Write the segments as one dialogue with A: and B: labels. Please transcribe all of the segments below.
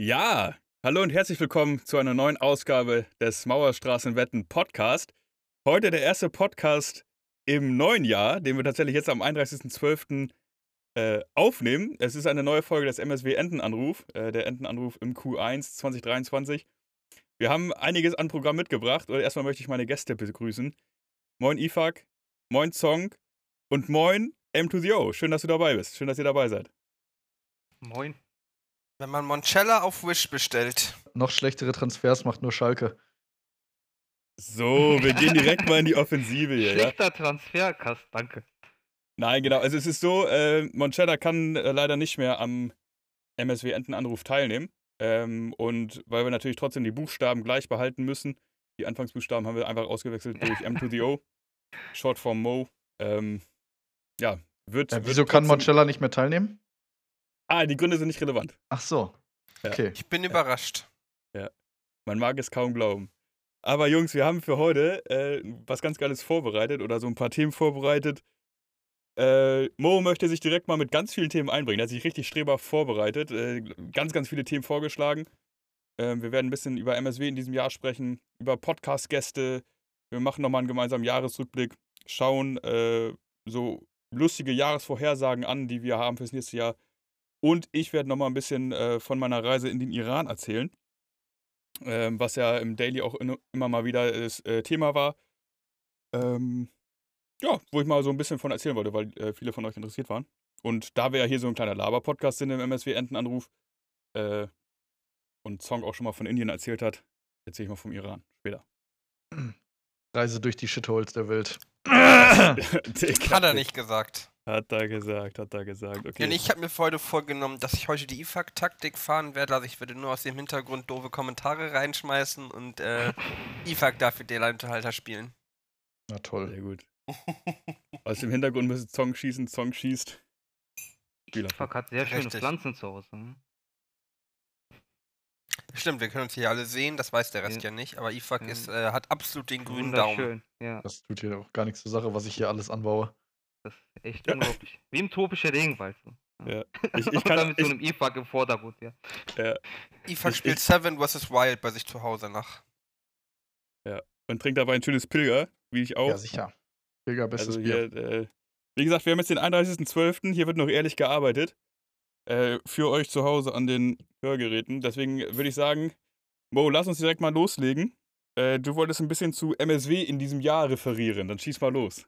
A: Ja, hallo und herzlich willkommen zu einer neuen Ausgabe des Mauerstraßenwetten Podcast. Heute der erste Podcast im neuen Jahr, den wir tatsächlich jetzt am 31.12. Äh, aufnehmen. Es ist eine neue Folge des MSW Entenanruf, äh, der Entenanruf im Q1 2023. Wir haben einiges an Programm mitgebracht und erstmal möchte ich meine Gäste begrüßen. Moin Ifak, moin Zong und moin M2O. Schön, dass du dabei bist. Schön, dass ihr dabei seid.
B: Moin.
C: Wenn man Moncella auf Wish bestellt.
D: Noch schlechtere Transfers macht nur Schalke.
A: So, wir gehen direkt mal in die Offensive hier. Ja?
B: Schlechter Transferkast, danke.
A: Nein, genau. Also es ist so, äh, Monchella kann äh, leider nicht mehr am MSW Entenanruf teilnehmen. Ähm, und weil wir natürlich trotzdem die Buchstaben gleich behalten müssen, die Anfangsbuchstaben haben wir einfach ausgewechselt durch M to the O, Short Form Mo. Ähm, ja, wird.
D: Ja,
A: wird
D: wieso kann
A: trotzdem-
D: Moncella nicht mehr teilnehmen?
A: Ah, die Gründe sind nicht relevant.
D: Ach so.
A: Ja.
D: Okay.
C: Ich bin überrascht.
A: Man mag es kaum glauben. Aber Jungs, wir haben für heute äh, was ganz Geiles vorbereitet oder so ein paar Themen vorbereitet. Äh, Mo möchte sich direkt mal mit ganz vielen Themen einbringen. Er hat sich richtig streber vorbereitet, äh, ganz, ganz viele Themen vorgeschlagen. Ähm, wir werden ein bisschen über MSW in diesem Jahr sprechen, über Podcast-Gäste. Wir machen nochmal einen gemeinsamen Jahresrückblick, schauen äh, so lustige Jahresvorhersagen an, die wir haben fürs nächste Jahr. Und ich werde nochmal ein bisschen äh, von meiner Reise in den Iran erzählen ähm, was ja im Daily auch in, immer mal wieder das äh, Thema war. Ähm, ja, wo ich mal so ein bisschen von erzählen wollte, weil äh, viele von euch interessiert waren. Und da wir ja hier so ein kleiner Laber-Podcast sind im MSW Entenanruf äh, und Song auch schon mal von Indien erzählt hat, erzähle ich mal vom Iran später.
D: Reise durch die Shitholes der Welt.
C: Hat er nicht gesagt.
A: Hat er gesagt, hat er gesagt. Okay.
C: Denn ich habe mir heute vorgenommen, dass ich heute die IFAC-Taktik fahren werde. Also ich werde nur aus dem Hintergrund doofe Kommentare reinschmeißen und äh, IFAC dafür den Unterhalter spielen.
D: Na toll.
A: Sehr gut. Aus dem Hintergrund müsste Song schießen, Song schießt. Spieler.
B: Fuck hat sehr schöne
C: Richtig.
B: Pflanzen zu Hause. Ne?
C: Stimmt, wir können uns hier alle sehen, das weiß der Rest
B: Ja.
C: ja, nicht. Aber IFAC
B: Ja.
C: ist, äh, hat absolut den grünen Daumen.
B: Ja,
D: Das tut hier auch gar nichts zur Sache, was ich hier alles anbaue.
B: Das ist echt unglaublich. Wie im tropischen Regenwald. So.
A: Ja. Ich, ich kann,
B: dann mit so
A: ich,
B: einem IFAC im Vordergrund, ja.
C: IFAC
A: Ich-
C: spielt
A: ich-
C: Seven vs. Wild bei sich zu Hause nach.
A: und trinkt dabei ein schönes Pilger, wie ich auch.
D: Ja, sicher. Pilger, bestes
A: Also
D: Bier.
A: hier, äh, wie gesagt, wir haben jetzt den 31.12. Hier wird noch ehrlich gearbeitet. Äh, für euch zu Hause an den Hörgeräten. Deswegen würde ich sagen, Mo, lass uns direkt mal loslegen. Äh, du wolltest ein bisschen zu MSW in diesem Jahr referieren. Dann schieß mal los.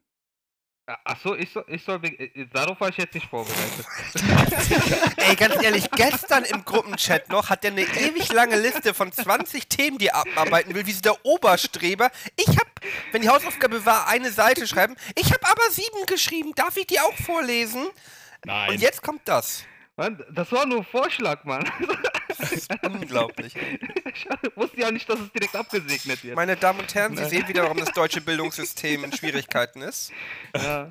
B: Achso, ich soll, ich soll, äh, darauf war ich jetzt nicht vorbereitet.
C: Ey, ganz ehrlich, gestern im Gruppenchat noch hat der eine ewig lange Liste von 20 Themen, die er abarbeiten will, wie so der Oberstreber. Ich hab, wenn die Hausaufgabe war, eine Seite schreiben. Ich hab aber sieben geschrieben. Darf ich die auch vorlesen?
A: Nein.
C: Und jetzt kommt das.
B: Mann, das war nur ein Vorschlag, Mann.
C: Das ist unglaublich.
B: Ich wusste ja nicht, dass es direkt abgesegnet wird.
C: Meine Damen und Herren, Sie
B: Ne.
C: sehen wieder, warum das deutsche Bildungssystem in Schwierigkeiten ist.
B: Ja,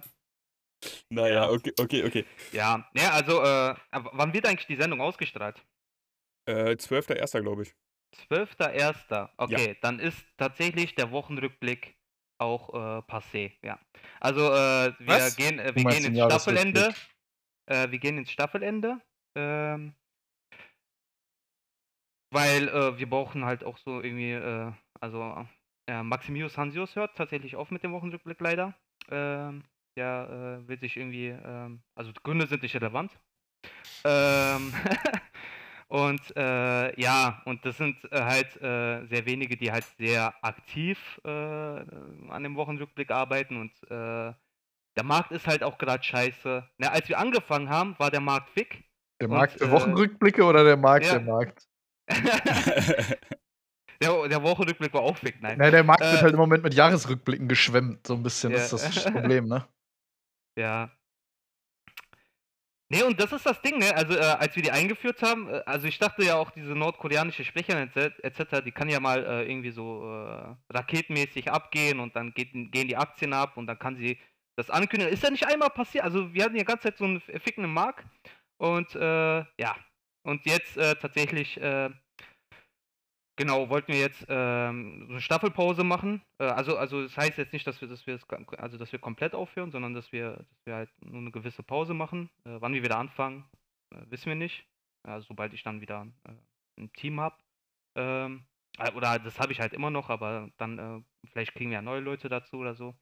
A: naja, okay, okay, okay.
B: ja. ja also, äh, wann wird eigentlich die Sendung ausgestrahlt?
A: Äh, 12.01. glaube ich.
B: 12.01. Okay, dann ist tatsächlich der Wochenrückblick auch äh, passé, ja. Also äh, wir
C: Was?
B: gehen, äh, wir gehen ins Staffelende. Äh, wir gehen ins Staffelende. Ähm, weil äh, wir brauchen halt auch so irgendwie, äh, also äh, Maximius Hansius hört tatsächlich auf mit dem Wochenrückblick leider. Ähm, der äh, will sich irgendwie, ähm, also Gründe sind nicht relevant. Ähm, und äh, ja, und das sind äh, halt äh, sehr wenige, die halt sehr aktiv äh, an dem Wochenrückblick arbeiten und der Markt ist halt auch gerade scheiße. Na, als wir angefangen haben, war der Markt fick.
D: Der
B: und,
D: Markt der
B: äh,
D: Wochenrückblicke oder der Markt
B: ja.
D: der Markt?
B: der, der Wochenrückblick war auch fick, nein.
D: Nein, der Markt
B: Äh,
D: wird halt im Moment mit Jahresrückblicken geschwemmt, so ein bisschen. Das
B: Ja.
D: ist das Problem, ne?
B: Ja. Nee, und das ist das Ding, ne? Also, äh, als wir die eingeführt haben, äh, also ich dachte ja auch, diese nordkoreanische Sprecherin etc., etc., die kann ja mal äh, irgendwie so äh, raketenmäßig abgehen und dann geht, gehen die Aktien ab und dann kann sie das ankündigen. Ist ja nicht einmal passiert. Also, wir hatten die ganze Zeit so einen fickenden Markt und äh, ja. Und jetzt äh, tatsächlich, äh, genau, wollten wir jetzt ähm, so eine Staffelpause machen. Äh, also, also das heißt jetzt nicht, dass wir, dass wir also dass wir komplett aufhören, sondern dass wir, dass wir halt nur eine gewisse Pause machen. Äh, wann wir wieder anfangen, äh, wissen wir nicht. Also sobald ich dann wieder ein Team habe. Ähm, äh, oder das habe ich halt immer noch, aber dann vielleicht kriegen wir ja neue Leute dazu oder so.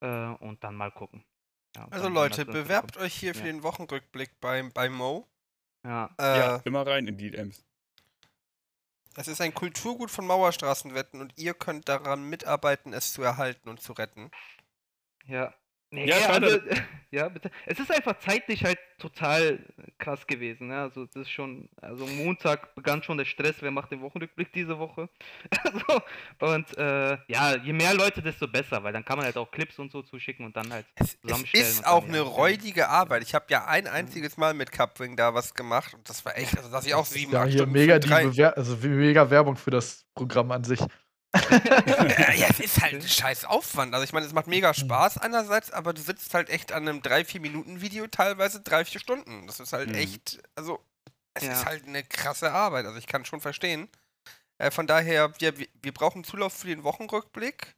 B: Äh, und dann mal gucken. Ja,
C: Also Leute, bewerbt
B: kommt.
C: euch hier für
B: Ja.
C: den Wochenrückblick bei, bei Mo.
B: Ja,
C: Äh,
A: ja, immer rein in die DMs.
C: Es ist ein Kulturgut von Mauerstraßenwetten und ihr könnt daran mitarbeiten, es zu erhalten und zu retten.
B: ja. Nee,
A: Ja,
B: also, ja, bitte. Es ist einfach zeitlich halt total krass gewesen. Ne? Also, das ist schon, also Montag begann schon der Stress, wer macht den Wochenrückblick diese Woche. also, und äh, ja, je mehr Leute, desto besser, weil dann kann man halt auch Clips und so zuschicken und dann halt
C: Es, es
B: zusammenstellen.
C: ist
B: und
C: auch eine räudige Arbeit. Ich habe ja ein einziges Mal mit Cupwing da was gemacht und das war echt, also dass ich auch sieben
D: Ja,
C: acht
D: hier
C: Stunden
D: mega, die Bewer also mega Werbung für das Programm an sich.
C: Ja, es ist halt ein scheiß Aufwand. Also ich meine, es macht mega. Spaß einerseits, aber du sitzt halt echt an einem 3-4-Minuten-Video teilweise 3-4 Stunden. Das ist halt
A: Mhm.
C: echt, also es
B: Ja.
C: ist halt eine krasse Arbeit. Also ich kann schon verstehen. Äh, von daher, wir, wir- wir brauchen Zulauf für den Wochenrückblick.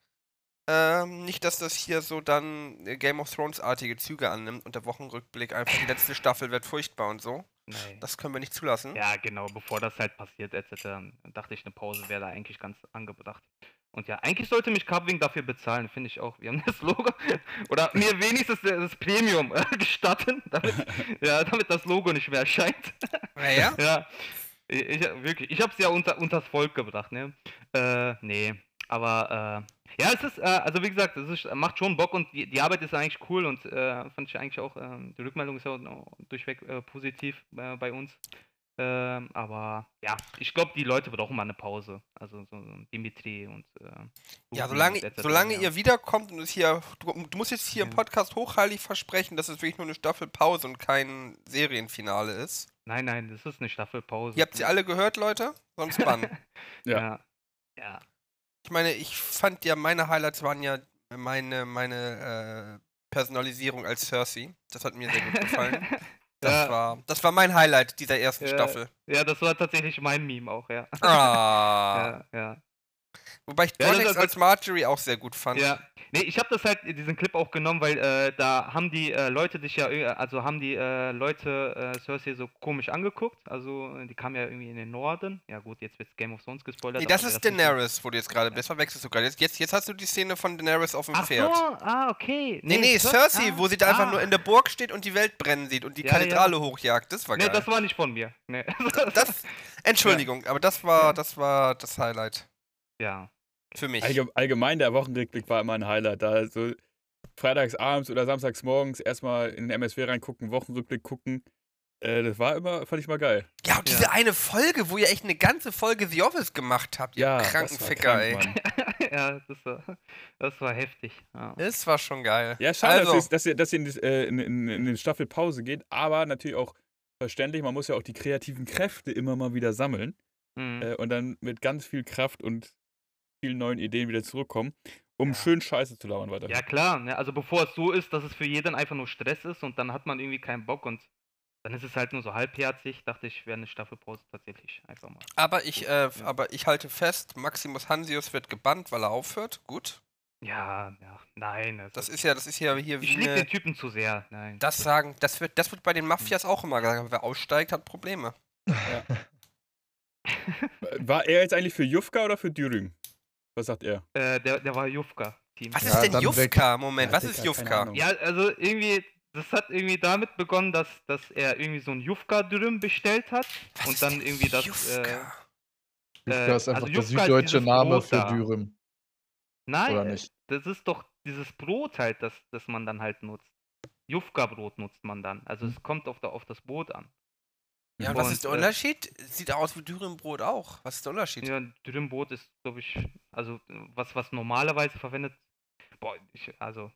C: Ähm, nicht, dass das hier so dann äh, Game of Thrones-artige Züge annimmt und der Wochenrückblick einfach die letzte Staffel wird furchtbar und so.
B: Nee.
C: Das können wir nicht zulassen.
B: Ja, genau, bevor das halt passiert, etc., dachte ich, eine Pause wäre da eigentlich ganz angebracht. Und ja, eigentlich sollte mich Cupwing dafür bezahlen, finde ich auch. Wir haben das Logo. Oder mir wenigstens das Premium äh, gestatten, damit, ja, damit das Logo nicht mehr erscheint.
C: Naja,
B: ja, ich, ich, wirklich. Ich habe es ja unter, unters Volk gebracht, ne? Äh, nee. Aber, äh, ja, es ist, äh, also wie gesagt, es ist, macht schon Bock und die, die Arbeit ist eigentlich cool und äh, fand ich eigentlich auch, ähm, die Rückmeldung ist ja auch durchweg äh, positiv äh, bei uns. Ähm, aber ja, ich glaube, die Leute brauchen mal eine Pause. Also so Dimitri und äh,
C: Ja, solange,
B: und
C: solange
B: ja.
C: ihr wiederkommt und es hier, du, du musst jetzt hier im
B: Ja.
C: Podcast hochheilig versprechen, dass es wirklich nur eine Staffelpause und kein Serienfinale ist.
B: Nein, nein, das ist eine Staffelpause.
C: Ihr habt sie alle gehört, Leute? Sonst wann?
A: Ja.
B: Ja. Ja.
C: Ich meine, ich fand ja, meine Highlights waren ja meine, meine äh, Personalisierung als Cersei. Das hat mir sehr gut gefallen. Das,
B: Ja.
C: war, das war mein Highlight dieser ersten
B: Ja.
C: Staffel.
B: ja, das war tatsächlich mein Meme auch, ja.
C: Ah.
B: Ja, ja.
C: Wobei ich
B: Ja, das- das-
C: als Marjorie auch sehr gut fand.
B: Ja, nee, ich habe das halt, diesen Clip auch genommen, weil äh, da haben die äh, Leute dich ja, äh, also haben die äh, Leute äh, Cersei so komisch angeguckt. Also, die kam ja irgendwie in den Norden. Ja, gut, jetzt wird Game of Thrones gespoilert.
C: Nee, das ist
B: nicht-
C: Daenerys, wo du jetzt gerade bist. Verwechselst du gerade. Jetzt, jetzt, jetzt hast du die Szene von Daenerys auf dem
B: Ach
C: Pferd.
B: so, ah, okay.
C: Nee, nee,
B: Cer-
C: Cersei,
B: ah,
C: wo sie da einfach
B: ah.
C: nur in der Burg steht und die Welt brennen sieht und die
B: Ja,
C: Kathedrale hochjagt. Das war
B: Nee,
C: geil.
B: das war nicht von mir. Nee.
C: Das, Entschuldigung, aber das war, das war das Highlight
B: ja.
C: für mich.
A: Allge allgemein, der Wochenrückblick war immer ein Highlight. Da so freitags abends oder samstags morgens erstmal in den MSW reingucken, Wochenrückblick gucken. Äh, das war immer, fand ich mal geil.
C: Ja, und diese
B: Ja.
C: eine Folge, wo ihr echt eine ganze Folge The Office gemacht habt, ihr
A: Ja, das war
C: Krankenficker,
A: krank,
C: ey.
B: Ja, das war, das war heftig. Ja.
C: Das war schon geil.
A: Ja, schade,
C: also,
A: dass, ihr- dass ihr, dass ihr in, das, äh, in, in, in den Staffelpause geht, aber natürlich auch verständlich, man muss ja auch die kreativen Kräfte immer mal wieder sammeln
B: Mhm.
A: äh, und dann mit ganz viel Kraft und vielen neuen Ideen wieder zurückkommen, um
B: Ja.
A: schön Scheiße zu labern weiter.
B: Ja klar, ne? also bevor es so ist, dass es für jeden einfach nur Stress ist und dann hat man irgendwie keinen Bock und dann ist es halt nur so halbherzig, dachte ich, wäre eine Staffelpause tatsächlich einfach mal.
C: aber ich, äh, aber ich halte fest, Maximus Hansius wird gebannt, weil er aufhört. Gut.
B: Ja, ja, nein. also
C: Das ist ja, das ist ja hier
B: ich
C: wie
B: liebe den Typen zu sehr, nein.
C: das sagen, das wird, das wird bei den Mafias auch immer gesagt. Wer aussteigt, hat Probleme.
A: War er jetzt eigentlich für Jufka oder für Dürüm? Was sagt er?
B: Äh, der, der war Jufka-Team.
C: Was
D: Ja,
C: ist denn Jufka? Moment,
A: Ja,
C: was ist Jufka?
B: Ja, also irgendwie, das hat irgendwie damit begonnen, dass, dass er irgendwie so ein Jufka-Dürüm bestellt hat
C: Was
B: und
C: ist
B: dann
C: denn
B: irgendwie das. Äh,
C: Jufka?
D: Jufka ist
B: äh,
D: einfach
B: also
D: der
B: Jufka
D: süddeutsche Name
B: Brot
D: für. Dürüm,
B: Nein,
D: oder nicht?
B: das ist doch dieses Brot halt, das, das man dann halt nutzt. Jufka-Brot nutzt man dann. Also es kommt auf, der, auf das Brot an.
C: Ja, und was ist der
B: äh,
C: Unterschied? Sieht aus wie Dürümbrot auch. Was ist der Unterschied?
B: Ja, Dürümbrot ist, glaube ich, also was, was normalerweise verwendet. Boah, ich, also.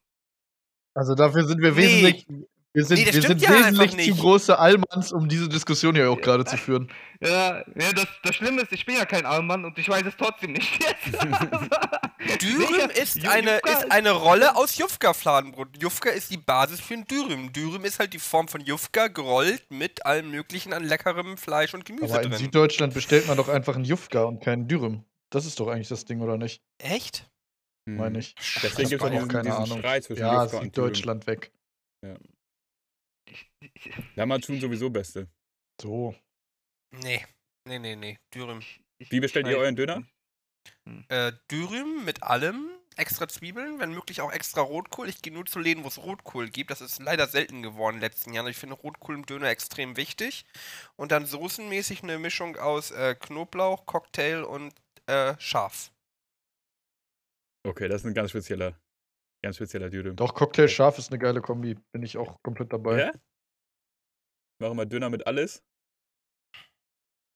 D: Also dafür sind wir
C: Nee.
D: wesentlich, wir sind,
C: Nee,
D: wir sind
C: ja
D: wesentlich zu große Allmanns, um diese Diskussion hier auch gerade zu führen.
B: Ja, ja das, das Schlimme ist, ich bin ja kein Allmann und ich weiß es trotzdem nicht.
C: Dürüm ist eine, ist eine Rolle aus Jufka-Fladenbrot. Jufka ist die Basis für ein Dürüm. Dürüm ist halt die Form von Jufka gerollt mit allem möglichen an leckerem Fleisch und Gemüse
D: Aber in
C: drin.
D: Süddeutschland bestellt man doch einfach einen Jufka und keinen Dürüm. Das ist doch eigentlich das Ding, oder nicht?
C: Echt?
A: Hm.
D: Meine ich.
A: Deswegen
D: Ich
A: gibt es auch diesen,
D: keine
A: diesen
D: Ahnung.
A: Streit zwischen
D: Ja,
A: Jufka und Dürüm.
D: Süddeutschland weg.
B: Ich-
A: Lammertun sowieso Beste.
D: So.
C: Nee. Nee, nee, nee. Dürüm.
A: Wie
B: ich
A: bestellt ihr euren Döner?
B: Nicht.
C: Äh, Dürüm mit allem. Extra Zwiebeln, wenn möglich auch extra Rotkohl. Ich gehe nur zu Läden, wo es Rotkohl gibt. Das ist leider selten geworden in den letzten Jahren. Ich finde Rotkohl im Döner extrem wichtig. Und dann soßenmäßig eine Mischung aus äh, Knoblauch, Cocktail und äh, Schaf.
A: Okay, das ist ein ganz spezieller, ganz spezieller Dürüm.
D: Doch, Cocktail scharf ist eine geile Kombi. Bin ich auch komplett dabei.
A: Ja? Machen wir Döner mit alles.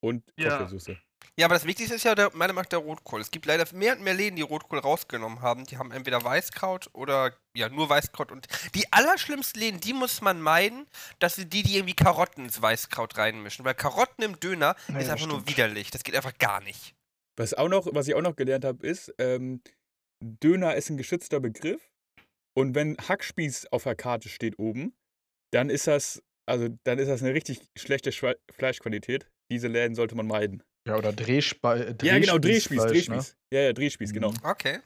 A: Und. Cocktailsoße.
C: Ja, aber das Wichtigste ist ja der, meiner Meinung nach der Rotkohl. Es gibt leider mehr und mehr Läden, die Rotkohl rausgenommen haben. Die haben entweder Weißkraut oder ja, nur Weißkraut. Und die allerschlimmsten Läden, die muss man meiden, dass sie die, die irgendwie Karotten ins Weißkraut reinmischen. Weil Karotten im Döner
D: Ja,
C: ist
D: ja,
C: einfach nur widerlich. Das geht einfach gar nicht.
A: Was, auch noch, was ich auch noch gelernt habe, ist, ähm, Döner ist ein geschützter Begriff. Und wenn Hackspieß auf der Karte steht oben, dann ist das, also dann ist das eine richtig schlechte Schwe Fleischqualität. Diese Läden sollte man meiden.
D: Ja, oder Drehspe
A: ja, genau, Drehspieß,
D: Drehspießfleisch,
A: Drehspieß.
D: Ne?
A: Ja, ja, Drehspieß, genau.
D: Mhm.
C: Okay.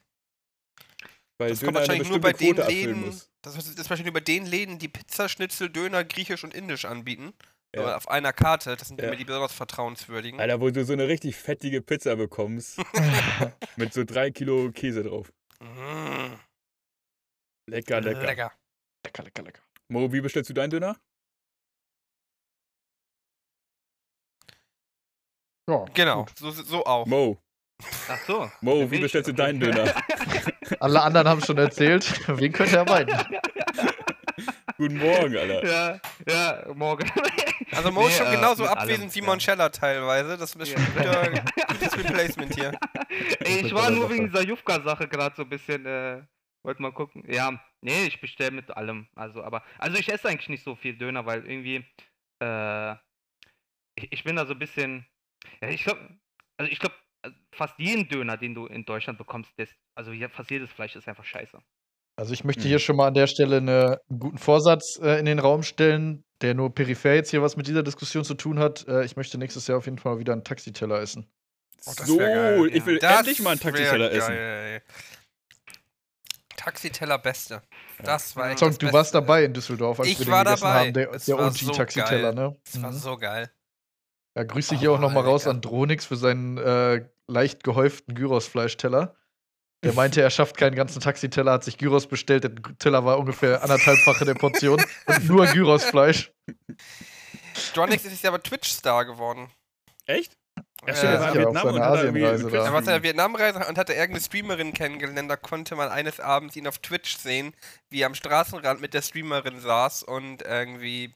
A: Weil
C: Das kommt
A: Döner eine
C: wahrscheinlich nur bei den
A: Quote
C: Läden.
A: muss.
C: Das ist das ist wahrscheinlich nur bei den Läden, die Pizza, Schnitzel, Döner, Griechisch und Indisch anbieten.
A: Ja.
C: Aber auf einer Karte. Das sind
A: Ja.
C: immer die besonders vertrauenswürdigen.
A: Alter, wo du so eine richtig fettige Pizza bekommst, mit so drei Kilo Käse drauf.
C: Mm,
A: Lecker, lecker.
C: lecker.
D: Lecker, lecker, lecker.
A: Mo, wie bestellst du deinen Döner?
D: Ja,
C: Genau, so, so auch.
A: Mo,
B: Ach so.
A: Mo, wie
B: ich-
A: bestellst du
B: okay.
A: deinen Döner?
D: Alle anderen haben schon erzählt. Wen könnt ihr meiden?
A: Guten Morgen, Alter.
B: Ja, ja, morgen.
C: Also Mo ist
B: Nee,
C: schon
B: äh,
C: genauso abwesend
B: allem,
C: wie
B: ja.
C: Monchella teilweise. Das ist schon
B: Ja.
C: wieder gutes Replacement hier.
B: Ey, ich war nur wegen dieser Jufka-Sache gerade so ein bisschen, äh, wollte mal gucken. Ja, nee, ich bestelle mit allem. Also, aber, also ich esse eigentlich nicht so viel Döner, weil irgendwie, äh, ich, ich bin da so ein bisschen, ja, ich glaube, also ich glaube, fast jeden Döner, den du in Deutschland bekommst, das, also hier, fast jedes Fleisch ist einfach scheiße.
D: Also ich möchte
A: Mhm.
D: hier schon mal an der Stelle eine, einen guten Vorsatz äh, in den Raum stellen, der nur peripher jetzt hier was mit dieser Diskussion zu tun hat. Äh, ich möchte nächstes Jahr auf jeden Fall wieder einen Taxiteller essen.
C: Oh, das
A: so,
C: geil.
A: ich will
C: Das
A: endlich mal einen Taxiteller essen.
C: geil. Taxiteller Beste. Das war echt
D: Song,
C: das
D: du
C: Beste.
D: warst dabei in Düsseldorf, als
C: Ich
D: wir den
C: war
D: gegessen
C: dabei.
D: haben. Der, der
C: war so
D: OG-Taxiteller,
C: geil.
D: ne?
C: Das war
D: Mhm.
C: so geil.
D: Ja, grüße hier auch nochmal raus an Dronix für seinen äh, leicht gehäuften Gyrosfleischteller. Der meinte, er schafft keinen ganzen Taxiteller, hat sich Gyros bestellt. Der Teller war ungefähr anderthalbfache der Portion und nur Gyrosfleisch.
C: Dronix ist ja aber Twitch-Star geworden.
A: Echt?
C: Ja,
A: stimmt, er war in Vietnam und hat
D: Asienreise da.
C: Er war seiner Vietnamreise und hatte irgendeine Streamerin kennengelernt. Da konnte man eines Abends ihn auf Twitch sehen, wie er am Straßenrand mit der Streamerin saß und irgendwie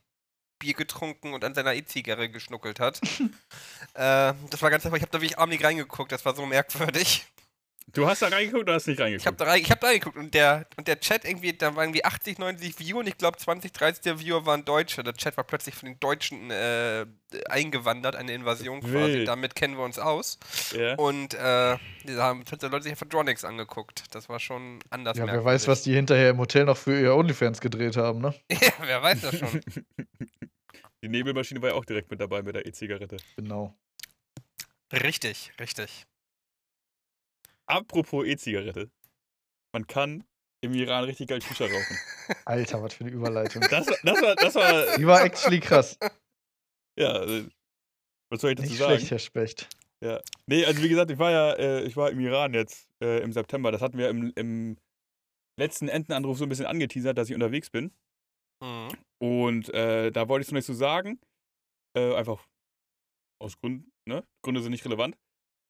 C: Bier getrunken und an seiner E-Zigarre geschnuckelt hat. äh, das war ganz einfach. Ich habe da wirklich nicht reingeguckt. Das war so merkwürdig.
A: Du hast da reingeguckt oder hast nicht
C: Ich habe
A: reingeguckt?
C: da, rein, ich hab da reingeguckt und der, und der Chat irgendwie, da waren irgendwie 80, 90 Viewer und ich glaube 20, 30 der Viewer waren Deutsche. Der Chat war plötzlich von den Deutschen äh, eingewandert, eine Invasion quasi.
A: Wild.
C: Damit kennen wir uns aus.
A: ja.
C: Und äh, die haben die Leute sich einfach Dronix angeguckt. Das war schon anders.
D: Ja, wer weiß, was die hinterher im Hotel noch für ihr OnlyFans gedreht haben, ne?
C: ja, wer weiß das schon.
A: Die Nebelmaschine war ja auch direkt mit dabei mit der E-Zigarette.
D: Genau.
C: richtig, richtig.
A: Apropos E-Zigarette. Man kann im Iran richtig geil Shisha rauchen.
D: Alter, was für eine Überleitung.
A: Das, war- das war, das war,
D: Die war actually krass.
A: ja, äh, was soll ich dazu
D: Nicht
A: sagen?
D: schlecht, Herr Specht.
A: Nee, also wie gesagt, ich war ja, äh, ich war im Iran jetzt äh, im September. Das hatten wir im, im letzten Entenanruf so ein bisschen angeteasert, dass ich unterwegs bin.
C: Mhm.
A: Und äh, da wollte ich so nichts zu sagen. Äh, einfach aus Gründen, ne? Gründe sind nicht relevant.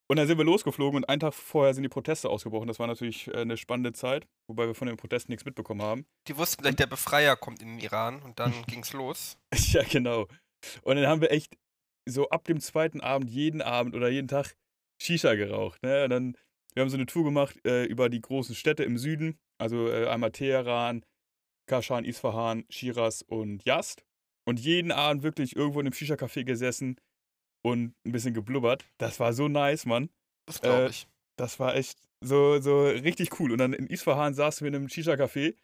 A: Und dann sind wir losgeflogen und einen Tag vorher sind die Proteste ausgebrochen. Das war natürlich äh, eine spannende Zeit, wobei wir von den Protesten nichts mitbekommen haben.
C: Die wussten gleich, der Befreier kommt in den Iran und dann ging's los.
A: ja, genau. Und dann haben wir echt so ab dem zweiten Abend, jeden Abend oder jeden Tag Shisha geraucht. Ne? Und dann, wir haben so eine Tour gemacht äh, über die großen Städte im Süden. Also äh, einmal Teheran, Kashan, Isfahan, Shiraz und Yazd. Und jeden Abend wirklich irgendwo in einem Shisha-Café gesessen und ein bisschen geblubbert. Das war so nice, Mann.
C: Das glaube
A: Äh,
C: ich.
A: Das war echt so, so richtig cool. Und dann in Isfahan saßen wir in einem Shisha-Café.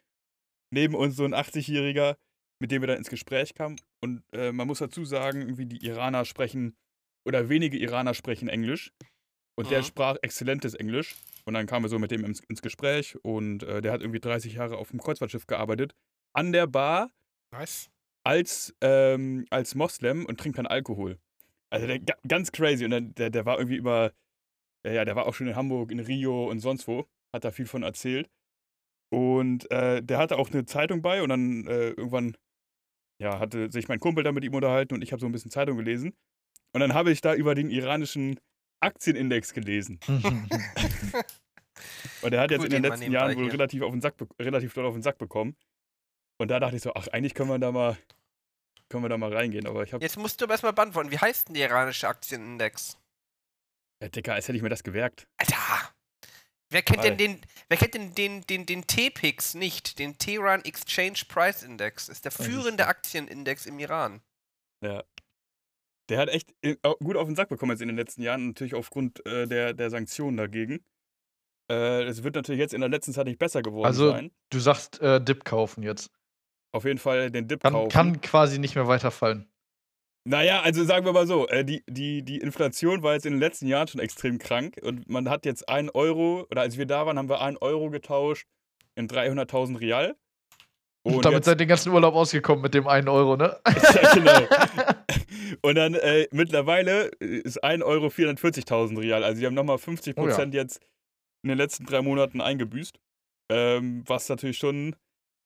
A: Neben uns so ein 80-Jähriger, mit dem wir dann ins Gespräch kamen. Und äh, man muss dazu sagen, irgendwie die Iraner sprechen, oder wenige Iraner sprechen Englisch. Und der
C: Mhm.
A: sprach exzellentes Englisch. Und dann kamen wir so mit dem ins, ins Gespräch. Und äh, der hat irgendwie 30 Jahre auf dem Kreuzfahrtschiff gearbeitet. An der Bar
C: Nice.
A: als, ähm, als Moslem und trinkt keinen Alkohol. Also der, ga- ganz crazy. Und dann, der, der war irgendwie über, ja, ja, der war auch schon in Hamburg, in Rio und sonst wo. Hat da viel von erzählt. Und äh, der hatte auch eine Zeitung bei und dann äh, irgendwann, ja, hatte sich mein Kumpel da mit ihm unterhalten und ich habe so ein bisschen Zeitung gelesen. Und dann habe ich da über den iranischen Aktienindex gelesen. Und der hat jetzt
C: Cool,
A: in den letzten Jahren wohl
C: hier.
A: relativ, auf den Sack, relativ doll auf den Sack bekommen. Und da dachte ich so, ach, eigentlich können wir da mal, können wir da mal reingehen. Aber ich habe,
C: Jetzt musst du aber erstmal beantworten, wie heißt denn der iranische Aktienindex?
A: ja, Dicker, als hätte ich mir das gemerkt.
C: Alter! Wer kennt denn
A: Ei.
C: den, wer kennt denn den, den, den T-Pix nicht? Den Tehran Exchange Price Index. Ist der führende. Aktienindex im Iran.
A: Der hat echt äh, gut auf den Sack bekommen jetzt in den letzten Jahren, natürlich aufgrund äh, der, der Sanktionen dagegen. Äh, Es wird natürlich jetzt in der letzten Zeit nicht besser geworden
D: Also-
A: sein.
D: Du sagst äh, Dip kaufen jetzt.
A: Auf jeden Fall den Dip
D: Kann,
A: kaufen.
D: kann quasi nicht mehr weiterfallen.
A: Naja, also sagen wir mal so, äh, die, die, die Inflation war jetzt in den letzten Jahren schon extrem krank und man hat jetzt 1 Euro, oder als wir da waren, haben wir 1 Euro getauscht in 300.000 Real.
D: Und damit
A: jetzt-
D: seid ihr den ganzen Urlaub ausgekommen mit dem einen Euro, ne?
A: ja, genau. Und dann äh, mittlerweile ist 1 Euro 440.000 Real. Also die haben nochmal 50
D: Oh ja.
A: Prozent jetzt in den letzten drei Monaten eingebüßt. Ähm, was natürlich schon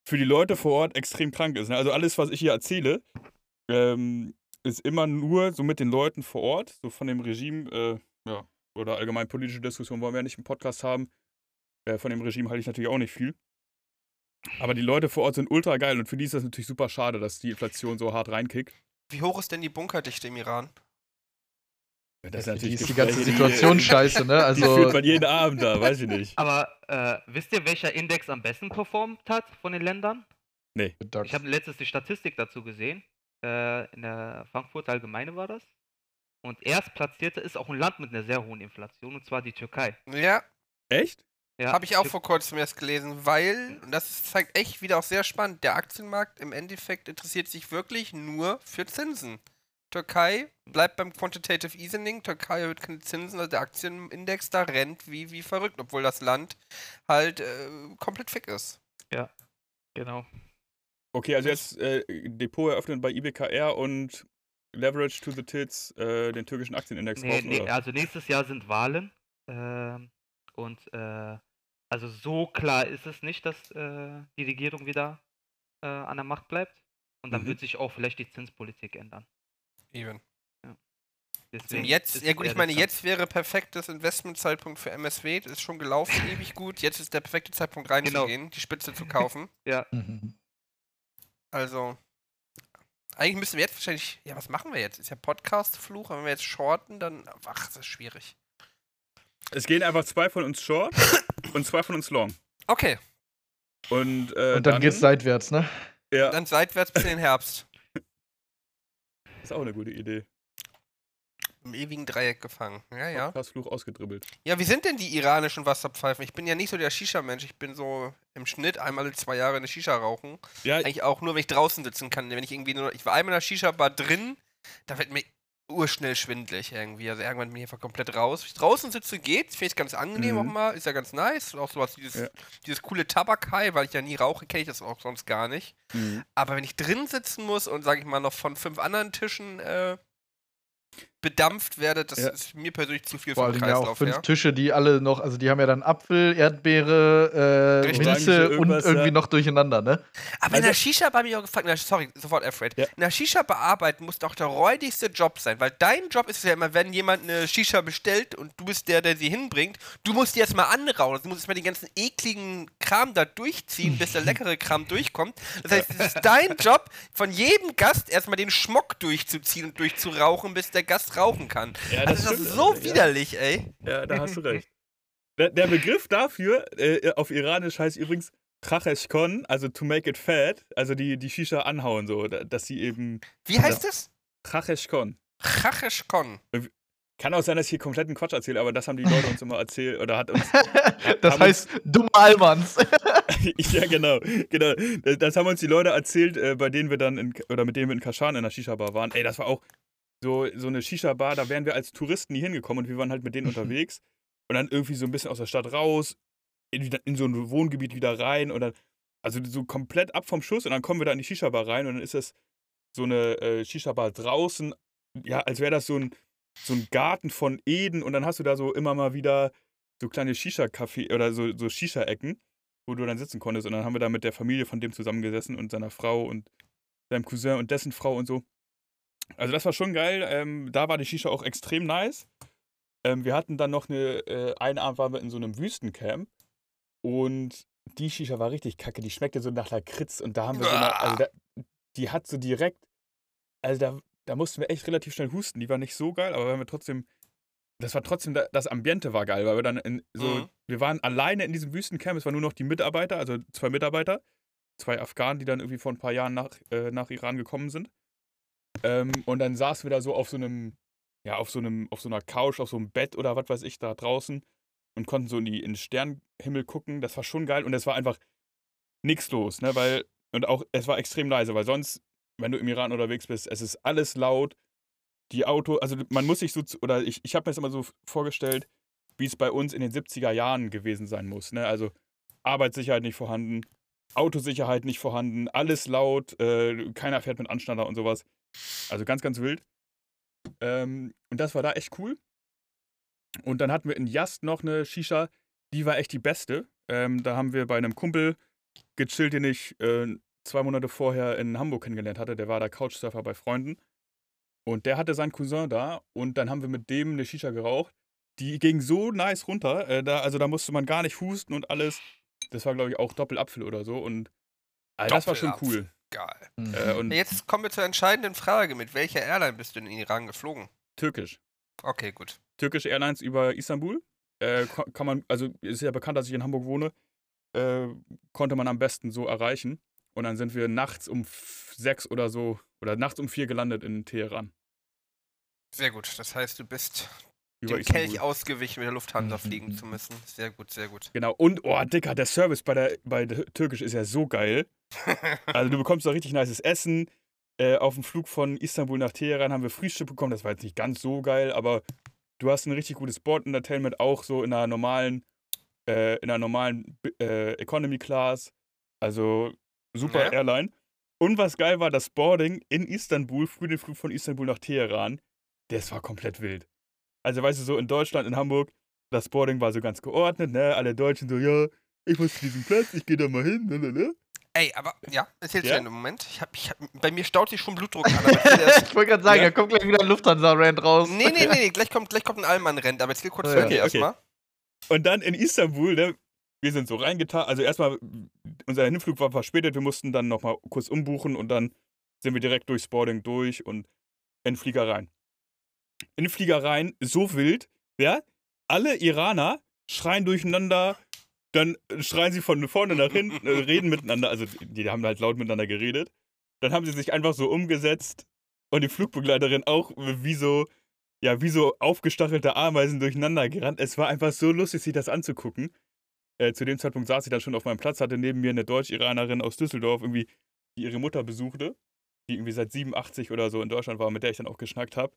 A: für die Leute vor Ort extrem krank ist. Ne? Also alles, was ich hier erzähle, ähm, ist immer nur so mit den Leuten vor Ort, so von dem Regime, äh, ja, oder allgemein politische Diskussion wollen wir ja nicht im Podcast haben. Äh, von dem Regime halte ich natürlich auch nicht viel. Aber die Leute vor Ort sind ultra geil und für die ist das natürlich super schade, dass die Inflation so hart reinkickt.
C: Wie hoch ist denn die Bunkerdichte im Iran?
A: Das
D: die ist die ganze Situation scheiße, ne?
A: Die führt
D: Also,
A: man jeden Abend da, weiß ich nicht.
B: Aber äh, wisst ihr, welcher Index am besten performt hat von den Ländern?
D: DAX.
B: Ich habe letztens die Statistik dazu gesehen. Äh, in der Frankfurter Allgemeine war das. Und erstplatzierte ist auch ein Land mit einer sehr hohen Inflation, und zwar die Türkei.
C: Ja,
A: Echt?
B: Ja,
C: habe ich auch vor kurzem erst gelesen, weil, und das ist- zeigt echt wieder auch sehr spannend, der Aktienmarkt im Endeffekt interessiert sich wirklich nur für Zinsen. Türkei bleibt beim Quantitative Easing, Türkei erhöht keine Zinsen, also der Aktienindex da rennt wie, wie verrückt, obwohl das Land halt äh, komplett fick ist.
B: Genau.
A: Okay, also jetzt äh, Depot eröffnen bei IBKR und Leverage to the Tits äh, den türkischen Aktienindex
B: Nee,
A: kaufen,
B: nee,
A: oder?
B: also nächstes Jahr sind Wahlen. ähm, und äh, also so klar ist es nicht, dass äh, die Regierung wieder äh, an der Macht bleibt. Und dann
A: Mhm.
B: wird sich auch vielleicht die Zinspolitik ändern.
C: Eben.
B: Deswegen
C: jetzt, ja gut, ich meine, jetzt wäre perfektes Investmentzeitpunkt für MSW, das ist schon gelaufen, ewig gut. Jetzt ist der perfekte Zeitpunkt reinzugehen, die Spitze zu kaufen.
B: Ja,
D: Mhm.
C: Also, eigentlich müssen wir jetzt wahrscheinlich, ja, was machen wir jetzt? Ist ja Podcast-Fluch, aber wenn wir jetzt shorten, dann, ach, das ist schwierig.
A: Es gehen einfach zwei von uns short und zwei von uns long.
C: Okay,
A: Und, äh,
D: Und dann geht's seitwärts, ne?
A: Ja,
C: dann seitwärts bis in den Herbst.
A: ist auch eine gute Idee.
C: Im ewigen Dreieck gefangen. Ja, ja.
A: Fluch ausgedribbelt.
C: Ja, wie sind denn die iranischen Wasserpfeifen? Ich bin ja nicht so der Shisha-Mensch. Ich bin so im Schnitt einmal alle zwei Jahre eine Shisha rauchen.
A: Ja,
C: Eigentlich auch nur, wenn ich draußen sitzen kann. Wenn ich irgendwie nur, ich war einmal in der Shisha-Bar drin, da wird mir urschnell schwindlig irgendwie. Also irgendwann bin ich einfach komplett raus. Wenn ich draußen sitze, geht's. Finde ich ganz angenehm
A: Mhm.
C: auch mal. Ist ja ganz nice. Und auch sowas, dieses,
A: Ja.
C: dieses coole Tabak-High, weil ich ja nie rauche, kenne ich das auch sonst gar nicht.
A: mhm.
C: Aber wenn ich drin sitzen muss und, sage ich mal, noch von fünf anderen Tischen äh, bedampft werde, das
A: Ja.
C: ist mir persönlich zu viel
D: Vor
C: vom
D: Dingen ja auch
C: Kreislauf
D: fünf
C: her.
D: Tische, die alle noch, also die haben ja dann Apfel, Erdbeere, äh, Minze und irgendwie
A: ja.
D: noch durcheinander, ne?
C: Aber in
A: Also-
C: der Shisha-Bar habe ich auch gefragt, na, sorry, sofort Alfred.
A: Ja.
C: In der Shisha-Bar arbeiten muss doch der räudigste Job sein, weil dein Job ist ja immer, wenn jemand eine Shisha bestellt und du bist der, der sie hinbringt, du musst die erstmal anrauen. Du musst erstmal den ganzen ekligen Kram da durchziehen, bis der leckere Kram durchkommt. Das heißt, es ist dein Job, von jedem Gast erstmal den Schmock durchzuziehen und durchzurauchen, bis der Gast rauchen kann.
A: Ja,
C: Also das ist so
A: Alter,
C: widerlich, ey.
A: Ja, da hast du recht. Der, der Begriff dafür äh, auf Iranisch heißt übrigens Chacheshkon, also to make it fat, also die, die Shisha anhauen, so, da- dass sie eben
C: Wie heißt es?
A: Chacheshkon.
C: Chacheshkon.
A: Kann auch sein, dass ich hier kompletten Quatsch erzähle, aber das haben die Leute uns immer erzählt oder hat uns.
D: Das heißt, dumme Almans.
A: ja, genau, genau. Das haben uns die Leute erzählt, äh, bei denen wir dann in, oder mit denen wir in Kashan in der Shisha-Bar waren. Ey, das war auch so, so eine Shisha-Bar, da wären wir als Touristen nie hingekommen und wir waren halt mit denen unterwegs und dann irgendwie so ein bisschen aus der Stadt raus, in, in so ein Wohngebiet wieder rein und dann, also so komplett ab vom Schuss und dann kommen wir da in die Shisha-Bar rein und dann ist das so eine äh, Shisha-Bar draußen ja, als wäre das so ein, so ein Garten von Eden und dann hast du da so immer mal wieder so kleine Shisha-Café oder so, so Shisha-Ecken, wo du dann sitzen konntest. Und dann haben wir da mit der Familie von dem zusammengesessen und seiner Frau und seinem Cousin und dessen Frau und so. Also das war schon geil. Ähm, da war die Shisha auch extrem nice. Ähm, wir hatten dann noch eine, äh, einen Abend waren wir in so einem Wüstencamp und die Shisha war richtig kacke. Die schmeckte so nach Lakritz und da haben wir so eine, also da, die hat so direkt, also da, da mussten wir echt relativ schnell husten. Die war nicht so geil, aber wir haben trotzdem, das war trotzdem, da- das Ambiente war geil, weil wir dann in, so,
C: Mhm.
A: wir waren alleine in diesem Wüstencamp, es waren nur noch die Mitarbeiter, also zwei Mitarbeiter, zwei Afghanen, die dann irgendwie vor ein paar Jahren nach, äh, nach Iran gekommen sind. Ähm, und dann saßen wir da so auf so einem, ja, auf so einem, auf so einer Couch, auf so einem Bett oder was weiß ich, da draußen und konnten so in, die, in den Sternenhimmel gucken. Das war schon geil und es war einfach nichts los, ne, weil, und auch, es war extrem leise, weil sonst, wenn du im Iran unterwegs bist, es ist alles laut, die Auto, also man muss sich so, oder ich, ich habe mir das immer so vorgestellt, wie es bei uns in den 70er Jahren gewesen sein muss, ne, also Arbeitssicherheit nicht vorhanden, Autosicherheit nicht vorhanden, alles laut, äh, keiner fährt mit Anschneider und sowas. Also ganz, ganz wild. Ähm, und das war da echt cool. Und dann hatten wir in Jast noch eine Shisha, die war echt die beste. Ähm, da haben wir bei einem Kumpel gechillt, den ich äh, zwei Monate vorher in Hamburg kennengelernt hatte. Der war da Couchsurfer bei Freunden. Und der hatte seinen Cousin da und dann haben wir mit dem eine Shisha geraucht. Die ging so nice runter. Äh, da, also da musste man gar nicht husten und alles. Das war, glaube ich, auch Doppelapfel oder so. Und also das war schon cool.
C: Geil.
D: Mhm.
A: Äh, und
C: Jetzt kommen wir zur entscheidenden Frage. Mit welcher Airline bist du in den Iran geflogen?
A: türkisch.
C: Okay, gut.
A: Türkisch Airlines über Istanbul. Äh, kann man, also ist ja bekannt, dass ich in Hamburg wohne, äh, konnte man am besten so erreichen. Und dann sind wir nachts um sechs oder so, oder nachts um vier gelandet in Teheran.
C: Sehr gut. Das heißt, du bist
A: Über
C: dem. Kelch ausgewichen, mit der Lufthansa
D: Mhm.
C: fliegen zu müssen. Sehr gut, sehr gut.
A: Genau. Und, oh, Dicker, der Service bei der, bei der Türkisch ist ja so geil. Also du bekommst da richtig nices Essen. Äh, auf dem Flug von Istanbul nach Teheran haben wir Frühstück bekommen. Das war jetzt nicht ganz so geil, aber du hast ein richtig gutes Board-Entertainment, auch so in einer normalen, äh, in einer normalen äh, Economy Class. Also super
C: Ja.
A: Airline. Und was geil war, das Boarding in Istanbul, früh den Flug von Istanbul nach Teheran, das war komplett wild. Also weißt du, so in Deutschland, in Hamburg, das Boarding war so ganz geordnet, ne? Alle Deutschen so, ja, ich muss zu diesem Platz, ich gehe da mal hin, ne, ne, ne?
C: Ey, aber ja, erzähl's
A: Ja?
C: ja? in einem Moment. Ich hab, ich hab, bei mir staut sich schon Blutdruck an.
D: Ich wollte gerade sagen,
A: Ja.
D: da kommt gleich wieder ein Lufthansa-Rand raus.
C: nee, nee, nee, nee, gleich kommt, gleich kommt ein Allmann-Rennen. Aber erzähl kurz
D: Ja,
C: fertig
A: okay, okay.
C: erstmal.
A: Und dann in Istanbul, ne, wir sind so reingetan, also erstmal, unser Hinflug war verspätet, wir mussten dann nochmal kurz umbuchen und dann sind wir direkt durchs Boarding durch und in Flieger rein. In Flieger rein, so wild, ja, alle Iraner schreien durcheinander, dann schreien sie von vorne nach hinten, äh, reden miteinander, also die haben halt laut miteinander geredet. Dann haben sie sich einfach so umgesetzt und die Flugbegleiterin auch wie so, ja, wie so aufgestachelte Ameisen durcheinander gerannt. Es war einfach so lustig, sich das anzugucken. Äh, zu dem Zeitpunkt saß ich dann schon auf meinem Platz, hatte neben mir eine Deutsch-Iranerin aus Düsseldorf, irgendwie, die ihre Mutter besuchte, die irgendwie seit 87 oder so in Deutschland war, mit der ich dann auch geschnackt habe.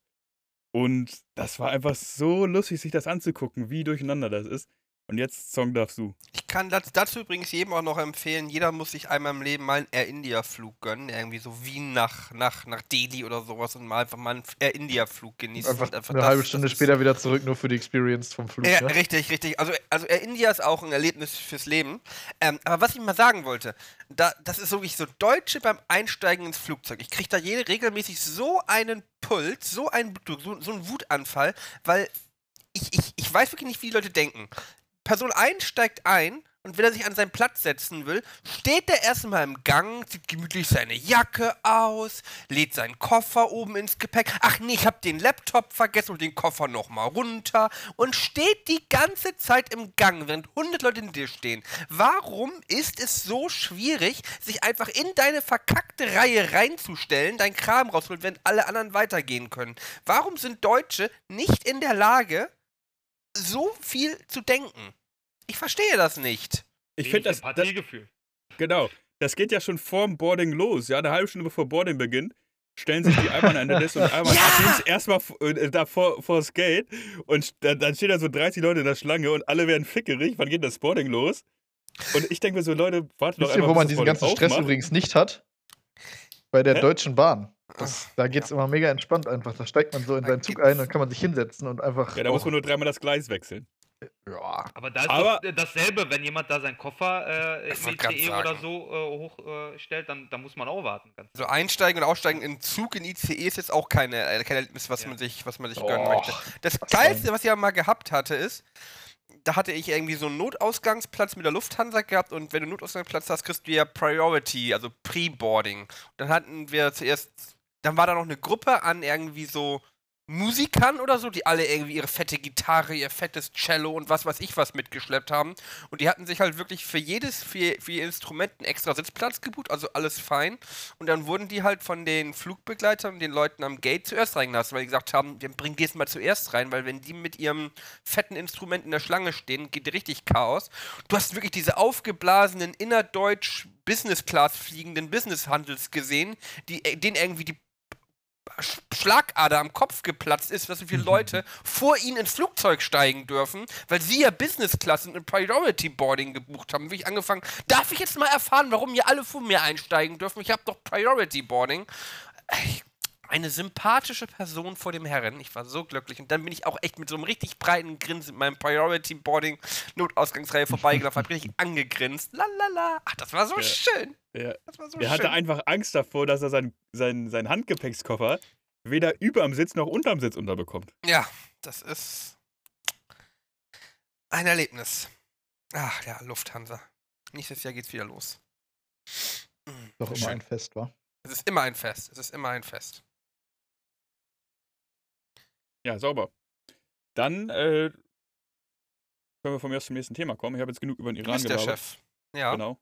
A: Und das war einfach so lustig, sich das anzugucken, wie durcheinander das ist. Und jetzt Song darfst du.
C: Ich kann das, dazu übrigens jedem auch noch empfehlen, jeder muss sich einmal im Leben mal einen Air India Flug gönnen, irgendwie so Wien nach, nach, nach Delhi oder sowas und mal einfach mal einen Air India Flug genießen.
D: Einfach
C: Und einfach
D: eine
C: das-
D: halbe Stunde später wieder zurück, nur für die Experience vom Flug.
C: Ja,
D: ne?
C: richtig, richtig. Also, also Air India ist auch ein Erlebnis fürs Leben. Ähm, aber was ich mal sagen wollte, da, das ist wirklich so Deutsche beim Einsteigen ins Flugzeug. Ich kriege da jede regelmäßig so einen Puls, so einen, so, so einen Wutanfall, weil ich, ich, ich weiß wirklich nicht, wie die Leute denken. Person 1 steigt ein und wenn er sich an seinen Platz setzen will, steht er erstmal im Gang, zieht gemütlich seine Jacke aus, lädt seinen Koffer oben ins Gepäck. Ach nee, ich hab den Laptop vergessen und den Koffer nochmal runter und steht die ganze Zeit im Gang, während 100 Leute in dir stehen. Warum ist es so schwierig, sich einfach in deine verkackte Reihe reinzustellen, dein Kram rausholen, während alle anderen weitergehen können? Warum sind Deutsche nicht in der Lage, so viel zu denken? Ich verstehe das nicht.
A: Ich finde das, das, genau, das geht ja schon vorm Boarding los, ja, eine halbe Stunde bevor Boarding beginnt. Stellen sich die einmal an der Liste und einmal
C: Ja!
A: erstmal äh, da vor, vor das Gate und da, dann stehen da so 30 Leute in der Schlange und alle werden fickerig. Wann geht das Boarding los? Und ich denke mir so, Leute, wartet doch
D: Wisst ihr,
A: einfach,
D: wo man diesen ganzen Stress
A: aufmacht.
D: übrigens nicht hat? Bei der
A: Hä?
D: Deutschen Bahn. Das, da geht's immer mega entspannt einfach. Da steigt man so in seinen Zug ein und kann man sich hinsetzen und einfach.
A: Ja, da muss man nur dreimal das Gleis wechseln.
D: ja.
B: Aber da ist
A: Aber-
B: doch dasselbe, wenn jemand da seinen Koffer äh, im ICE oder
C: sagen.
B: so äh, hochstellt, äh, stellt, dann, dann muss man auch warten. Ganz
C: Also einsteigen und aussteigen in Zug in ICE ist jetzt auch keine, äh, kein Erlebnis, was
B: Ja.
C: man sich, was man sich
D: Och,
C: gönnen möchte. Das Geilste, was ich aber mal gehabt hatte, ist, da hatte ich irgendwie so einen Notausgangsplatz mit der Lufthansa gehabt und wenn du einen Notausgangsplatz hast, kriegst du ja Priority, also Pre-Boarding. Dann hatten wir zuerst, dann war da noch eine Gruppe an irgendwie so Musikern oder so, die alle irgendwie ihre fette Gitarre, ihr fettes Cello und was weiß ich was mitgeschleppt haben. Und die hatten sich halt wirklich für jedes, für, für ihr Instrument einen extra Sitzplatz gebucht, also alles fein. Und dann wurden die halt von den Flugbegleitern, den Leuten am Gate zuerst reingelassen, weil die gesagt haben, wir bringen die jetzt mal zuerst rein, weil wenn die mit ihrem fetten Instrument in der Schlange stehen, geht richtig Chaos. Du hast wirklich diese aufgeblasenen, innerdeutsch Business Class fliegenden Business Handels gesehen, die, äh, denen irgendwie die Schlagader am Kopf geplatzt ist, dass so viele Leute vor ihnen ins Flugzeug steigen dürfen, weil sie ja Business Class und Priority Boarding gebucht haben. Wie ich angefangen, darf ich jetzt mal erfahren, warum ihr alle vor mir einsteigen dürfen? Ich habe doch Priority Boarding. Ey, Eine sympathische Person vor dem Herren. Ich war so glücklich. Und dann bin ich auch echt mit so einem richtig breiten Grinsen mit meinem Priority Boarding Notausgangsreihe vorbeigelaufen, hab richtig angegrinst. Lalala. Ach, das war so
A: Ja.
C: schön.
A: Ja.
C: Das war so
A: Der
C: schön.
A: hatte einfach Angst davor, dass er sein, sein, sein Handgepäckskoffer weder überm Sitz noch unterm Sitz unterbekommt.
C: Ja, das ist ein Erlebnis. Ach ja, Lufthansa. Nächstes Jahr geht's wieder los.
D: Doch immer
C: schön.
D: ein Fest, war.
C: Es ist immer ein Fest. Es ist immer ein Fest.
A: Ja, sauber. Dann äh, können wir von mir aus zum nächsten Thema kommen. Ich habe jetzt genug über den
C: Du
A: Iran
C: bist der. Chef. Ja.
A: Genau.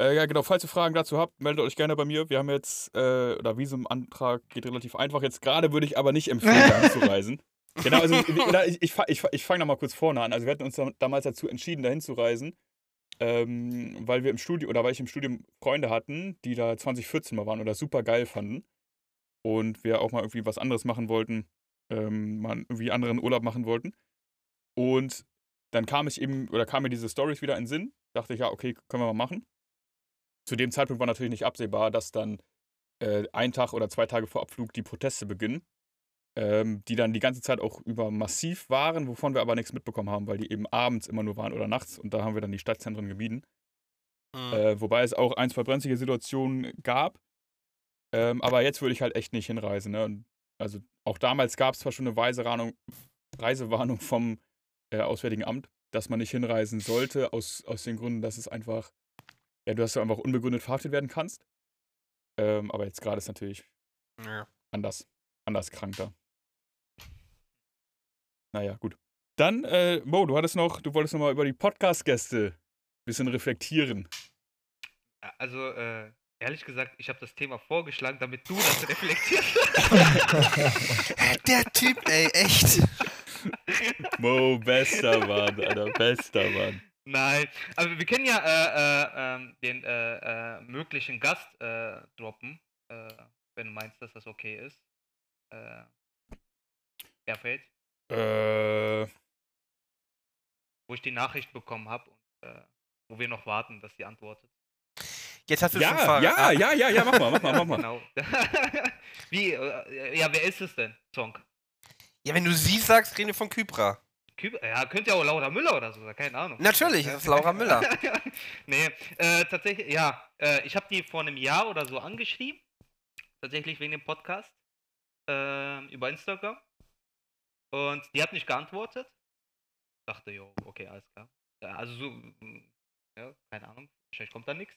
A: Äh, ja, genau. Falls ihr Fragen dazu habt, meldet euch gerne bei mir. Wir haben jetzt, äh, oder Visumantrag geht relativ einfach. Jetzt gerade würde ich aber nicht empfehlen, dahin zu reisen. Genau, also ich, ich, ich, ich fange nochmal kurz vorne an. Also wir hatten uns da- damals dazu entschieden, dahin zu reisen, ähm, weil wir im Studium, oder weil ich im Studium Freunde hatten, die da 2014 mal waren oder super geil fanden. Und wir auch mal irgendwie was anderes machen wollten, ähm, mal irgendwie anderen Urlaub machen wollten. Und dann kam ich eben, oder kam mir diese Stories wieder in den Sinn. Dachte ich, ja, okay, können wir mal machen. Zu dem Zeitpunkt war natürlich nicht absehbar, dass dann äh, ein Tag oder zwei Tage vor Abflug die Proteste beginnen, ähm, die dann die ganze Zeit auch über massiv waren, wovon wir aber nichts mitbekommen haben, weil die eben abends immer nur waren oder nachts und da haben wir dann die Stadtzentren gemieden.
C: Mm.
A: Äh, wobei es auch ein, zwei brenzlige Situationen gab. Ähm, aber jetzt würde ich halt echt nicht hinreisen. Ne? Also auch damals gab es zwar schon eine Weisewarnung, Reisewarnung vom äh, Auswärtigen Amt, dass man nicht hinreisen sollte, aus, aus den Gründen, dass es einfach, ja, du hast ja einfach unbegründet verhaftet werden kannst. Ähm, aber jetzt gerade ist natürlich
C: ja.
A: anders, anders krank da. Naja, gut. Dann, äh, Mo, du hattest noch, du wolltest noch mal über die Podcast-Gäste ein bisschen reflektieren.
B: Also, äh, ehrlich gesagt, ich habe das Thema vorgeschlagen, damit du das reflektierst.
C: Der Typ, ey, echt.
A: Mo, bester Mann, Alter, bester Mann.
B: Nein, aber wir können ja äh, äh, ähm, den äh, äh, möglichen Gast äh, droppen, äh, wenn du meinst, dass das okay ist. Äh,
A: Äh,
B: wo ich die Nachricht bekommen habe und äh, wo wir noch warten, dass sie antwortet.
C: Jetzt hast du schon
A: ja,
C: ver-
A: ja,
C: ah,
A: ja, ja, ja, mach mal, mach mal, mach mal.
B: Genau. Wie, äh, ja, wer ist es denn, Song?
C: Ja, wenn du sie sagst, reden wir von Kypra.
B: Küb ja, könnte ja auch Laura Müller oder so sein, keine Ahnung.
C: Natürlich, das ist Laura Müller.
B: nee, äh, tatsächlich, ja. Äh, ich habe die vor einem Jahr oder so angeschrieben. Tatsächlich wegen dem Podcast. ähm, über Instagram. Und die hat nicht geantwortet. Dachte, jo, okay, alles klar. Also so, mm, ja, keine Ahnung, wahrscheinlich kommt da nichts.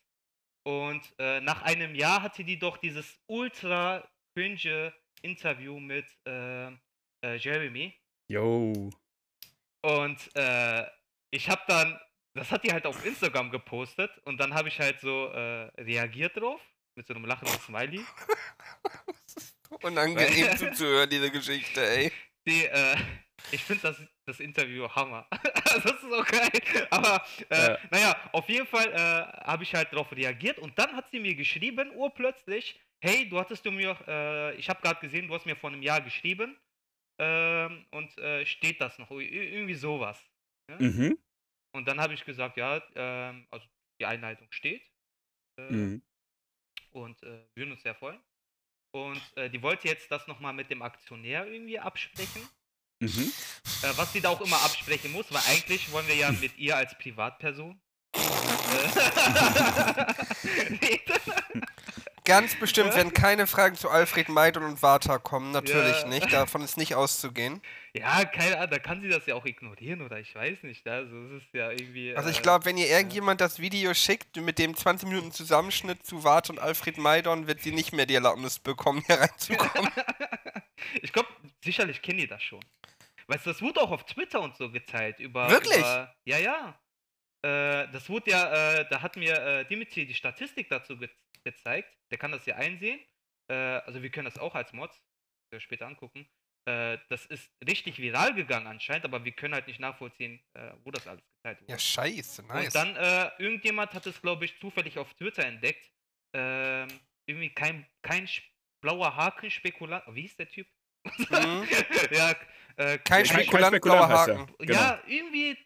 B: Und äh, nach einem Jahr hatte die doch dieses ultra cringe Interview mit äh, äh, Jeremy.
A: Yo.
B: Und äh, ich habe dann, das hat die halt auf Instagram gepostet und dann habe ich halt so äh, reagiert drauf mit so einem lachenden Smiley.
C: Unangenehm zuzuhören, diese Geschichte, ey.
B: Die, äh, ich finde das, das Interview Hammer. Also, das ist so geil. Aber äh,
A: Ja.
B: naja, auf jeden Fall äh, habe ich halt darauf reagiert und dann hat sie mir geschrieben, urplötzlich, hey, du hattest du mir, äh, ich habe gerade gesehen, du hast mir vor einem Jahr geschrieben ähm, und äh, steht das noch? Ir- Irgendwie sowas.
A: Mhm.
B: Und dann habe ich gesagt, ja, ähm, also die Einleitung steht äh,
A: mhm.
B: und äh, würden uns sehr freuen. Und die wollte jetzt das nochmal mit dem Aktionär irgendwie absprechen.
A: Mhm.
B: Äh, was sie da auch immer absprechen muss, weil eigentlich wollen wir ja mit ihr als Privatperson.
C: Ganz bestimmt
B: Ja.
C: werden keine Fragen zu Alfred Maidon und Vata kommen. Natürlich
B: Ja.
C: nicht. Davon ist nicht auszugehen.
B: ja, keine Ahnung, da kann sie das ja auch ignorieren oder ich weiß nicht. Also es ist ja irgendwie.
C: Also ich
B: äh,
C: glaube, wenn ihr irgendjemand das Video schickt mit dem 20 Minuten Zusammenschnitt zu Vata und Alfred Maidon, wird sie nicht mehr die Erlaubnis bekommen, hier reinzukommen.
B: ich glaube, sicherlich kennen die das schon. Weißt du, das wurde auch auf Twitter und so geteilt. Über,
C: Wirklich?
B: Über, ja, ja. Äh, das wurde ja, äh, da hat mir äh, Dimitri die Statistik dazu ge gezeigt. Der kann das ja einsehen. Äh, also wir können das auch als Mods äh, später angucken. Äh, das ist richtig viral gegangen anscheinend, aber wir können halt nicht nachvollziehen, wo das alles geteilt wurde.
C: ja, scheiße, nice.
B: Und dann, äh, irgendjemand hat es, glaube ich, zufällig auf Twitter entdeckt. Ähm, irgendwie kein, kein blauer Haken-Spekulant. Wie hieß der Typ?
C: Mhm.
B: ja, äh,
C: Kein
A: kein
C: Spekulant, blauer
A: er.
C: Haken.
A: Genau.
B: ja, irgendwie,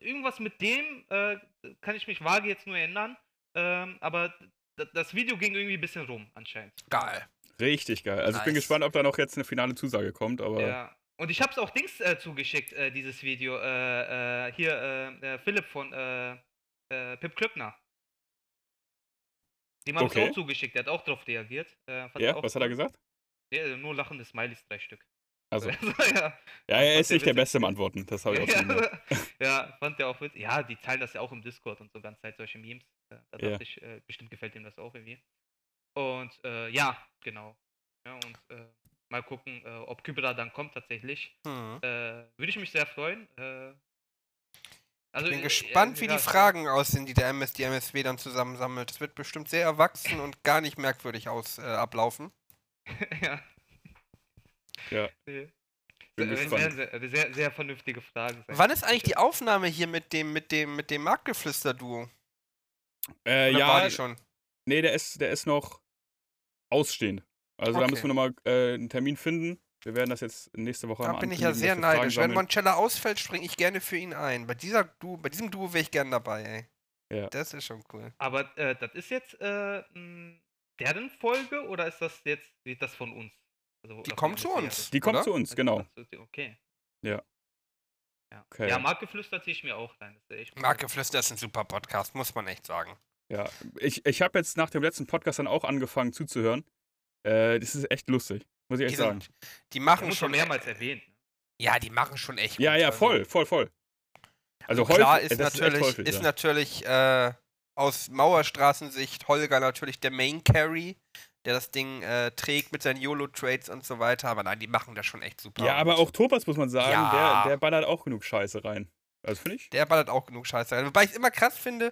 B: irgendwas mit dem, äh, kann ich mich vage jetzt nur erinnern. Ähm, aber das Video ging irgendwie ein bisschen rum, anscheinend.
C: Geil.
A: Richtig geil. Also ich bin
C: Nice.
A: gespannt, ob da noch jetzt eine finale Zusage kommt, aber
B: Ja. Und ich hab's auch Dings äh, zugeschickt, äh, dieses Video. Äh, äh, hier, äh, äh, Philipp von äh, äh, Pip Klöckner. Dem hab
A: Okay.
B: ich's auch zugeschickt, der hat auch drauf reagiert. Äh,
A: ja,
B: ich auch
A: was hat er gesagt?
B: Ja, nur lachende Smileys, drei Stück.
A: Also,
B: Also, ja.
A: ja, er ist nicht der. Beste im Antworten. Das habe ich auch schon
B: ja, ja, fand der auch witzig. Ja, die teilen das ja auch im Discord und so ganz Zeit, solche Memes. Da
A: Ja.
B: dachte ich, äh, bestimmt gefällt ihm das auch irgendwie. Und äh, ja, genau. Ja, und äh, mal gucken, äh, ob Kybra dann kommt tatsächlich.
C: Hm.
B: Äh, Würde ich mich sehr freuen. Äh, also,
C: Ich bin
B: äh,
C: gespannt,
B: äh,
C: wie
B: ja,
C: die Fragen aussehen, die der MS, die MSW dann zusammensammelt. Das wird bestimmt sehr erwachsen und gar nicht merkwürdig aus, äh, ablaufen.
B: ja.
A: Ja.
B: Nee.
A: Bin
B: sehr, sehr, sehr vernünftige Fragen sein.
C: Wann ist eigentlich die Aufnahme hier mit dem, mit dem, mit dem Marktgeflüster-Duo?
A: Äh, ja,
C: war die schon?
A: nee, der ist, der ist noch ausstehend. Also da
C: Okay.
A: müssen wir nochmal äh, einen Termin finden. Wir werden das jetzt nächste Woche
C: Da bin ich ja sehr neidisch. Wenn. Moncella ausfällt, springe ich gerne für ihn ein. Bei, dieser Duo, bei diesem Duo wäre ich gern dabei, ey.
A: Ja.
C: Das ist schon cool.
B: Aber äh, das ist jetzt äh, deren Folge oder ist das jetzt das von uns? Also,
C: Die kommt zu uns.
A: Die kommt
C: oder?
A: zu uns,
B: Also,
A: genau.
B: Okay.
A: Ja.
B: Ja,
A: Okay.
B: ja Marktgeflüster ziehe ich mir auch rein. Ist cool.
C: Marktgeflüster ist ein super Podcast, muss man echt sagen.
A: Ja, ich, ich habe jetzt nach dem letzten Podcast dann auch angefangen zuzuhören. Äh, das ist echt lustig, muss ich
C: Die,
A: echt sagen.
C: sind, die machen schon
B: schon mehrmals erwähnt. ne?
C: Ja, die machen schon echt
A: Ja,
C: gut,
A: ja,
C: also.
A: voll, voll, voll. Also
C: Klar
A: häufig,
C: ist
A: echt
C: natürlich,
A: häufig,
C: ist
A: ja.
C: natürlich äh, aus Mauerstraßensicht Holger natürlich der Main Carry, der das Ding äh, trägt mit seinen YOLO-Trades und so weiter. Aber nein, die machen das schon echt super.
A: Ja, aber auch Topas, muss man sagen,
C: Ja.
A: der, der ballert auch genug Scheiße rein. Also finde ich.
C: Der ballert auch genug Scheiße rein. Wobei ich es immer krass finde,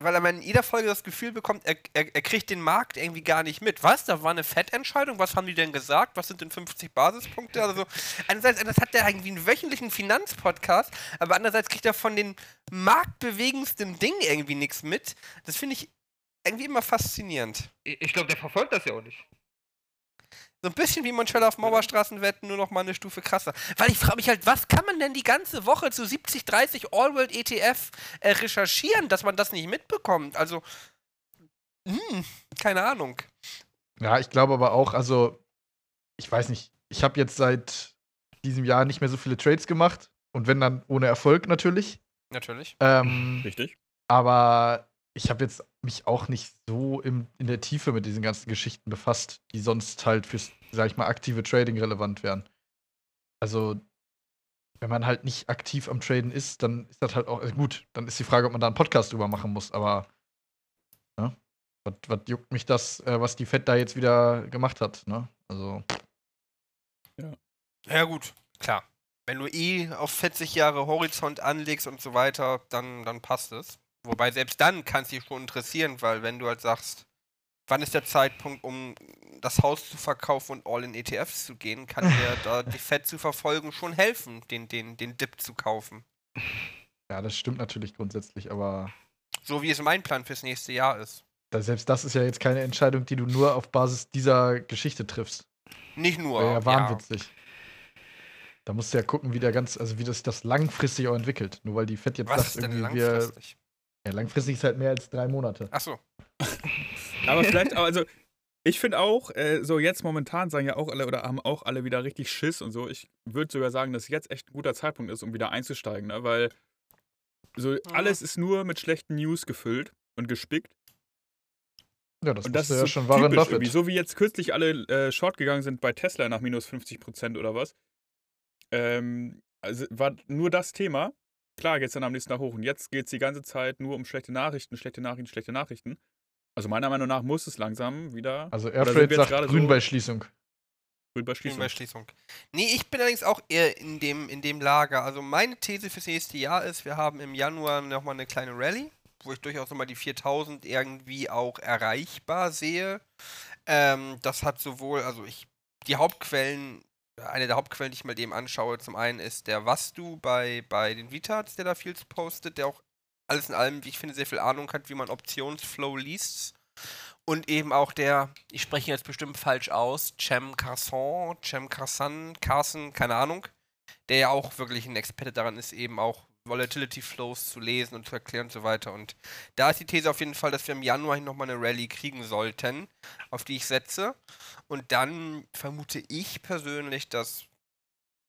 C: weil er in jeder Folge das Gefühl bekommt, er, er, er kriegt den Markt irgendwie gar nicht mit. Was? Da war eine Fettentscheidung? Was haben die denn gesagt? Was sind denn 50 Basispunkte? Also, einerseits, einerseits hat er irgendwie einen wöchentlichen Finanzpodcast, aber andererseits kriegt er von den marktbewegendsten Dingen irgendwie nichts mit. Das finde ich irgendwie immer faszinierend.
B: Ich, ich glaube, der verfolgt das ja auch nicht.
C: So ein bisschen wie Monchella auf Mauerstraßenwetten, nur noch mal eine Stufe krasser. Weil ich frage mich halt, was kann man denn die ganze Woche zu 70, 30 All-World ETF äh, recherchieren, dass man das nicht mitbekommt? Also, hm, keine Ahnung.
D: Ja, ich glaube aber auch, also, ich weiß nicht, ich habe jetzt seit diesem Jahr nicht mehr so viele Trades gemacht. Und wenn dann ohne Erfolg natürlich.
C: Natürlich.
D: Ähm,
A: Richtig.
D: aber ich habe jetzt mich auch nicht so im, in der Tiefe mit diesen ganzen Geschichten befasst, die sonst halt fürs, sag ich mal, aktive Trading relevant wären. Also, wenn man halt nicht aktiv am Traden ist, dann ist das halt auch äh, gut. Dann ist die Frage, ob man da einen Podcast drüber machen muss. Aber, ne? Was, was juckt mich das, äh, was die Fed da jetzt wieder gemacht hat, ne? Also,
C: Ja, gut, klar. Wenn du eh auf 40 Jahre Horizont anlegst und so weiter, dann, dann passt es. Wobei selbst dann kann es dich schon interessieren, weil wenn du halt sagst, wann ist der Zeitpunkt, um das Haus zu verkaufen und all in ETFs zu gehen, kann dir da die Fed zu verfolgen schon helfen, den, den, den Dip zu kaufen.
D: ja, das stimmt natürlich grundsätzlich, aber
C: So wie es mein Plan fürs nächste Jahr ist.
D: da, selbst das ist ja jetzt keine Entscheidung, die du nur auf Basis dieser Geschichte triffst.
C: Nicht nur.
D: Wäre ja
C: ja.
D: wahnwitzig. Da musst du ja gucken, wie der ganz, also wie das, das langfristig auch entwickelt. Nur weil die Fed jetzt
C: Was
D: sagt, irgendwie, wir.
C: Langfristig?
D: Ja, langfristig ist halt mehr als drei Monate.
C: Achso.
A: Aber vielleicht, aber also, Ich finde auch, äh, so jetzt momentan sagen ja auch alle oder haben auch alle wieder richtig Schiss und so. Ich würde sogar sagen, dass jetzt echt ein guter Zeitpunkt ist, um wieder einzusteigen, ne? weil so alles ist nur mit schlechten News gefüllt und gespickt.
D: Ja, das,
A: Und das ist
D: ja
A: so
D: schon Warren
A: typisch
D: Buffett.
A: irgendwie. So wie jetzt kürzlich alle äh, short gegangen sind bei Tesla nach minus 50% oder was. Ähm, also war nur das Thema. Klar geht's dann am nächsten Tag hoch. Und jetzt geht's die ganze Zeit nur um schlechte Nachrichten, schlechte Nachrichten, schlechte Nachrichten. Also meiner Meinung nach muss es langsam wieder
D: Also Airfreight sagt
A: gerade
D: grün
A: so-
D: bei Schließung.
A: drüber schließen.
C: Bei Schließung. Nee, ich bin allerdings auch eher in dem, in dem Lager. Also meine These fürs nächste Jahr ist, wir haben im Januar nochmal eine kleine Rallye, wo ich durchaus nochmal die 4000 irgendwie auch erreichbar sehe. Ähm, das hat sowohl, also ich, die Hauptquellen, eine der Hauptquellen, die ich mir eben anschaue, zum einen ist der Vastu bei, bei den Vitats, der da viel postet, der auch alles in allem, wie ich finde, sehr viel Ahnung hat, wie man Optionsflow liest. Und eben auch der, ich spreche jetzt bestimmt falsch aus, Cem Carson, Cem Carson, Carson, keine Ahnung, der ja auch wirklich ein Experte daran ist, eben auch Volatility Flows zu lesen und zu erklären und so weiter. Und da ist die These auf jeden Fall, dass wir im Januar hin nochmal eine Rallye kriegen sollten, auf die ich setze. Und dann vermute ich persönlich, dass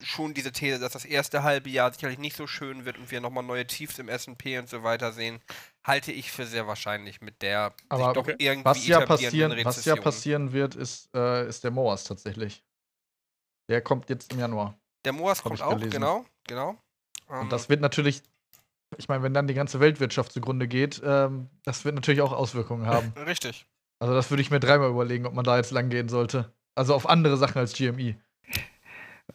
C: schon diese These, dass das erste halbe Jahr sicherlich nicht so schön wird und wir nochmal neue Tiefs im S&P und so weiter sehen, halte ich für sehr wahrscheinlich mit der
D: Aber
C: sich doch
A: okay.
C: irgendwie
D: Was ja,
C: etablierenden
D: passieren, was ja
C: Rezession.
D: passieren wird, ist, äh, ist der Moas tatsächlich. Der kommt jetzt im Januar.
C: Der Moas kommt auch,
D: gelesen.
C: genau, genau.
D: Und
C: Ähm,
D: das wird natürlich, ich meine, wenn dann die ganze Weltwirtschaft zugrunde geht, ähm, das wird natürlich auch Auswirkungen haben.
C: richtig.
D: Also das würde ich mir dreimal überlegen, ob man da jetzt lang gehen sollte. Also auf andere Sachen als GME.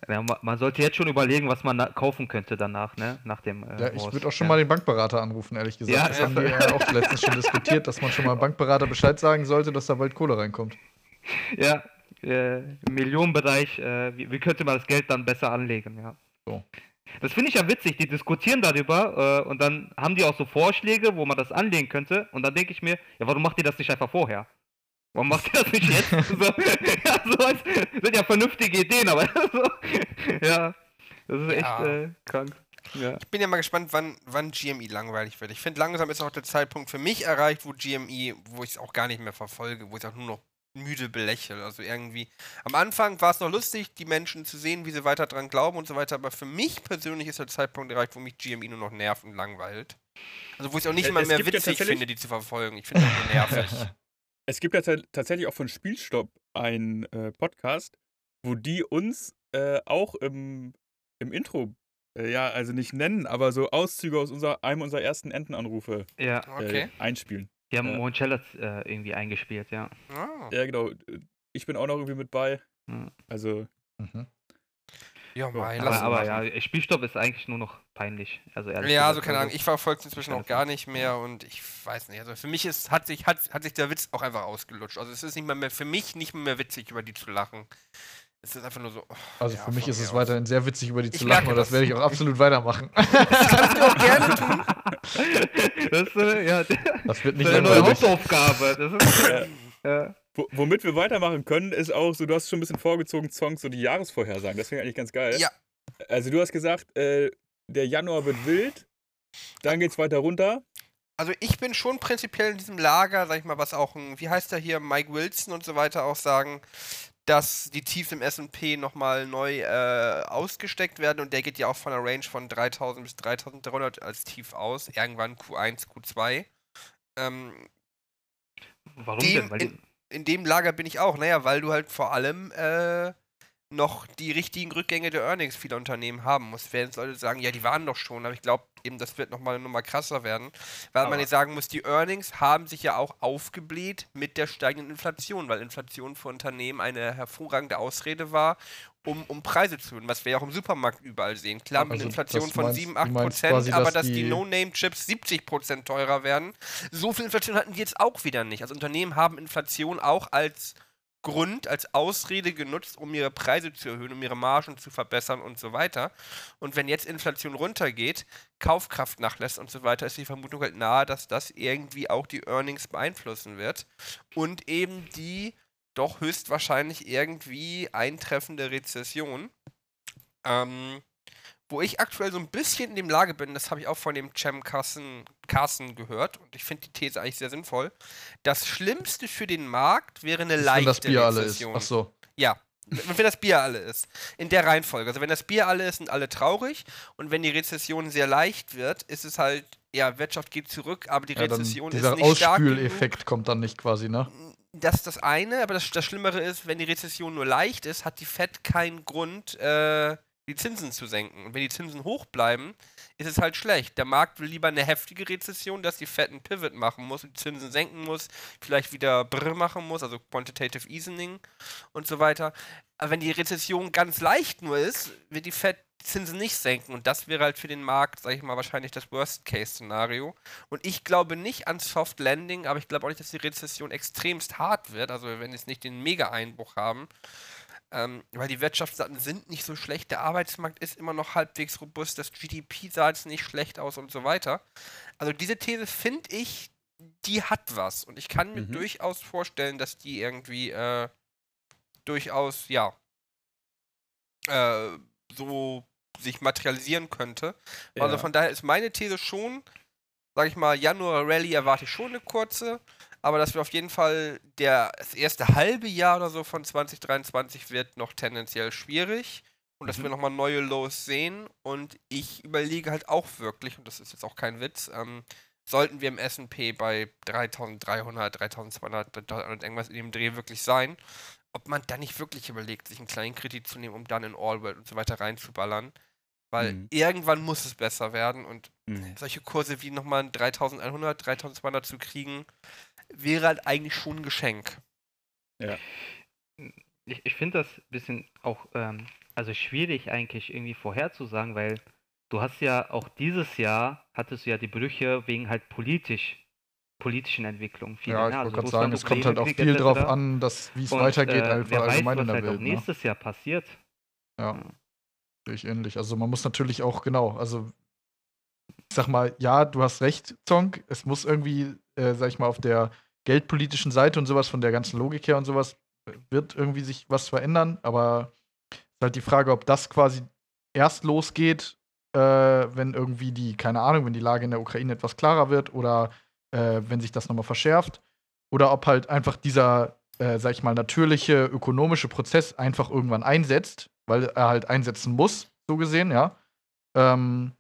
B: Ja, ma- man sollte jetzt schon überlegen, was man kaufen könnte danach, ne? Nach dem. Äh,
D: Ja, ich würde auch schon
B: ja.
D: mal den Bankberater anrufen, ehrlich gesagt.
B: Ja,
D: das
B: ja.
D: haben wir ja auch letztens schon diskutiert, dass man schon mal Bankberater Bescheid sagen sollte, dass da bald Kohle reinkommt.
B: Ja, äh, im Millionenbereich, äh, wie, wie könnte man das Geld dann besser anlegen, ja.
D: So.
B: Das finde ich ja witzig, die diskutieren darüber äh, und dann haben die auch so Vorschläge, wo man das anlegen könnte und dann denke ich mir, ja, warum macht ihr das nicht einfach vorher? Warum macht ihr das nicht jetzt? so, ja, so als, sind ja vernünftige Ideen, aber so, ja, das ist echt
C: Ja.
B: äh, krank. Ja.
C: Ich bin ja mal gespannt, wann, wann GME langweilig wird. Ich finde, langsam ist auch der Zeitpunkt für mich erreicht, wo GME, wo ich es auch gar nicht mehr verfolge, wo ich es auch nur noch müde belächle. Also irgendwie, am Anfang war es noch lustig, die Menschen zu sehen, wie sie weiter dran glauben und so weiter, aber für mich persönlich ist der Zeitpunkt erreicht, wo mich GME nur noch nervt und langweilt. Also wo ich es auch nicht
A: Äh,
C: mal mehr
A: ja
C: witzig
A: tatsächlich-
C: finde, die zu verfolgen. Ich finde das nur nervig.
A: Es gibt ja ta- tatsächlich auch von Spielstopp einen äh, Podcast, wo die uns äh, auch im, im Intro, äh, ja, also nicht nennen, aber so Auszüge aus unser, einem unserer ersten Entenanrufe
B: ja,
C: Okay.
A: äh, einspielen.
B: Die haben
A: Ja.
B: Moncellas äh, irgendwie eingespielt, ja.
C: Ah.
A: Ja, genau. Ich bin auch noch irgendwie mit bei.
B: Mhm.
A: Also,
D: Mhm.
C: Ja, mei,
B: Aber,
C: lass
B: aber ja, Spielstopp ist eigentlich nur noch peinlich. Also ehrlich
C: Ja, also keine Ahnung, ich verfolge es inzwischen auch gar nicht mehr und ich weiß nicht. Also für mich ist, hat sich, hat, hat sich der Witz auch einfach ausgelutscht. Also es ist nicht mal mehr, für mich nicht mehr witzig, über die zu lachen. Es ist einfach nur so. oh,
D: Also
C: ja,
D: für mich ist es
C: aus.
D: weiterhin sehr witzig, über die
C: Ich
D: zu lachen und das
C: das.
D: werde ich auch absolut weitermachen.
C: Kannst du auch gerne tun.
B: das, äh, ja, das
D: Das wird
B: ist
D: nicht
B: eine neue. Hauptaufgabe. Das ist,
A: äh, wo, womit wir weitermachen können, ist auch so, du hast schon ein bisschen vorgezogen, Songs, so die Jahresvorhersagen. Das finde ich eigentlich ganz geil.
C: Ja.
A: Also, du hast gesagt, äh, der Januar wird wild, dann geht's weiter runter.
C: Also ich bin schon prinzipiell in diesem Lager, sag ich mal, was auch ein, wie heißt der hier, Mike Wilson und so weiter auch sagen, dass die Tiefs im S&P nochmal neu äh, ausgesteckt werden und der geht ja auch von einer Range von 3000 bis 3300 als Tief aus, irgendwann Q1, Q2. Ähm,
B: Warum
C: Dem
B: denn?
C: In- in dem Lager bin ich auch, naja, weil du halt vor allem äh, noch die richtigen Rückgänge der Earnings vieler Unternehmen haben musst. Werden jetzt Leute sagen, ja, die waren doch schon, aber ich glaube eben, das wird nochmal noch mal krasser werden, weil man
A: Aber-
C: jetzt sagen muss, die Earnings haben sich ja auch aufgebläht mit der steigenden Inflation, weil Inflation für Unternehmen eine hervorragende Ausrede war, um, um Preise zu erhöhen, was wir ja auch im Supermarkt überall sehen. Klar, mit
D: Also,
C: einer Inflation von
D: meinst-
C: 7,
D: du
C: 8
D: meinst
C: Prozent,
D: quasi,
C: aber
D: dass
C: dass die,
D: die-
C: No-Name-Chips 70 Prozent teurer werden, so viel Inflation hatten die jetzt auch wieder nicht. Also Unternehmen haben Inflation auch als Grund, als Ausrede genutzt, um ihre Preise zu erhöhen, um ihre Margen zu verbessern und so weiter. Und wenn jetzt Inflation runtergeht, Kaufkraft nachlässt und so weiter, ist die Vermutung halt nahe, dass das irgendwie auch die Earnings beeinflussen wird. Und eben die doch höchstwahrscheinlich irgendwie eintreffende Rezession. Ähm, wo ich aktuell so ein bisschen in dem Lage bin, das habe ich auch von dem Cem Carson, Carson gehört und ich finde die These eigentlich sehr sinnvoll. Das Schlimmste für den Markt wäre eine
D: Ist,
C: leichte
D: wenn das Bier alle ist.
C: Rezession.
D: Ach so.
C: Ja, wenn das Bier alle ist. In der Reihenfolge. Also wenn das Bier alle ist, sind alle traurig. Und wenn die Rezession sehr leicht wird, ist es halt, ja, Wirtschaft geht zurück, aber die
D: Ja,
C: Rezession
D: dieser
C: ist nicht stark genug.
D: Ausspüleffekt kommt dann nicht quasi, ne?
C: Das ist das eine, aber das, das Schlimmere ist, wenn die Rezession nur leicht ist, hat die Fed keinen Grund, äh, die Zinsen zu senken. Und wenn die Zinsen hoch bleiben, ist es halt schlecht. Der Markt will lieber eine heftige Rezession, dass die Fed einen Pivot machen muss und die Zinsen senken muss, vielleicht wieder Brr machen muss, also Quantitative Easing und so weiter. Aber wenn die Rezession ganz leicht nur ist, wird die Fed die Zinsen nicht senken. Und das wäre halt für den Markt, sage ich mal, wahrscheinlich das Worst-Case-Szenario. Und ich glaube nicht an Soft Landing, aber ich glaube auch nicht, dass die Rezession extremst hart wird. Also wenn wir jetzt nicht den Mega-Einbruch haben. Ähm, weil die Wirtschaftsdaten sind nicht so schlecht, der Arbeitsmarkt ist immer noch halbwegs robust, das GDP sah jetzt nicht schlecht aus und so weiter. Also diese These finde ich, die hat was. Und ich kann mir
A: Mhm.
C: durchaus vorstellen, dass die irgendwie äh, durchaus, ja, äh, so sich materialisieren könnte. Also
A: Ja.
C: von daher ist meine These schon, sag ich mal, Januar Rally erwarte ich schon eine kurze, aber dass wir auf jeden Fall der, das erste halbe Jahr oder so von 2023 wird noch tendenziell schwierig und dass
A: Mhm.
C: wir nochmal neue Lows sehen und ich überlege halt auch wirklich, und das ist jetzt auch kein Witz, ähm, sollten wir im S&P bei 3300, 3200, 300 irgendwas in dem Dreh wirklich sein, ob man dann nicht wirklich überlegt, sich einen kleinen Kredit zu nehmen, um dann in Allworld und so weiter reinzuballern. Weil
A: Mhm.
C: irgendwann muss es besser werden und
A: Mhm.
C: solche Kurse wie nochmal ein 3100, 3200 zu kriegen, wäre halt eigentlich schon ein Geschenk.
B: Ich, ich finde das ein bisschen auch, ähm, also schwierig eigentlich irgendwie vorherzusagen, weil du hast ja auch dieses Jahr, hattest du ja die Brüche wegen halt politisch, politischen Entwicklungen. viel,
D: Ja, ich
B: ne?
D: wollte
B: Also
D: gerade sagen, es kommt halt auch viel drauf an, dass wie es weitergeht,
B: äh,
D: einfach
B: wer weiß,
D: allgemein in
B: was
D: der
B: halt auch
D: Welt. Ne?
B: nächstes Jahr passiert.
D: Ja, sehe ich ähnlich. Also man muss natürlich auch, genau, also ich sag mal, ja, du hast recht, Zong, es muss irgendwie, äh, sag ich mal, auf der geldpolitischen Seite und sowas, von der ganzen Logik her und sowas, wird irgendwie sich was verändern, aber es ist halt die Frage, ob das quasi erst losgeht, äh, wenn irgendwie die, keine Ahnung, wenn die Lage in der Ukraine etwas klarer wird oder äh, wenn sich das nochmal verschärft, oder ob halt einfach dieser, äh, sag ich mal, natürliche ökonomische Prozess einfach irgendwann einsetzt, weil er halt einsetzen muss, so gesehen, ja. Ähm,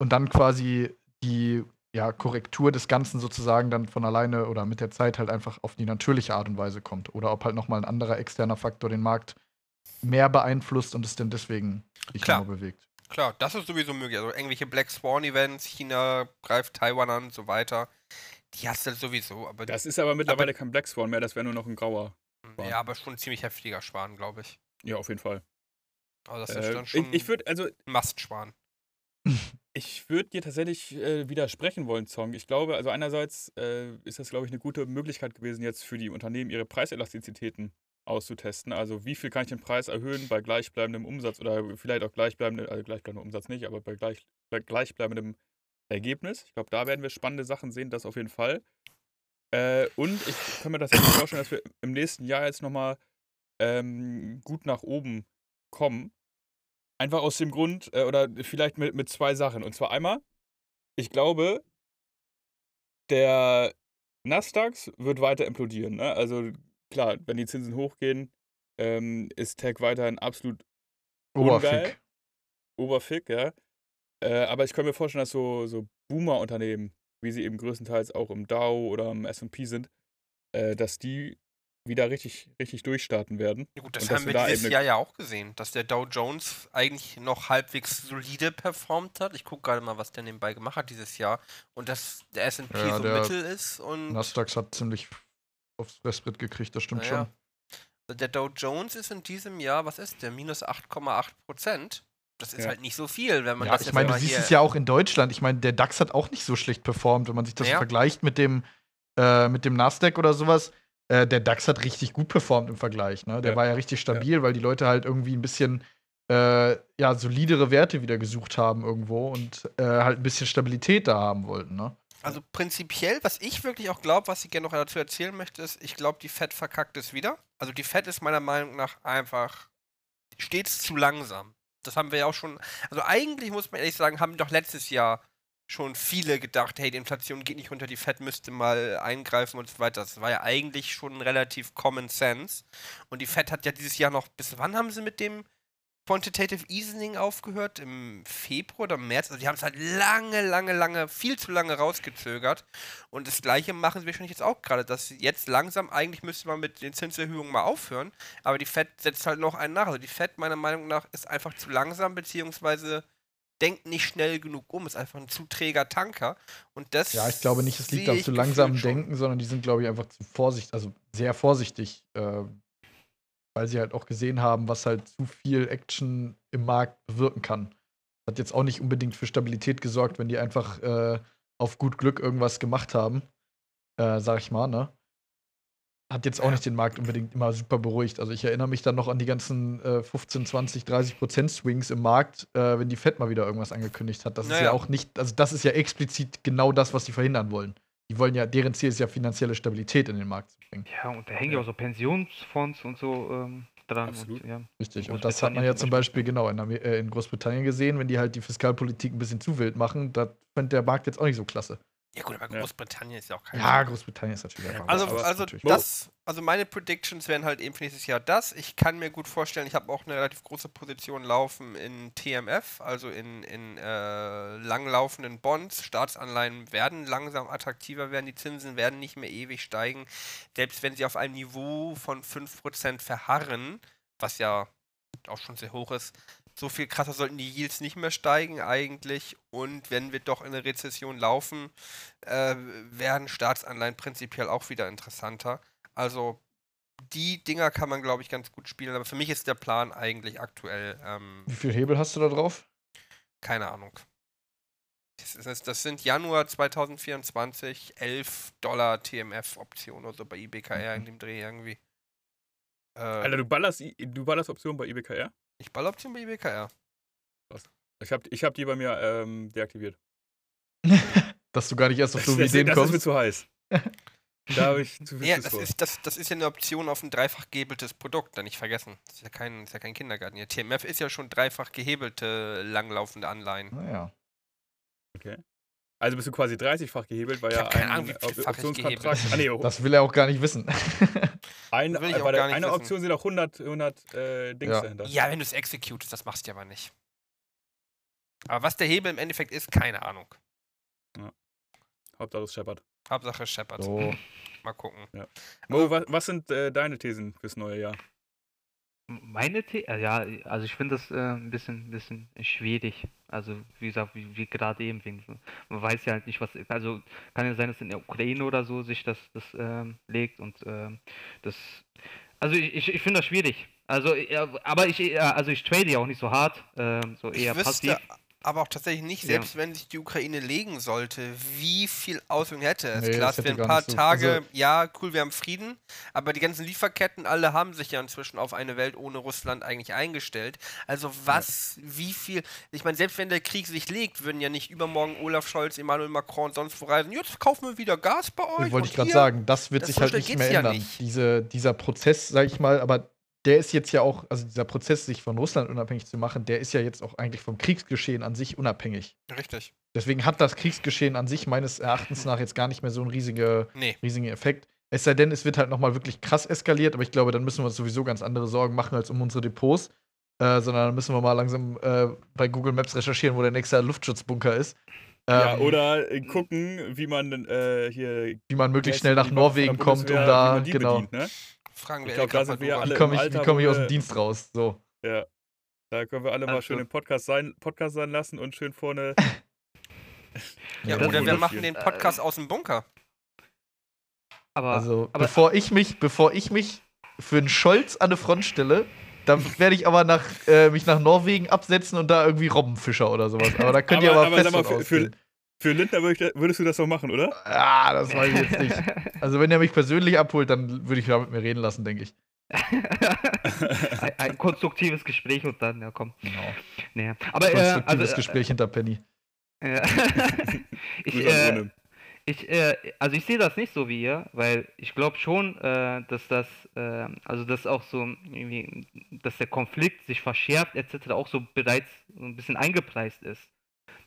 D: und dann quasi die ja, Korrektur des Ganzen sozusagen dann von alleine oder mit der Zeit halt einfach auf die natürliche Art und Weise kommt. Oder ob halt nochmal ein anderer externer Faktor den Markt mehr beeinflusst und es dann deswegen sich
C: Klar.
D: bewegt.
C: Klar, das ist sowieso möglich. Also irgendwelche Black Swan Events, China greift Taiwan an und so weiter. Die hast du sowieso, aber
A: Das ist aber mittlerweile kein Black Swan mehr, das wäre nur noch ein grauer.
C: ja, aber schon ein ziemlich heftiger Schwan, glaube ich.
A: Ja, auf jeden Fall.
C: Also das ist
A: Äh,
C: dann
A: ich
C: schon
A: ich würde, also
C: Mastschwan.
A: Ich würde dir tatsächlich äh, widersprechen wollen, Zong. Ich glaube, also einerseits äh, ist das, glaube ich, eine gute Möglichkeit gewesen, jetzt für die Unternehmen ihre Preiselastizitäten auszutesten. Also wie viel kann ich den Preis erhöhen bei gleichbleibendem Umsatz oder vielleicht auch gleichbleibendem, also gleichbleibendem Umsatz nicht, aber bei, gleich, bei gleichbleibendem Ergebnis. Ich glaube, da werden wir spannende Sachen sehen, das auf jeden Fall. Äh, und ich kann mir tatsächlich vorstellen, dass wir im nächsten Jahr jetzt nochmal ähm, gut nach oben kommen. Einfach aus dem Grund, äh, oder vielleicht mit, mit zwei Sachen. Und zwar einmal, ich glaube, der Nasdaq wird weiter implodieren. Ne? Also klar, wenn die Zinsen hochgehen, ähm, ist Tech weiterhin absolut ungeil.
D: Oberfick.
A: Oberfick, ja. Äh, aber ich kann mir vorstellen, dass so, so Boomer-Unternehmen, wie sie eben größtenteils auch im Dow oder im S&P sind, äh, dass die wieder richtig, richtig durchstarten werden.
C: Ja gut, das
A: Und
C: haben
A: wir
C: dieses
A: eben eine-
C: Jahr ja auch gesehen, dass der Dow Jones eigentlich noch halbwegs solide performt hat. Ich gucke gerade mal, was der nebenbei gemacht hat dieses Jahr. Und dass der S&P
D: Ja,
C: so
D: der
C: mittel ist und
D: Nasdaq hat ziemlich aufs Fressbrett gekriegt, das stimmt
C: Naja.
D: schon.
C: Der Dow Jones ist in diesem Jahr, was ist der? Minus 8,8 Prozent. Das ist
A: Ja.
C: halt nicht so viel, wenn man
D: Ja,
C: das
D: ich
C: jetzt
D: meine, du siehst es ja auch in Deutschland. Ich meine, der DAX hat auch nicht so schlecht performt, wenn man sich das so
C: Ja.
D: vergleicht mit dem, äh, mit dem Nasdaq oder sowas. Äh, der DAX hat richtig gut performt im Vergleich. Ne? Der
A: Ja.
D: war ja richtig stabil, weil die Leute halt irgendwie ein bisschen äh, ja, solidere Werte wieder gesucht haben irgendwo und äh, halt ein bisschen Stabilität da haben wollten. Ne?
C: Also prinzipiell, was ich wirklich auch glaube, was ich gerne noch dazu erzählen möchte, ist, ich glaube, die Fed verkackt es wieder. Also die Fed ist meiner Meinung nach einfach stets zu langsam. Das haben wir ja auch schon. Also eigentlich muss man ehrlich sagen, haben doch letztes Jahr schon viele gedacht, hey, die Inflation geht nicht runter, die Fed müsste mal eingreifen und so weiter. Das war ja eigentlich schon relativ Common Sense. Und die Fed hat ja dieses Jahr noch, bis wann haben sie mit dem Quantitative Easing aufgehört? Im Februar oder März? Also die haben es halt lange, lange, lange, viel zu lange rausgezögert. Und das gleiche machen sie wahrscheinlich jetzt auch gerade, dass jetzt langsam, eigentlich müsste man mit den Zinserhöhungen mal aufhören, aber die Fed setzt halt noch einen nach. Also die Fed meiner Meinung nach ist einfach zu langsam, beziehungsweise denkt nicht schnell genug um, ist einfach ein zu träger Tanker. Und das.
D: Ja, ich glaube nicht, es liegt am zu langsamen. Denken, sondern die sind, glaube ich, einfach zu vorsichtig, also sehr vorsichtig, äh, weil sie halt auch gesehen haben, was halt zu viel Action im Markt bewirken kann. Hat jetzt auch nicht unbedingt für Stabilität gesorgt, wenn die einfach äh, auf gut Glück irgendwas gemacht haben, äh, sag ich mal, ne? Hat jetzt auch nicht den Markt unbedingt immer super beruhigt. Also ich erinnere mich dann noch an die ganzen äh, 15, 20, 30 Prozent Swings im Markt, äh, wenn die Fed mal wieder irgendwas angekündigt hat. Das ist
C: Naja.
D: ja auch nicht, also das ist ja explizit genau das, was sie verhindern wollen. Die wollen ja, deren Ziel ist ja finanzielle Stabilität in den Markt zu bringen.
B: Ja, und da hängen ja auch so Pensionsfonds und so ähm, dran.
A: Absolut.
B: Und, ja.
D: Richtig. Und das hat man ja
B: zum
D: Beispiel genau in, äh, in Großbritannien gesehen, wenn die halt die Fiskalpolitik ein bisschen zu wild machen, da fände der Markt jetzt auch nicht so klasse.
C: Ja, gut, aber
A: Ja.
C: Großbritannien ist ja auch kein.
D: Ja, Großbritannien ist natürlich einfach.
C: Also, also das, also meine Predictions wären halt eben für nächstes Jahr das. Ich kann mir gut vorstellen, ich habe auch eine relativ große Position laufen in TMF, also in, in äh, langlaufenden Bonds. Staatsanleihen werden langsam attraktiver werden, die Zinsen werden nicht mehr ewig steigen. Selbst wenn sie auf einem Niveau von 5% verharren, was ja auch schon sehr hoch ist, so viel krasser sollten die Yields nicht mehr steigen eigentlich. Und wenn wir doch in eine Rezession laufen, äh, werden Staatsanleihen prinzipiell auch wieder interessanter. Also die Dinger kann man, glaube ich, ganz gut spielen. Aber für mich ist der Plan eigentlich aktuell, ähm,
D: Wie viel Hebel hast du da drauf?
C: keine Ahnung. Das, sind Januar 2024, 11 Dollar TMF-Option oder so bei IBKR in dem Dreh irgendwie. Äh,
A: Alter, du ballerst, I- du ballerst Optionen bei IBKR?
C: Ich Balloption bei IBKR.
A: Ich hab, ich hab die bei mir ähm, deaktiviert.
D: Dass du gar nicht erst auf so
A: das,
D: Ideen
A: das ist mir
D: kommst.
A: zu heiß. Da habe ich zu viel
C: Ja, das
A: vor.
C: ist, das, das ist ja eine Option auf ein dreifach gehebeltes Produkt, da nicht vergessen. Das ist ja kein, ist ja kein Kindergarten. Ja, TMF ist ja schon dreifach gehebelte, langlaufende Anleihen.
D: Naja.
A: Also bist du quasi 30-fach gehebelt, weil
C: Ich
A: ja ein
C: Ahnung, wie
A: Op-
C: vielfach ich
A: Optionskontrakt.
C: gehebelt.
A: Ah, nee, oh,
D: Das will er auch gar nicht wissen.
A: ein,
C: will ich auch
A: bei der
C: gar nicht
A: einer
C: wissen.
A: Option sind auch 100, 100 äh, Dings
D: Ja.
A: dahinter.
C: Ja, wenn du es executest, das machst du ja aber nicht. Aber was der Hebel im Endeffekt ist, keine Ahnung.
A: Hauptsache es scheppert.
C: Hauptsache Shepard.
D: So.
C: Mal gucken.
A: Mo, was, was sind äh, deine Thesen fürs neue Jahr?
B: Meine The äh, ja, also ich finde das äh, ein bisschen, bisschen schwierig. Also wie gesagt, wie, wie gerade eben, wegen so- man weiß ja halt nicht, was, also kann ja sein, dass in der Ukraine oder so sich das, das ähm, legt und ähm, das, also ich, ich, ich finde das schwierig. Also, aber ich, also ich trade ja auch nicht so hart, ähm, so
C: Ich
B: eher
C: wüsste
B: passiv.
C: Aber auch tatsächlich nicht,
B: Ja.
C: selbst wenn sich die Ukraine legen sollte, wie viel Auswirkungen hätte es.
D: Nee,
C: Klar, es
D: hätte
C: ein paar
D: so-
C: Tage,
D: also-
C: ja, cool, wir haben Frieden, aber die ganzen Lieferketten, alle haben sich ja inzwischen auf eine Welt ohne Russland eigentlich eingestellt. Also was, wie viel, ich meine, selbst wenn der Krieg sich legt, würden ja nicht übermorgen Olaf Scholz, Emmanuel Macron sonst wo reisen, jetzt kaufen wir wieder Gas bei euch.
D: wollte
C: und
D: ich gerade sagen, das wird
C: Das
D: sich halt nicht mehr
C: ja
D: ändern.
C: nicht.
D: Diese, dieser Prozess, sag ich mal, aber der ist jetzt ja auch, also dieser Prozess, sich von Russland unabhängig zu machen, der ist ja jetzt auch eigentlich vom Kriegsgeschehen an sich unabhängig.
C: Richtig.
D: Deswegen hat das Kriegsgeschehen an sich meines Erachtens nach jetzt gar nicht mehr so einen riesige,
C: Nee.
D: riesigen Effekt. Es sei denn, es wird halt nochmal wirklich krass eskaliert, aber ich glaube, dann müssen wir uns sowieso ganz andere Sorgen machen als um unsere Depots. Äh, sondern dann müssen wir mal langsam äh, bei Google Maps recherchieren, wo der nächste Luftschutzbunker ist.
A: ja,
D: Ähm,
A: oder äh, gucken, wie man äh, hier
D: wie man möglichst schnell nach Norwegen kommt, um da,
A: wie man die
D: genau.
A: bedient, ne?
C: Fragen wir
A: Ich glaub,
C: Elke
A: da sind
C: mal
A: wir alle-
D: Wie komme ich,
A: Alter,
D: wie komm ich aus dem Dienst raus? So.
A: Ja. Da können wir alle mal
B: Also-
A: schön den Podcast sein, Podcast sein lassen und schön vorne.
C: Ja,
A: das
C: oder wir machen den Podcast aus dem Bunker.
B: Aber,
D: Also,
B: aber
D: bevor ich mich, bevor ich mich für einen Scholz an eine Front stelle, dann werde ich aber nach, äh, mich nach Norwegen absetzen und da irgendwie Robbenfischer oder sowas. Aber da könnt ihr
A: Aber-
D: aber,
A: aber
D: fest
A: sag mal, für- für-. Für Lindner würd ich, würdest du das doch machen, oder?
D: Ah, das weiß ich jetzt nicht. Also, wenn er mich persönlich abholt, dann würde ich da mit mir reden lassen, denke ich.
B: ein, ein konstruktives Gespräch und dann, ja komm.
D: Genau.
B: Nee. Aber äh,
D: Konstruktives
B: also, äh,
D: Gespräch hinter Penny.
B: äh, ich, äh, ich äh, also ich sehe das nicht so wie ihr, weil ich glaube schon, äh, dass das, äh, also dass auch so irgendwie, dass der Konflikt sich verschärft etc. auch so bereits so ein bisschen eingepreist ist.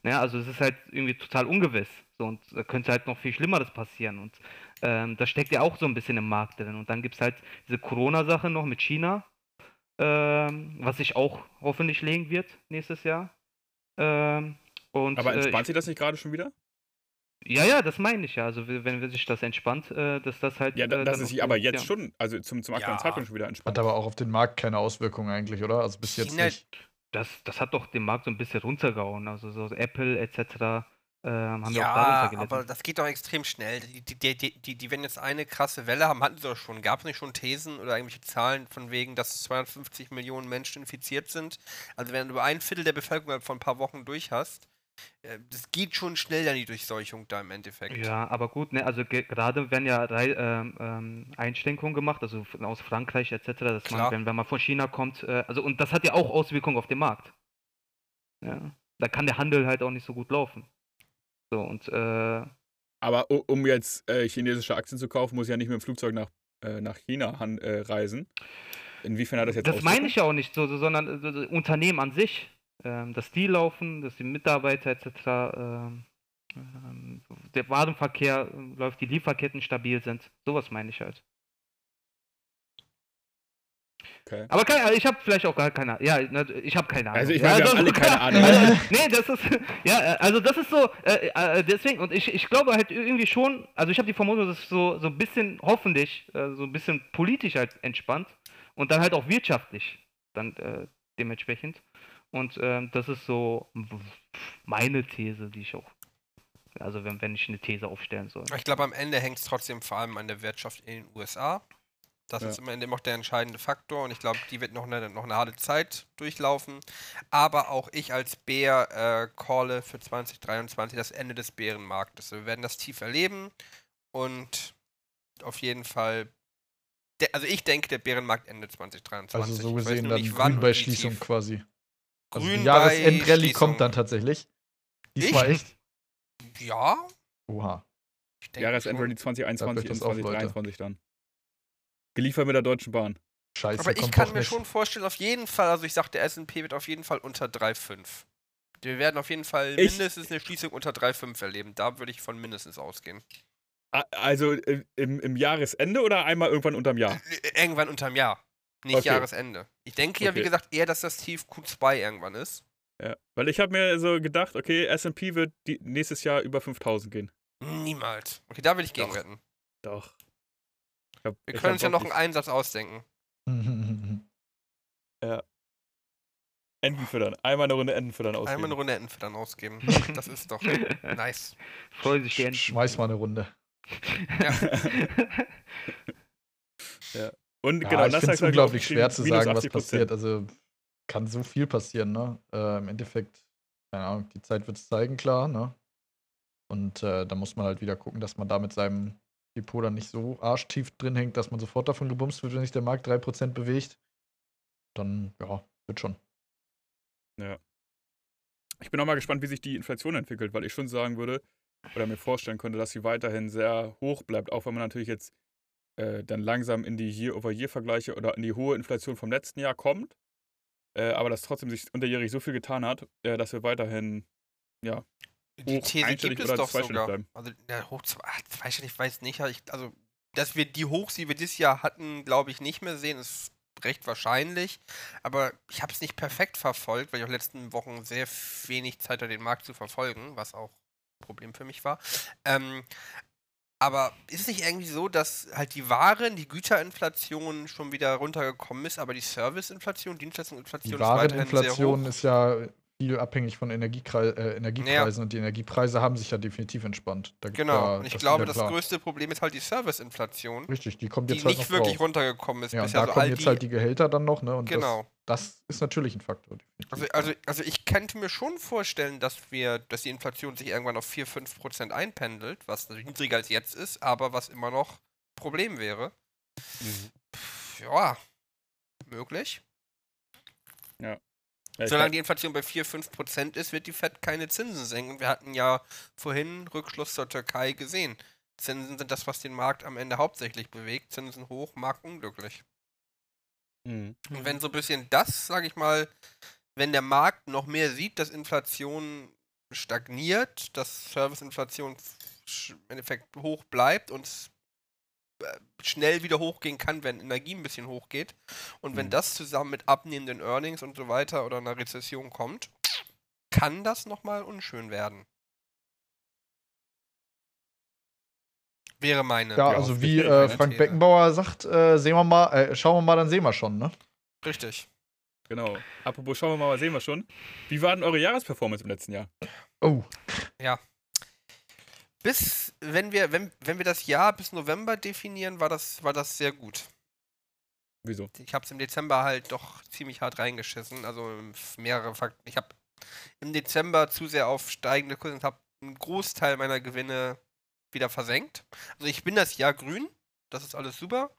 B: Ja, also es ist halt irgendwie total ungewiss. So, und da könnte halt noch viel Schlimmeres passieren. Und ähm, das steckt ja auch so ein bisschen im Markt drin. Und dann gibt es halt diese Corona-Sache noch mit China, ähm, was sich auch hoffentlich legen wird nächstes Jahr. Ähm, und,
A: Aber
B: äh,
A: entspannt
B: ich-
A: sich das nicht gerade schon wieder?
B: Ja, ja, das meine ich ja. Also wenn sich das entspannt, äh, dass das halt.
A: Ja,
B: äh,
A: das ist aber jetzt
B: ja.
A: schon, also zum, zum aktuellen
C: Ja.
A: Zeitpunkt schon wieder entspannt.
D: Hat aber auch auf den Markt keine Auswirkungen eigentlich, oder? Also bis jetzt
C: China-
D: nicht.
B: Das, das hat doch den Markt so ein bisschen runtergehauen. Also so Apple etc. Ähm, haben ja,
C: aber das geht doch extrem schnell. Die, die, die, die, die, werden jetzt eine krasse Welle haben, hatten sie doch schon. Gab es nicht schon Thesen oder irgendwelche Zahlen von wegen, dass 250 Millionen Menschen infiziert sind? Also wenn du über ein Viertel der Bevölkerung halt vor ein paar Wochen durch hast, das geht schon schnell dann die Durchseuchung da im Endeffekt.
B: Ja, aber gut, ne, also ge- gerade werden ja Rei ähm, ähm, Einschränkungen gemacht, also aus Frankreich etc., dass
C: Klar.
B: man, wenn, wenn man von China kommt, äh, also und das hat ja auch Auswirkungen auf den Markt. Ja. Da kann der Handel halt auch nicht so gut laufen. So, und äh,
A: Aber um jetzt äh, chinesische Aktien zu kaufen, muss ich ja nicht mit dem Flugzeug nach, äh, nach China äh, reisen. Inwiefern hat das jetzt
B: das meine ich ja auch nicht so, so sondern äh, so- so Unternehmen an sich, ähm, dass die laufen, dass die Mitarbeiter etc., ähm, ähm, der Warenverkehr äh, läuft, die Lieferketten stabil sind. Sowas meine ich halt.
A: Okay.
B: Aber keine, also ich habe vielleicht auch gar keine Ja, na, ich habe keine Ahnung.
A: Also ich
B: ja,
A: meine, wir haben alle keine Ahnung.
B: Also, nee, das ist ja, äh, also das ist so äh, äh, deswegen und ich, ich glaube halt irgendwie schon, also ich habe die Vermutung, dass es so so ein bisschen hoffentlich äh, so ein bisschen politisch halt entspannt und dann halt auch wirtschaftlich dann äh, dementsprechend und ähm, das ist so meine These, die ich auch also wenn, wenn ich eine These aufstellen soll.
C: Ich glaube, am Ende hängt es trotzdem vor allem an der Wirtschaft in den USA. Das
A: Ja.
C: ist am Ende auch der entscheidende Faktor und ich glaube, die wird noch eine, noch eine harte Zeit durchlaufen. Aber auch ich als Bär äh, calle für 2023 das Ende des Bärenmarktes. Wir werden das tief erleben und auf jeden Fall. Also ich denke, der Bärenmarkt endet 2023.
D: Also so
C: Ich weiß
D: gesehen dann
C: nicht, wann
D: bei Schließung quasi. Also
C: Grün
D: die
C: bei
D: Jahresendrallye kommt dann tatsächlich. Diesmal
C: Ich?
D: echt?
C: Ja.
D: Oha.
A: Jahresendrallye
C: schon.
A: 2021
D: das
A: und
D: auf, Leute.
A: 2023 dann. Geliefert mit der Deutschen Bahn.
D: Scheiße,
C: Aber ich kann mir
D: nicht.
C: schon vorstellen, auf jeden Fall, also ich sag, der S&P wird auf jeden Fall unter 3,5. Wir werden auf jeden Fall
A: Ich-
C: mindestens eine Schließung unter 3,5 erleben. Da würde ich von mindestens ausgehen.
A: Also äh, im, im Jahresende oder einmal irgendwann unterm Jahr?
C: Äh, Irgendwann unterm Jahr. Nicht
A: Okay.
C: Jahresende. Ich denke ja, wie
A: Okay.
C: gesagt, eher, dass das Tief Q2 irgendwann ist.
A: Ja. Weil ich habe mir so gedacht, okay, S&P wird die, nächstes Jahr über 5000 gehen.
C: Niemals. Okay, da will ich gegen
A: Doch.
C: wetten.
A: Doch. Ich hab,
C: Wir
A: ich
C: können uns ja noch einen Einsatz ausdenken.
A: Enten füttern. Einmal eine Runde Enten füttern ausgeben.
C: Einmal eine Runde Entenfüttern ausgeben. Das ist doch nice.
B: Freuen sich die Enten.
D: Schmeiß mal eine Runde.
A: Und
D: Ja,
A: genau,
D: ich
A: das
D: finde es unglaublich schwer zu sagen, was
A: 80%.
D: passiert. Also kann so viel passieren, ne? Äh, Im Endeffekt, keine Ahnung, die Zeit wird es zeigen, klar, ne? Und äh, da muss man halt wieder gucken, dass man da mit seinem Depot dann nicht so arschtief drin hängt, dass man sofort davon gebumst wird, wenn sich der Markt 3% bewegt. Dann, ja, wird schon.
A: Ich bin auch mal gespannt, wie sich die Inflation entwickelt, weil ich schon sagen würde oder mir vorstellen könnte, dass sie weiterhin sehr hoch bleibt, auch wenn man natürlich jetzt äh, dann langsam in die Year-over-Year-Vergleiche oder in die hohe Inflation vom letzten Jahr kommt, äh, aber dass trotzdem sich unterjährig so viel getan hat, äh, dass wir weiterhin, ja,
C: Die
A: Hoch
C: These
A: einstellig
C: gibt es doch sogar.
A: bleiben?
C: Also, ja, hoch zwei, ah, zweistellig weiß nicht. Ich, also, dass wir die Hochs, die wir dieses Jahr hatten, glaube ich, nicht mehr sehen, ist recht wahrscheinlich. Aber ich habe es nicht perfekt verfolgt, weil ich auch in den letzten Wochen sehr wenig Zeit hatte, den Markt zu verfolgen, was auch ein Problem für mich war. Ähm, aber ist es nicht irgendwie so, dass halt die Waren, die Güterinflation schon wieder runtergekommen ist, aber die Serviceinflation, Dienstleistungsinflation
D: Die
C: ist weiterhin sehr
D: Wareninflation
C: hoch?
D: ist ja viel abhängig von Energiekre äh, Energiepreisen und die Energiepreise haben sich ja definitiv entspannt. Da,
C: Genau.
D: da-
C: Und ich
D: das
C: glaube,
D: ja
C: das
D: klar.
C: größte Problem ist halt die Serviceinflation.
D: Richtig, die kommt
C: die
D: jetzt halt
C: nicht
D: noch
C: wirklich
D: drauf.
C: runtergekommen ist.
D: Ja, und
C: bisher.
D: da
C: so
D: kommen
C: all
D: jetzt
C: die,
D: halt die Gehälter dann noch, ne? Und
C: genau.
D: das, das ist natürlich ein Faktor.
C: Also, also, also ich könnte mir schon vorstellen, dass wir, dass die Inflation sich irgendwann auf 4-5% einpendelt, was natürlich niedriger als jetzt ist, aber was immer noch Problem wäre. Pff, ja, möglich.
A: Ja,
C: Solange die Inflation bei 4, 5% ist, wird die Fed keine Zinsen senken. Wir hatten ja vorhin Rückschluss zur Türkei gesehen. Zinsen sind das, was den Markt am Ende hauptsächlich bewegt. Zinsen hoch, Markt unglücklich.
A: Mhm.
C: Und wenn so ein bisschen das, sage ich mal, wenn der Markt noch mehr sieht, dass Inflation stagniert, dass Serviceinflation im Endeffekt hoch bleibt und s- äh, schnell wieder hochgehen kann, wenn Energie ein bisschen hochgeht. Und wenn
A: Mhm.
C: das zusammen mit abnehmenden Earnings und so weiter oder einer Rezession kommt, kann das nochmal unschön werden. Wäre meine.
D: Ja,
A: Ja,
D: also wie äh, Frank
C: These.
D: Beckenbauer sagt, äh, sehen wir mal, äh, schauen wir mal, dann sehen wir schon, ne?
C: Richtig.
A: Genau. Apropos, schauen wir mal, sehen wir schon. Wie war denn eure Jahresperformance im letzten Jahr?
D: Oh,
C: Bis, wenn wir, wenn, wenn wir das Jahr bis November definieren, war das, war das sehr gut.
A: Wieso?
C: Ich habe es im Dezember halt doch ziemlich hart reingeschissen. Also mehrere Fakten. Ich habe im Dezember zu sehr auf steigende Kurse und habe einen Großteil meiner Gewinne wieder versenkt. Also ich bin das Jahr grün. Das ist alles super.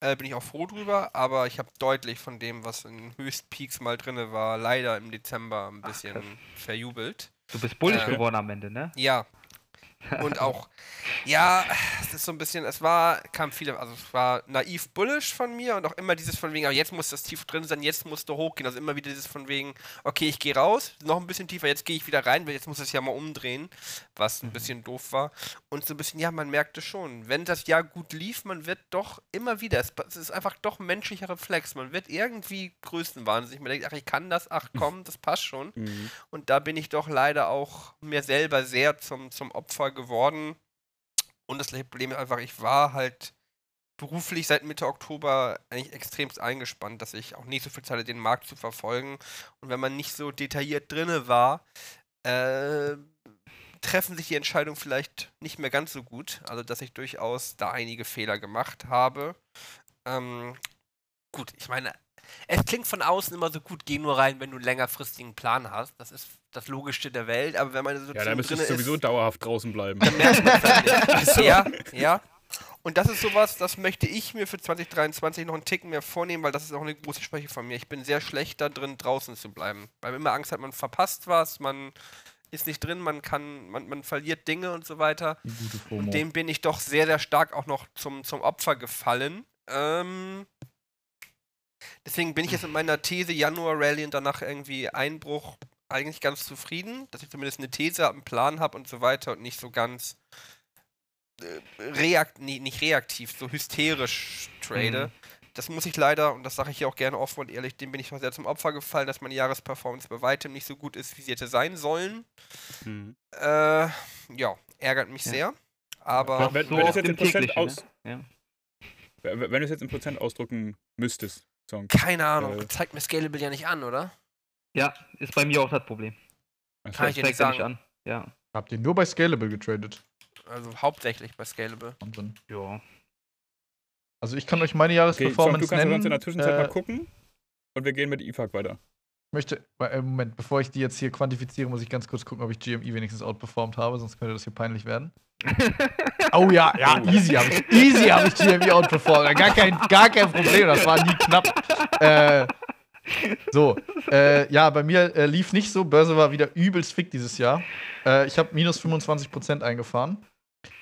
C: Äh, bin ich auch froh drüber. Aber ich habe deutlich von dem, was in Höchstpeaks mal drinne war, leider im Dezember ein
B: Ach,
C: bisschen
B: krass.
C: verjubelt.
B: Du bist bullisch
C: Äh,
B: geworden am Ende, ne?
C: Ja. Und auch, ja, es ist so ein bisschen, es war, kam viele, also es war naiv bullish von mir und auch immer dieses von wegen, aber jetzt muss das tief drin sein, jetzt musst du hochgehen. Also immer wieder dieses von wegen, okay, ich gehe raus, noch ein bisschen tiefer, jetzt gehe ich wieder rein, weil jetzt muss es ja mal umdrehen, was ein bisschen doof war. Und so ein bisschen, ja, man merkte schon, wenn das Jahr gut lief, man wird doch immer wieder, es, es ist einfach doch ein menschlicher Reflex, man wird irgendwie größtenwahnsinnig. Man denkt, ach, ich kann das, ach komm, das passt schon.
A: Mhm.
C: Und da bin ich doch leider auch mir selber sehr zum, zum Opfer geworden. Und das Problem ist einfach, ich war halt beruflich seit Mitte Oktober eigentlich extremst eingespannt, dass ich auch nicht so viel Zeit hatte, den Markt zu verfolgen. Und wenn man nicht so detailliert drinne war, äh, treffen sich die Entscheidungen vielleicht nicht mehr ganz so gut. Also, dass ich durchaus da einige Fehler gemacht habe. Ähm, gut, ich meine, es klingt von außen immer so gut, geh nur rein, wenn du einen längerfristigen Plan hast. Das ist das Logischste der Welt, aber wenn man so
A: Ja, da müsstest du sowieso
C: ist,
A: dauerhaft draußen bleiben.
C: dann merkt man halt. Ja, ja. Und das ist sowas, das möchte ich mir für 2023 noch einen Ticken mehr vornehmen, weil das ist auch eine große Schwäche von mir. Ich bin sehr schlecht da drin, draußen zu bleiben. Weil man immer Angst hat, man verpasst was, man ist nicht drin, man kann, man, man verliert Dinge und so weiter. Und dem bin ich doch sehr, sehr stark auch noch zum, zum Opfer gefallen. Ähm, deswegen bin ich jetzt mit meiner These Januar Rally und danach irgendwie Einbruch eigentlich ganz zufrieden, dass ich zumindest eine These habe, einen Plan habe und so weiter und nicht so ganz äh, reakt nee, nicht reaktiv, so hysterisch trade.
B: Mhm.
C: Das muss ich leider, und das sage ich hier auch gerne offen und ehrlich, dem bin ich noch sehr zum Opfer gefallen, dass meine Jahresperformance bei weitem nicht so gut ist, wie sie hätte sein sollen.
A: Mhm.
C: Äh, ja, ärgert mich
B: Ja.
C: sehr. Aber
A: Wenn- wenn- wenn es jetzt in Prozent aus-
B: Ne?
A: Wenn wenn du es jetzt in Prozent ausdrücken müsstest, Song.
C: Keine Ahnung,
A: Äh.
C: zeigt mir Scalable ja nicht an, oder?
B: Ja. ist bei mir auch das Problem.
A: Achso.
C: Kann ich dir nicht sagen.
B: an. Ja.
D: Habt ihr nur bei Scalable getradet?
C: Also hauptsächlich bei Scalable.
D: Wahnsinn.
B: Ja.
D: Also ich kann euch meine
A: Okay, du
D: Jahresperformance
A: kannst ja
D: nennen.
A: sonst in der Zwischenzeit
D: Äh,
A: mal gucken. Und wir gehen mit IFAG weiter.
D: Ich möchte, äh, Moment, bevor ich die jetzt hier quantifiziere, muss ich ganz kurz gucken, ob ich GME wenigstens outperformed habe, sonst könnte das hier peinlich werden. Oh ja, ja, easy habe ich, easy habe ich GME outperformed. Gar kein, gar kein Problem, das war nie knapp. Äh, so, äh, ja, bei mir äh, lief nicht so. Börse war wieder übelst fick dieses Jahr. Äh, ich habe minus 25% eingefahren.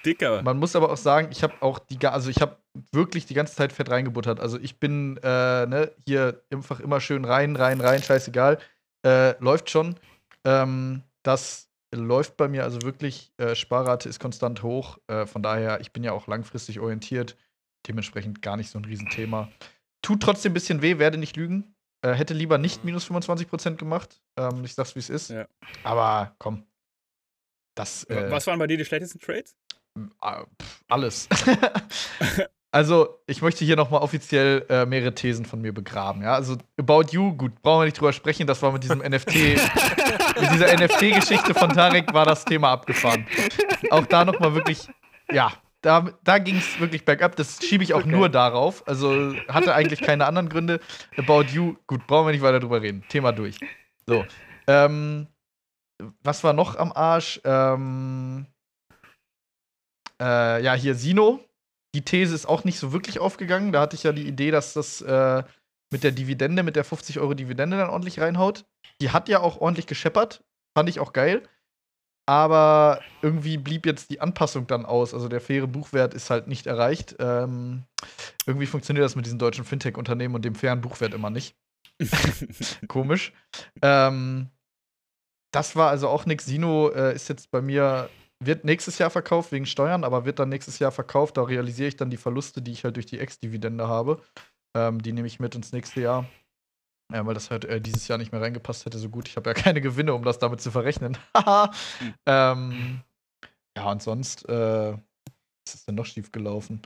A: Dicker.
D: Man muss aber auch sagen, ich habe auch die, also ich habe wirklich die ganze Zeit fett reingebuttert. Also ich bin äh, ne, hier einfach immer schön rein, rein, rein, scheißegal. Äh, läuft schon. Ähm, das läuft bei mir also wirklich. Äh, Sparrate ist konstant hoch. Von daher, ich bin ja auch langfristig orientiert. Dementsprechend gar nicht so ein Riesenthema. Tut trotzdem ein bisschen weh, werde nicht lügen. Äh, hätte lieber nicht minus 25% gemacht. Ähm, ich sag's, wie es ist.
A: Ja.
D: Aber komm. Das, äh,
A: Was waren bei dir die schlechtesten Trades?
D: Ah, pff, alles. also, ich möchte hier nochmal offiziell äh, mehrere Thesen von mir begraben. Ja, also About You, gut, brauchen wir nicht drüber sprechen. Das war mit diesem NFT, mit dieser NFT-Geschichte von Tarek war das Thema abgefahren. Auch da nochmal wirklich, ja, da, da ging es wirklich bergab. Das schiebe ich auch
B: Okay.
D: nur darauf. Also hatte eigentlich keine anderen Gründe. About You, gut, brauchen wir nicht weiter drüber reden. Thema durch. So. Ähm, was war noch am Arsch? Ähm, äh, ja, hier Sino. Die These ist auch nicht so wirklich aufgegangen. Da hatte ich ja die Idee, dass das äh, mit der Dividende, mit der 50 Euro Dividende dann ordentlich reinhaut. Die hat ja auch ordentlich gescheppert. Fand ich auch geil. Aber irgendwie blieb jetzt die Anpassung dann aus. Also der faire Buchwert ist halt nicht erreicht. Ähm, irgendwie funktioniert das mit diesen deutschen Fintech-Unternehmen und dem fairen Buchwert immer nicht. Komisch. Ähm, das war also auch nix. Sino äh, ist jetzt bei mir, wird nächstes Jahr verkauft wegen Steuern, aber wird dann nächstes Jahr verkauft. Da realisiere ich dann die Verluste, die ich halt durch die Ex-Dividende habe. Ähm, die nehme ich mit ins nächste Jahr. Ja, weil das halt äh, dieses Jahr nicht mehr reingepasst hätte, so gut. Ich habe ja keine Gewinne, um das damit zu verrechnen. Haha.
A: Hm.
D: ähm, ja, und sonst, äh, was ist denn noch schief gelaufen?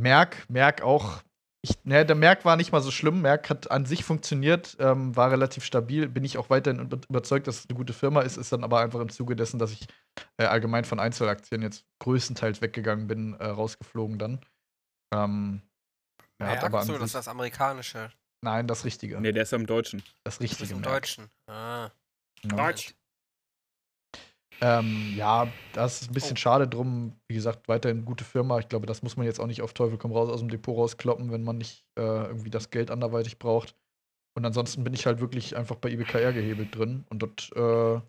D: Merk, Merk auch. Ich, ne, der Merk war nicht mal so schlimm. Merk hat an sich funktioniert, ähm, war relativ stabil. Bin ich auch weiterhin über- überzeugt, dass es eine gute Firma ist. Ist dann aber einfach im Zuge dessen, dass ich äh, allgemein von Einzelaktien jetzt größtenteils weggegangen bin, äh, rausgeflogen dann. Ähm, er aber an
C: so, das ist das amerikanische.
D: Nein, das Richtige.
A: nee, der ist im Deutschen.
D: Das
C: Das
D: richtige
C: ist im
D: Merk.
C: Deutschen. Ah.
D: Ja.
A: Deutsch.
D: Ähm, ja, das ist ein
C: Oh.
D: bisschen schade drum. Wie gesagt, weiterhin gute Firma. Ich glaube, das muss man jetzt auch nicht auf Teufel komm raus aus dem Depot rauskloppen, wenn man nicht äh, irgendwie das Geld anderweitig braucht. Und ansonsten bin ich halt wirklich einfach bei IBKR gehebelt drin und das äh,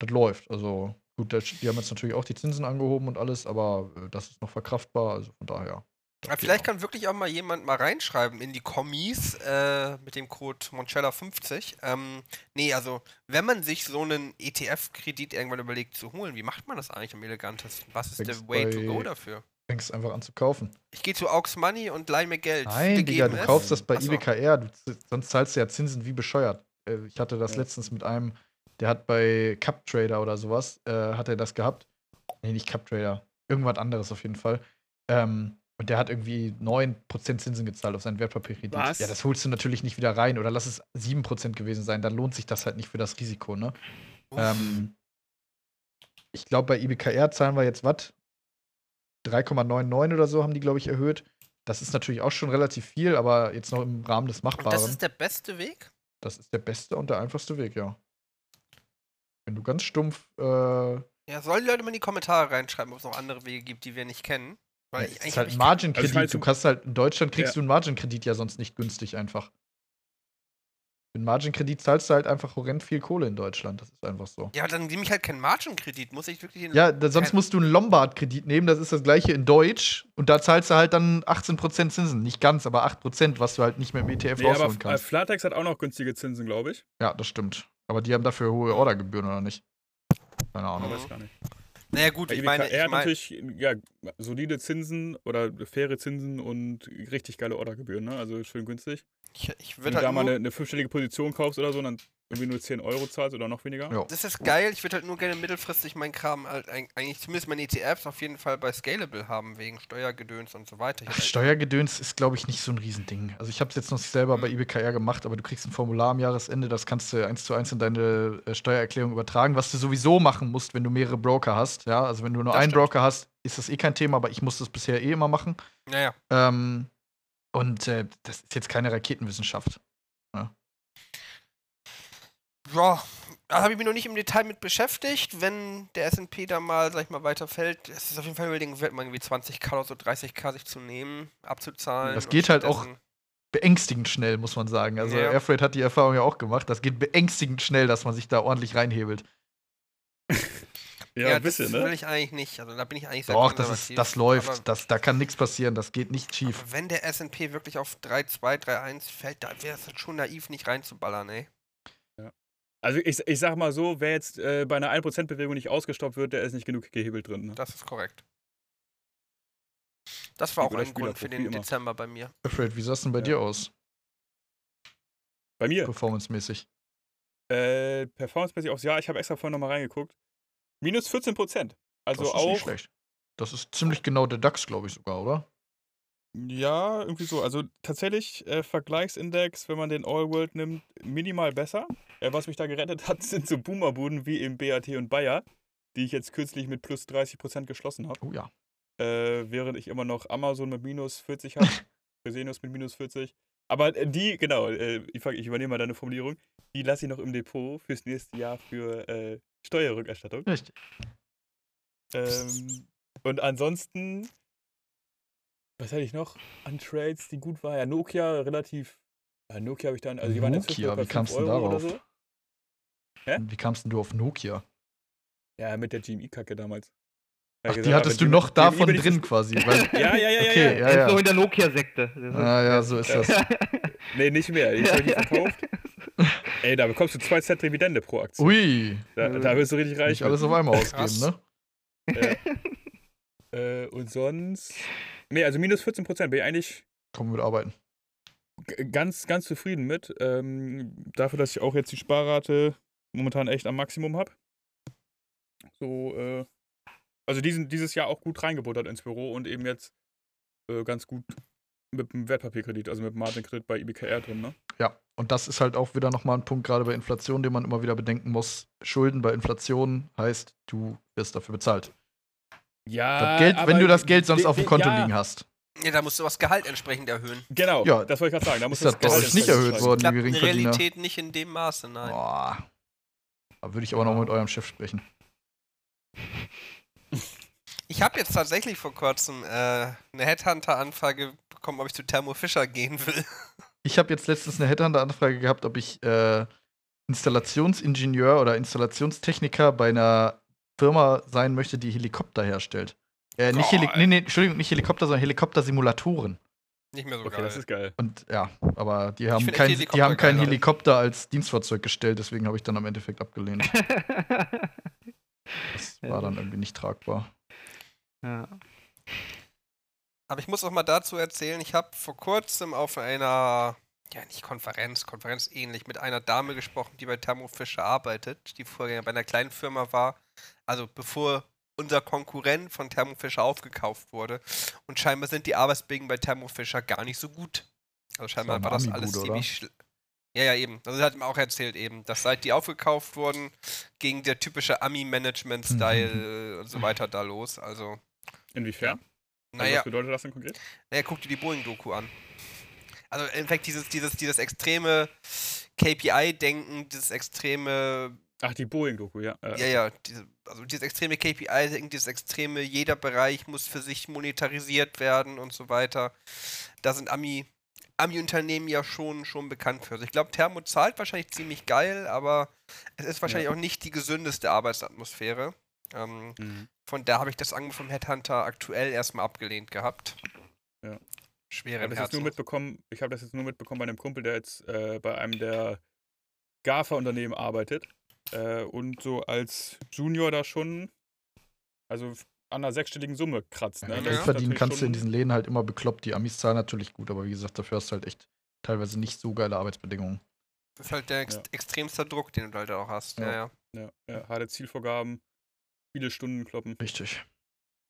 D: das läuft. Also gut, das, die haben jetzt natürlich auch die Zinsen angehoben und alles, aber äh, das ist noch verkraftbar. Also von daher.
C: Aber
D: geht
C: vielleicht
D: noch.
C: kann wirklich auch mal jemand mal reinschreiben in die Kommis äh, mit dem Code Monchella50. Ähm, nee, also wenn man sich so einen ETF-Kredit irgendwann überlegt zu holen, wie macht man das eigentlich am elegantesten? Was ist der Way to go dafür?
D: fängst einfach an zu kaufen.
C: Ich gehe zu Aux Money und leih mir Geld.
D: Nein, Digga, du kaufst das bei
C: Ach so.
D: IBKR, du, sonst zahlst du ja Zinsen wie bescheuert. Äh, Ich hatte das
A: Ja.
D: letztens mit einem, der hat bei Cup Trader oder sowas, äh, hat er das gehabt. Nee, nicht Cup Trader, irgendwas anderes auf jeden Fall. Ähm, und der hat irgendwie 9% Zinsen gezahlt auf seinen Wertpapierkredit.
A: Was?
D: Ja, das holst du natürlich nicht wieder rein. Oder lass es 7% gewesen sein, dann lohnt sich das halt nicht für das Risiko, ne? Ähm, ich glaube, bei IBKR zahlen wir jetzt was? 3,99 oder so haben die, glaube ich, erhöht. Das ist natürlich auch schon relativ viel, aber jetzt noch im Rahmen des
C: und
D: Machbaren.
C: das ist der beste Weg?
D: Das ist der beste und der einfachste Weg, ja. Wenn du ganz stumpf, äh,
C: Ja, sollen die Leute mal in die Kommentare reinschreiben, ob es noch andere Wege gibt, die wir nicht kennen? Weil
D: es
C: ich,
D: ist halt ein
C: ich
D: Margin-Kredit.
A: Also ich
D: du kannst halt, in Deutschland kriegst
A: Ja.
D: du einen Margin-Kredit ja sonst nicht günstig einfach. Für einen Margin-Kredit zahlst du halt einfach horrend viel Kohle in Deutschland. Das ist einfach so.
C: Ja, dann nehme ich halt keinen Margin-Kredit. Muss ich wirklich.
D: Ja, da, sonst musst du einen Lombard-Kredit nehmen, das ist das gleiche in Deutsch. Und da zahlst du halt dann 18% Zinsen. Nicht ganz, aber 8%, was du halt nicht mehr im ETF
A: Nee, aber
D: rausholen
A: äh,
D: kannst.
A: Flatex hat auch noch günstige Zinsen, glaube ich.
D: Ja, das stimmt. Aber die haben dafür hohe Ordergebühren, oder nicht? Keine Ahnung.
A: Aber weiß gar nicht.
C: Naja, gut, ich meine. Ich
A: hat natürlich ja, solide Zinsen oder faire Zinsen und richtig geile Ordergebühren, ne? Also schön günstig.
C: ich, ich
A: Wenn du da
C: halt
A: mal
C: nur,
A: eine, eine fünfstellige Position kaufst oder so, dann irgendwie nur 10 Euro zahlst oder noch weniger.
D: Ja.
C: Das ist geil. Ich würde halt nur gerne mittelfristig meinen Kram halt eig- eigentlich zumindest meine ETFs auf jeden Fall bei Scalable haben, wegen Steuergedöns und so weiter. Ich
D: Ach,
C: halt-
D: Steuergedöns ist, glaube ich, nicht so ein Riesending. Also ich habe es jetzt noch selber bei IBKR gemacht, aber du kriegst ein Formular am Jahresende, das kannst du eins zu eins in deine äh, Steuererklärung übertragen, was du sowieso machen musst, wenn du mehrere Broker hast. Ja, also wenn du nur
A: Das
D: einen
A: stimmt.
D: Broker hast, ist das eh kein Thema, aber ich muss das bisher eh immer machen.
C: Naja.
D: Ähm, und äh, das ist jetzt keine Raketenwissenschaft.
C: Ja, da habe ich mich noch nicht im Detail mit beschäftigt. Wenn der SP da mal, sag ich mal, weiterfällt, es ist auf jeden Fall überlegen, wird man irgendwie 20k oder so 30k sich zu nehmen, abzuzahlen.
D: Das geht halt auch Beängstigend schnell, muss man sagen. Also
C: Ja.
D: Airfreight hat die Erfahrung ja auch gemacht. Das geht beängstigend schnell, dass man sich da ordentlich reinhebelt.
A: Ja, ein
C: das
A: bisschen,
C: will
A: ne?
C: ich eigentlich nicht. Also da bin ich eigentlich sehr
D: Doch, das, ist, das läuft. Das, da kann nichts passieren. Das geht nicht schief.
C: aber wenn der SP wirklich auf 3,2, 3,1 fällt, da wäre es halt schon naiv, nicht reinzuballern, ey.
A: Also ich, ich sag mal so, wer jetzt äh, bei einer 1%-Bewegung nicht ausgestoppt wird, der ist nicht genug gehebelt drin. Ne?
C: Das ist korrekt. Das war auch ein Grund für den. Dezember bei mir.
D: Airfreight, wie sah es denn bei
A: Ja.
D: dir aus?
A: Bei mir,
D: Performance-mäßig.
A: äh, performancemäßig aufs Jahr, ich habe extra vorhin nochmal reingeguckt. Minus 14%. Also
D: das ist
A: auch,
D: nicht schlecht. Das ist ziemlich genau der DAX, glaube ich sogar, oder?
A: Ja, irgendwie so. Also tatsächlich, äh, Vergleichsindex, wenn man den All World nimmt, minimal besser. Äh, was mich da gerettet hat, sind so Boomerbuden wie im BAT und Bayer, die ich jetzt kürzlich mit plus 30% geschlossen habe.
D: Oh ja.
A: äh, während ich immer noch Amazon mit minus 40 habe, Fresenius mit minus 40. Aber äh, die, genau, äh, ich, ich übernehme mal deine Formulierung, die lasse ich noch im Depot fürs nächste Jahr für äh, Steuerrückerstattung.
D: Richtig.
A: Ähm, und ansonsten, was hatte ich noch an Trades, die gut waren? Ja, Nokia relativ Ja, Nokia habe ich dann, also die waren jetzt
D: Nokia,
A: bei
D: wie
A: 5
D: kamst du denn
A: Euro oder
D: darauf?
A: so. Hä?
D: Wie kamst denn du auf Nokia?
A: Ja, mit der GMI-Kacke damals. Ja,
D: Ach,
A: gesagt,
D: die hattest du
A: GMI
D: noch davon
A: ich
D: drin quasi. Weil,
A: Ja, ja, ja, ja.
D: Okay,
A: ja.
D: ja.
B: ist so in der Nokia-Sekte.
D: ah, ja, so ist das.
A: Nee, nicht mehr. Die habe ich verkauft. Ey, da bekommst du 2 Cent Dividende pro Aktie.
D: Ui,
A: Da, da wirst du richtig reich.
D: nicht alles auf einmal ausgeben, ne?
A: Äh, und sonst. Nee, also minus 14 Prozent bin ich eigentlich
D: Komm mit arbeiten.
A: ganz, ganz zufrieden mit. Ähm, dafür, dass ich auch jetzt die Sparrate momentan echt am Maximum habe. So, äh, also diesen, dieses Jahr auch gut reingebuttert ins Büro und eben jetzt äh, ganz gut mit dem Wertpapierkredit, also mit dem Margin-Kredit bei IBKR drin, ne?
D: Ja, und das ist halt auch wieder nochmal ein Punkt, gerade bei Inflation, den man immer wieder bedenken muss. Schulden bei Inflation heißt, du wirst dafür bezahlt.
A: Ja,
D: Das Geld, wenn du das Geld sonst auf dem
A: de-
D: Konto
A: ja,
D: liegen hast.
C: Ja, da musst du das Gehalt entsprechend erhöhen.
A: Genau,
D: Ja,
A: das wollte ich gerade sagen. Da muss
D: Ist das bei
A: Gehalt
D: euch nicht erhöht worden, die
C: Klappt in
D: Geringverdiener?
C: Realität nicht in dem Maße, nein.
D: Boah. Da würde ich aber noch mit eurem Chef sprechen.
C: Ich habe jetzt tatsächlich vor kurzem äh, eine Headhunter-Anfrage bekommen, ob ich zu Thermo Fischer gehen will.
D: Ich habe jetzt letztens eine Headhunter-Anfrage gehabt, ob ich äh, Installationsingenieur oder Installationstechniker bei einer Firma sein möchte, die Helikopter herstellt. Äh, nicht, Heli nee, nee, Entschuldigung, nicht Helikopter, sondern Helikoptersimulatoren.
C: Nicht mehr so
A: Okay,
C: geil.
A: das ist geil.
D: Und ja, aber die haben, kein, die
C: Helikopter
D: haben keinen. Helikopter als Dienstfahrzeug gestellt, deswegen habe ich dann am Endeffekt abgelehnt. Das war dann irgendwie nicht tragbar.
B: ja.
C: Aber ich muss auch mal dazu erzählen, ich habe vor kurzem auf einer, ja nicht Konferenz, Konferenz ähnlich, mit einer Dame gesprochen, die bei Thermo Fischer arbeitet, die vorher bei einer kleinen Firma war, also bevor unser Konkurrent von Thermo Fischer aufgekauft wurde. Und scheinbar sind die Arbeitsbedingungen bei Thermo Fischer gar nicht so gut. Also scheinbar
D: eine
C: war das alles
D: oder?
C: ziemlich schl- ja, ja, eben. Also, Das hat mir auch erzählt eben, dass seit die aufgekauft wurden, ging der typische Ami-Management-Style und so weiter da los. Also,
A: Inwiefern? Also
C: naja,
A: was bedeutet das denn konkret?
C: naja, guck dir die Boeing-Doku an. Also im Endeffekt dieses, dieses, dieses extreme KPI-Denken, dieses extreme,
A: Ach, die Boeing-Doku, ja. Äh,
C: ja, ja, diese, also dieses extreme KPI-Denken, dieses extreme, jeder Bereich muss für sich monetarisiert werden und so weiter. Da sind Ami, Ami-Unternehmen ja schon, schon bekannt für. Also ich glaube, Thermo zahlt wahrscheinlich ziemlich geil, aber es ist wahrscheinlich
A: Ja.
C: auch nicht die gesündeste Arbeitsatmosphäre. Ähm,
A: Mhm.
C: von da habe ich das Angebot vom Headhunter aktuell erstmal abgelehnt gehabt.
A: Ja. Ich
C: Schwere Herzens.
A: mitbekommen, ich habe das jetzt nur mitbekommen bei einem Kumpel, der jetzt äh, bei einem der GAFA-Unternehmen arbeitet äh, und so als Junior da schon, also an einer sechsstelligen Summe kratzt. Ne?
D: Ja, Geld verdienen kannst du in diesen Läden halt immer bekloppt. Die Amis zahlen natürlich gut, aber wie gesagt, dafür hast du halt echt teilweise nicht so geile Arbeitsbedingungen.
C: Das ist halt der ex
A: Ja.
C: extremster Druck, den du halt auch hast. Ja,
D: Ja.
C: ja.
A: Ja, ja, harte Zielvorgaben, viele Stunden kloppen,
D: Richtig.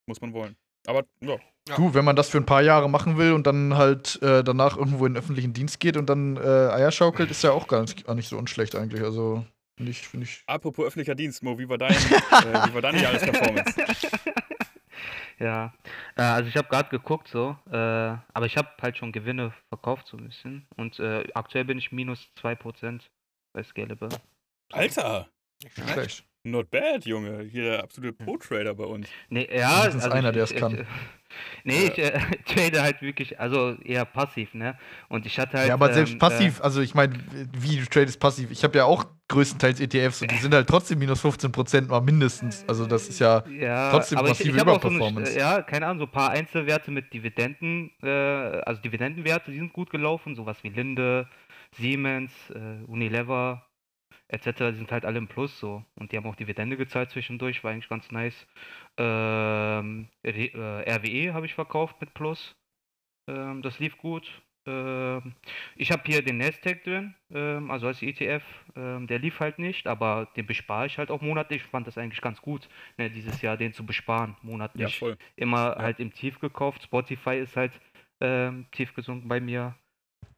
A: muss man wollen. Aber ja,
C: Ja.
D: Du, wenn man das für ein paar Jahre machen will und dann halt äh, danach irgendwo in den öffentlichen Dienst geht und dann äh, Eier schaukelt, ist ja auch gar nicht, gar nicht so unschlecht eigentlich. Also finde ich, finde ich.
A: apropos öffentlicher Dienst, Mo, wie war dein, äh, wie war deine Jahresperformance?
B: Ja, äh, also ich habe gerade geguckt so, äh, aber ich habe halt schon Gewinne verkauft so ein bisschen und äh, aktuell bin ich minus 2% bei Scalable.
A: Alter,
C: Nicht schlecht.
A: Not bad, Junge. Hier der absolute Pro-Trader bei uns.
B: Nee, ja,
D: Wenigstens einer,
B: ich,
D: der es kann.
B: Ich, nee, ich äh, trade halt wirklich, also eher passiv, ne? Und ich hatte halt.
D: ja, aber selbst
B: ähm,
D: passiv, also ich meine, wie du tradest passiv. Ich habe ja auch größtenteils ETFs und die sind halt trotzdem minus 15% mal mindestens. Also das ist ja.
B: Äh, ja,
D: trotzdem
B: aber
D: massive
B: ich, ich auch so eine,
D: Überperformance.
B: ja, keine Ahnung, so ein paar Einzelwerte mit Dividenden, äh, also Dividendenwerte, die sind gut gelaufen, sowas wie Linde, Siemens, äh, Unilever, etc., die sind halt alle im Plus so. Und die haben auch Dividende gezahlt zwischendurch, war eigentlich ganz nice. Ähm, Re- äh, RWE habe ich verkauft mit Plus. Ähm, das lief gut. Ähm, ich habe hier den Nasdaq drin, ähm, also als ETF. Ähm, der lief halt nicht, aber den bespare ich halt auch monatlich. Ich fand das eigentlich ganz gut, ne, dieses Jahr den zu besparen,
A: Ja,
B: monatlich.
A: voll.
B: Immer
A: Ja.
B: halt im Tief gekauft. Spotify ist halt ähm, tief gesunken bei mir.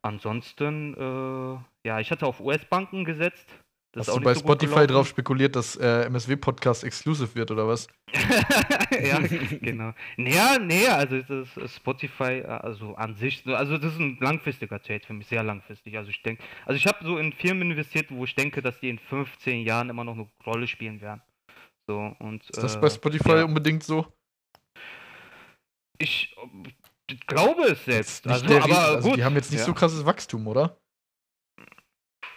B: Ansonsten, äh, ja, ich hatte auf US-Banken gesetzt. Das
D: Hast du bei
B: so
D: Spotify drauf spekuliert, dass äh, MSW-Podcast exclusive wird oder was?
B: ja, genau. Naja, nee, also Spotify, äh, also an sich, so- also das ist ein langfristiger Trade für mich, sehr langfristig. Also ich denke, also ich habe so in Firmen investiert, wo ich denke, dass die in 15 Jahren immer noch eine Rolle spielen werden. So, und,
D: Ist das
B: äh,
D: bei Spotify
B: ja.
D: unbedingt so?
B: Ich äh, glaube es selbst. Also, aber
D: also
B: gut.
D: die haben jetzt nicht
B: ja.
D: so krasses Wachstum, oder?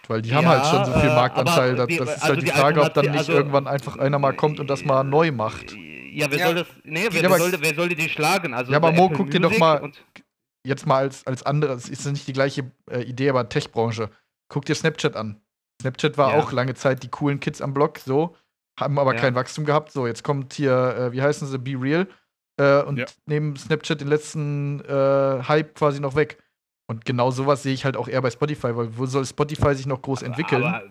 D: Weil die haben halt schon so viel
B: Ja,
D: Marktanteil.
B: aber
D: Das,
B: die-
D: das ist
B: also
D: halt die
B: die
D: Frage, ob dann nicht
B: also-
D: irgendwann einfach einer mal kommt und das mal neu macht.
B: Ja, wer
C: Ja.
B: soll das. Nee, wer,
D: Ja,
B: wer, sollte, wer sollte die schlagen? Also
D: Ja, aber Mo,
B: Apple
D: guck dir doch
B: Music
D: mal- Jetzt mal als, als andere, es ist ja nicht die gleiche äh, Idee, aber Tech-Branche. Guck dir Snapchat an. Snapchat war
B: Ja.
D: auch lange Zeit die coolen Kids am Block, so, haben aber
B: Ja.
D: kein Wachstum gehabt. So, jetzt kommt hier, äh, wie heißen sie, Be Real äh, und
A: Ja.
D: nehmen Snapchat den letzten äh, Hype quasi noch weg. Und genau sowas sehe ich halt auch eher bei Spotify, weil wo soll Spotify sich noch groß entwickeln?
B: Aber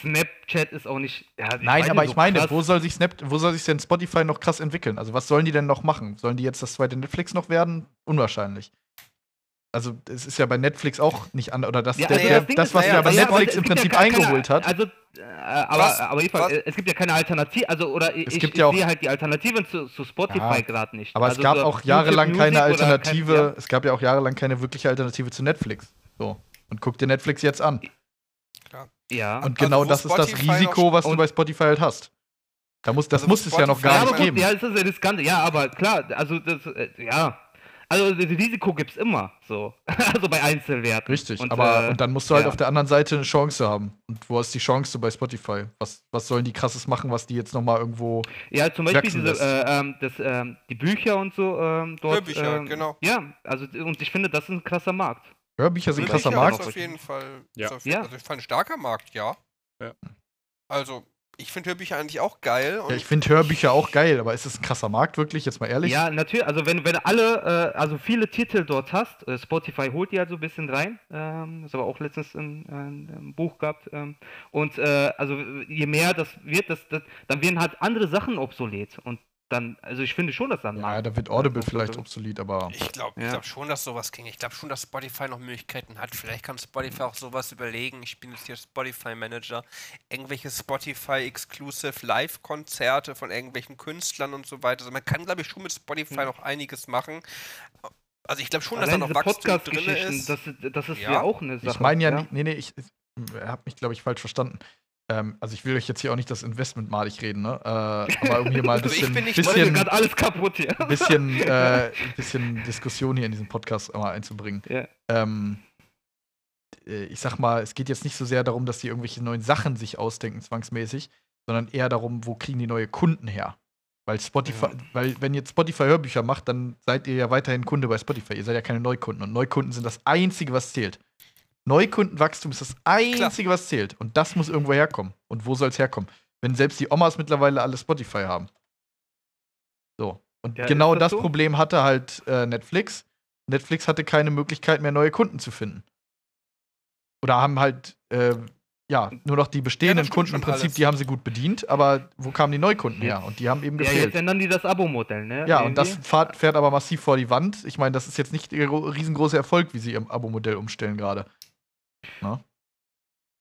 B: Snapchat ist auch nicht. Ja,
D: Nein, aber
B: nicht,
D: ich
B: so
D: meine,
B: krass.
D: wo soll sich Snap, wo soll sich denn Spotify noch krass entwickeln? Also was sollen die denn noch machen? Sollen die jetzt das zweite Netflix noch werden? Unwahrscheinlich. Also es ist ja bei Netflix auch nicht an oder das,
B: Ja,
D: der,
B: also
D: der,
B: das
D: was
C: naja,
D: ja bei Netflix im Prinzip
B: ja keine-
D: eingeholt hat.
B: Also, aber,
C: Was-
B: aber jedenfalls,
C: was-
B: äh, es gibt ja keine Alternative, also oder ich,
D: Es
B: ich,
D: gibt
B: ich
D: ja auch-
B: sehe halt die Alternativen zu, zu Spotify
D: Ja,
B: gerade nicht.
D: aber
B: also
D: es gab
B: so
D: auch jahrelang keine Alternative,
B: Kein,
D: es gab ja auch jahrelang keine wirkliche Alternative zu Netflix. So. Und guck dir Netflix jetzt an.
B: ja, ja.
D: Und genau
C: Also, wo
D: das ist das
C: Spotify
D: Risiko, was du bei Spotify halt hast. Da muss, das
C: Also,
D: muss es ja noch
C: Spotify-
D: gar
B: ja,
D: nicht geben.
B: ja, das ist ja riskant. Ja, aber klar, also das, äh, ja. Also das Risiko gibt's immer, so. also bei Einzelwerten.
D: Richtig,
B: Und,
D: aber
B: äh,
D: und dann musst du halt
B: ja.
D: auf der anderen Seite eine Chance haben. Und wo ist die Chance bei Spotify? Was, was sollen die krasses machen, was die jetzt nochmal irgendwo.
B: Ja, zum Beispiel diese, äh, ähm, das, ähm, die Bücher und so ähm, dort.
C: Hörbücher,
B: ähm,
C: genau.
B: Ja, also und ich finde, das ist ein krasser Markt.
D: Hörbücher sind ein krasser
C: ist
D: Markt.
C: auf jeden Fall.
A: Ja.
C: Ist auf,
B: Ja.
C: Also ich fand ein starker Markt, ja.
A: Ja.
C: Also, ich finde Hörbücher eigentlich auch geil. Und
D: Ja, ich finde Hörbücher auch geil, aber ist es ein krasser Markt wirklich? Jetzt mal ehrlich?
B: Ja, natürlich. Also wenn, wenn alle, äh, also viele Titel dort hast, äh, Spotify holt die halt so ein bisschen rein. Ähm, das aber auch letztens ein, ein, ein Buch gehabt. Ähm, und äh, also je mehr das wird, das, das, dann werden halt andere Sachen obsolet. Und dann, also ich finde schon, dass dann
D: Ja, da wird Audible vielleicht
B: so-
D: obsolet, aber.
C: ich glaube ich
B: Ja.
C: glaub schon, dass sowas ging. Ich glaube schon, dass Spotify noch Möglichkeiten hat. Vielleicht kann Spotify auch sowas überlegen. Ich bin jetzt hier Spotify-Manager. Irgendwelche Spotify-Exclusive Live-Konzerte von irgendwelchen Künstlern und so weiter. Also man kann, glaube ich, schon mit Spotify
B: Hm.
C: noch einiges machen. Also ich glaube schon, dass da
B: Allein
C: noch Wachstum drin ist.
B: das, das ist
C: Ja.
B: ja auch eine Sache.
D: Ich meine ja,
B: ja
D: nee, nee, ich, ich habe mich, glaube ich, falsch verstanden. Ähm, also ich will euch jetzt hier auch nicht das Investment malig reden, ne? Äh, aber um hier mal ein
C: Also ich
D: bisschen,
B: wollte
D: bisschen,
B: gerade alles kaputt hier.
D: bisschen, äh, bisschen Diskussion hier in diesen Podcast mal einzubringen.
B: Ja.
D: Ähm, äh, ich sag mal, es geht jetzt nicht so sehr darum, dass die irgendwelche neuen Sachen sich ausdenken, zwangsmäßig, sondern eher darum, wo kriegen die neue Kunden her? Weil Spotify,
C: Ja.
D: weil wenn jetzt Spotify Hörbücher macht, dann seid ihr ja weiterhin Kunde bei Spotify. Ihr seid ja keine Neukunden. Und Neukunden sind das Einzige, was zählt. Neukundenwachstum ist das Einzige, was zählt. Und das muss irgendwo herkommen. Und wo soll es herkommen? Wenn selbst die Omas mittlerweile alle Spotify haben. So. Und
B: Ja,
D: genau
B: das
D: das,
B: so?
D: Problem hatte halt äh, Netflix. Netflix hatte keine Möglichkeit mehr, neue Kunden zu finden. Oder haben halt, äh, ja, nur noch die bestehenden
C: stimmt
D: Kunden im Prinzip,
C: alles.
D: die haben sie gut bedient, aber wo kamen die Neukunden her? Und die haben eben
B: Ja, jetzt
D: gefehlt.
B: ändern die das Abo-Modell, ne?
D: Ja, und das fährt, fährt aber massiv vor die Wand. Ich meine, das ist jetzt nicht der gro- riesengroße Erfolg, wie sie ihr Abo-Modell umstellen gerade. Ne?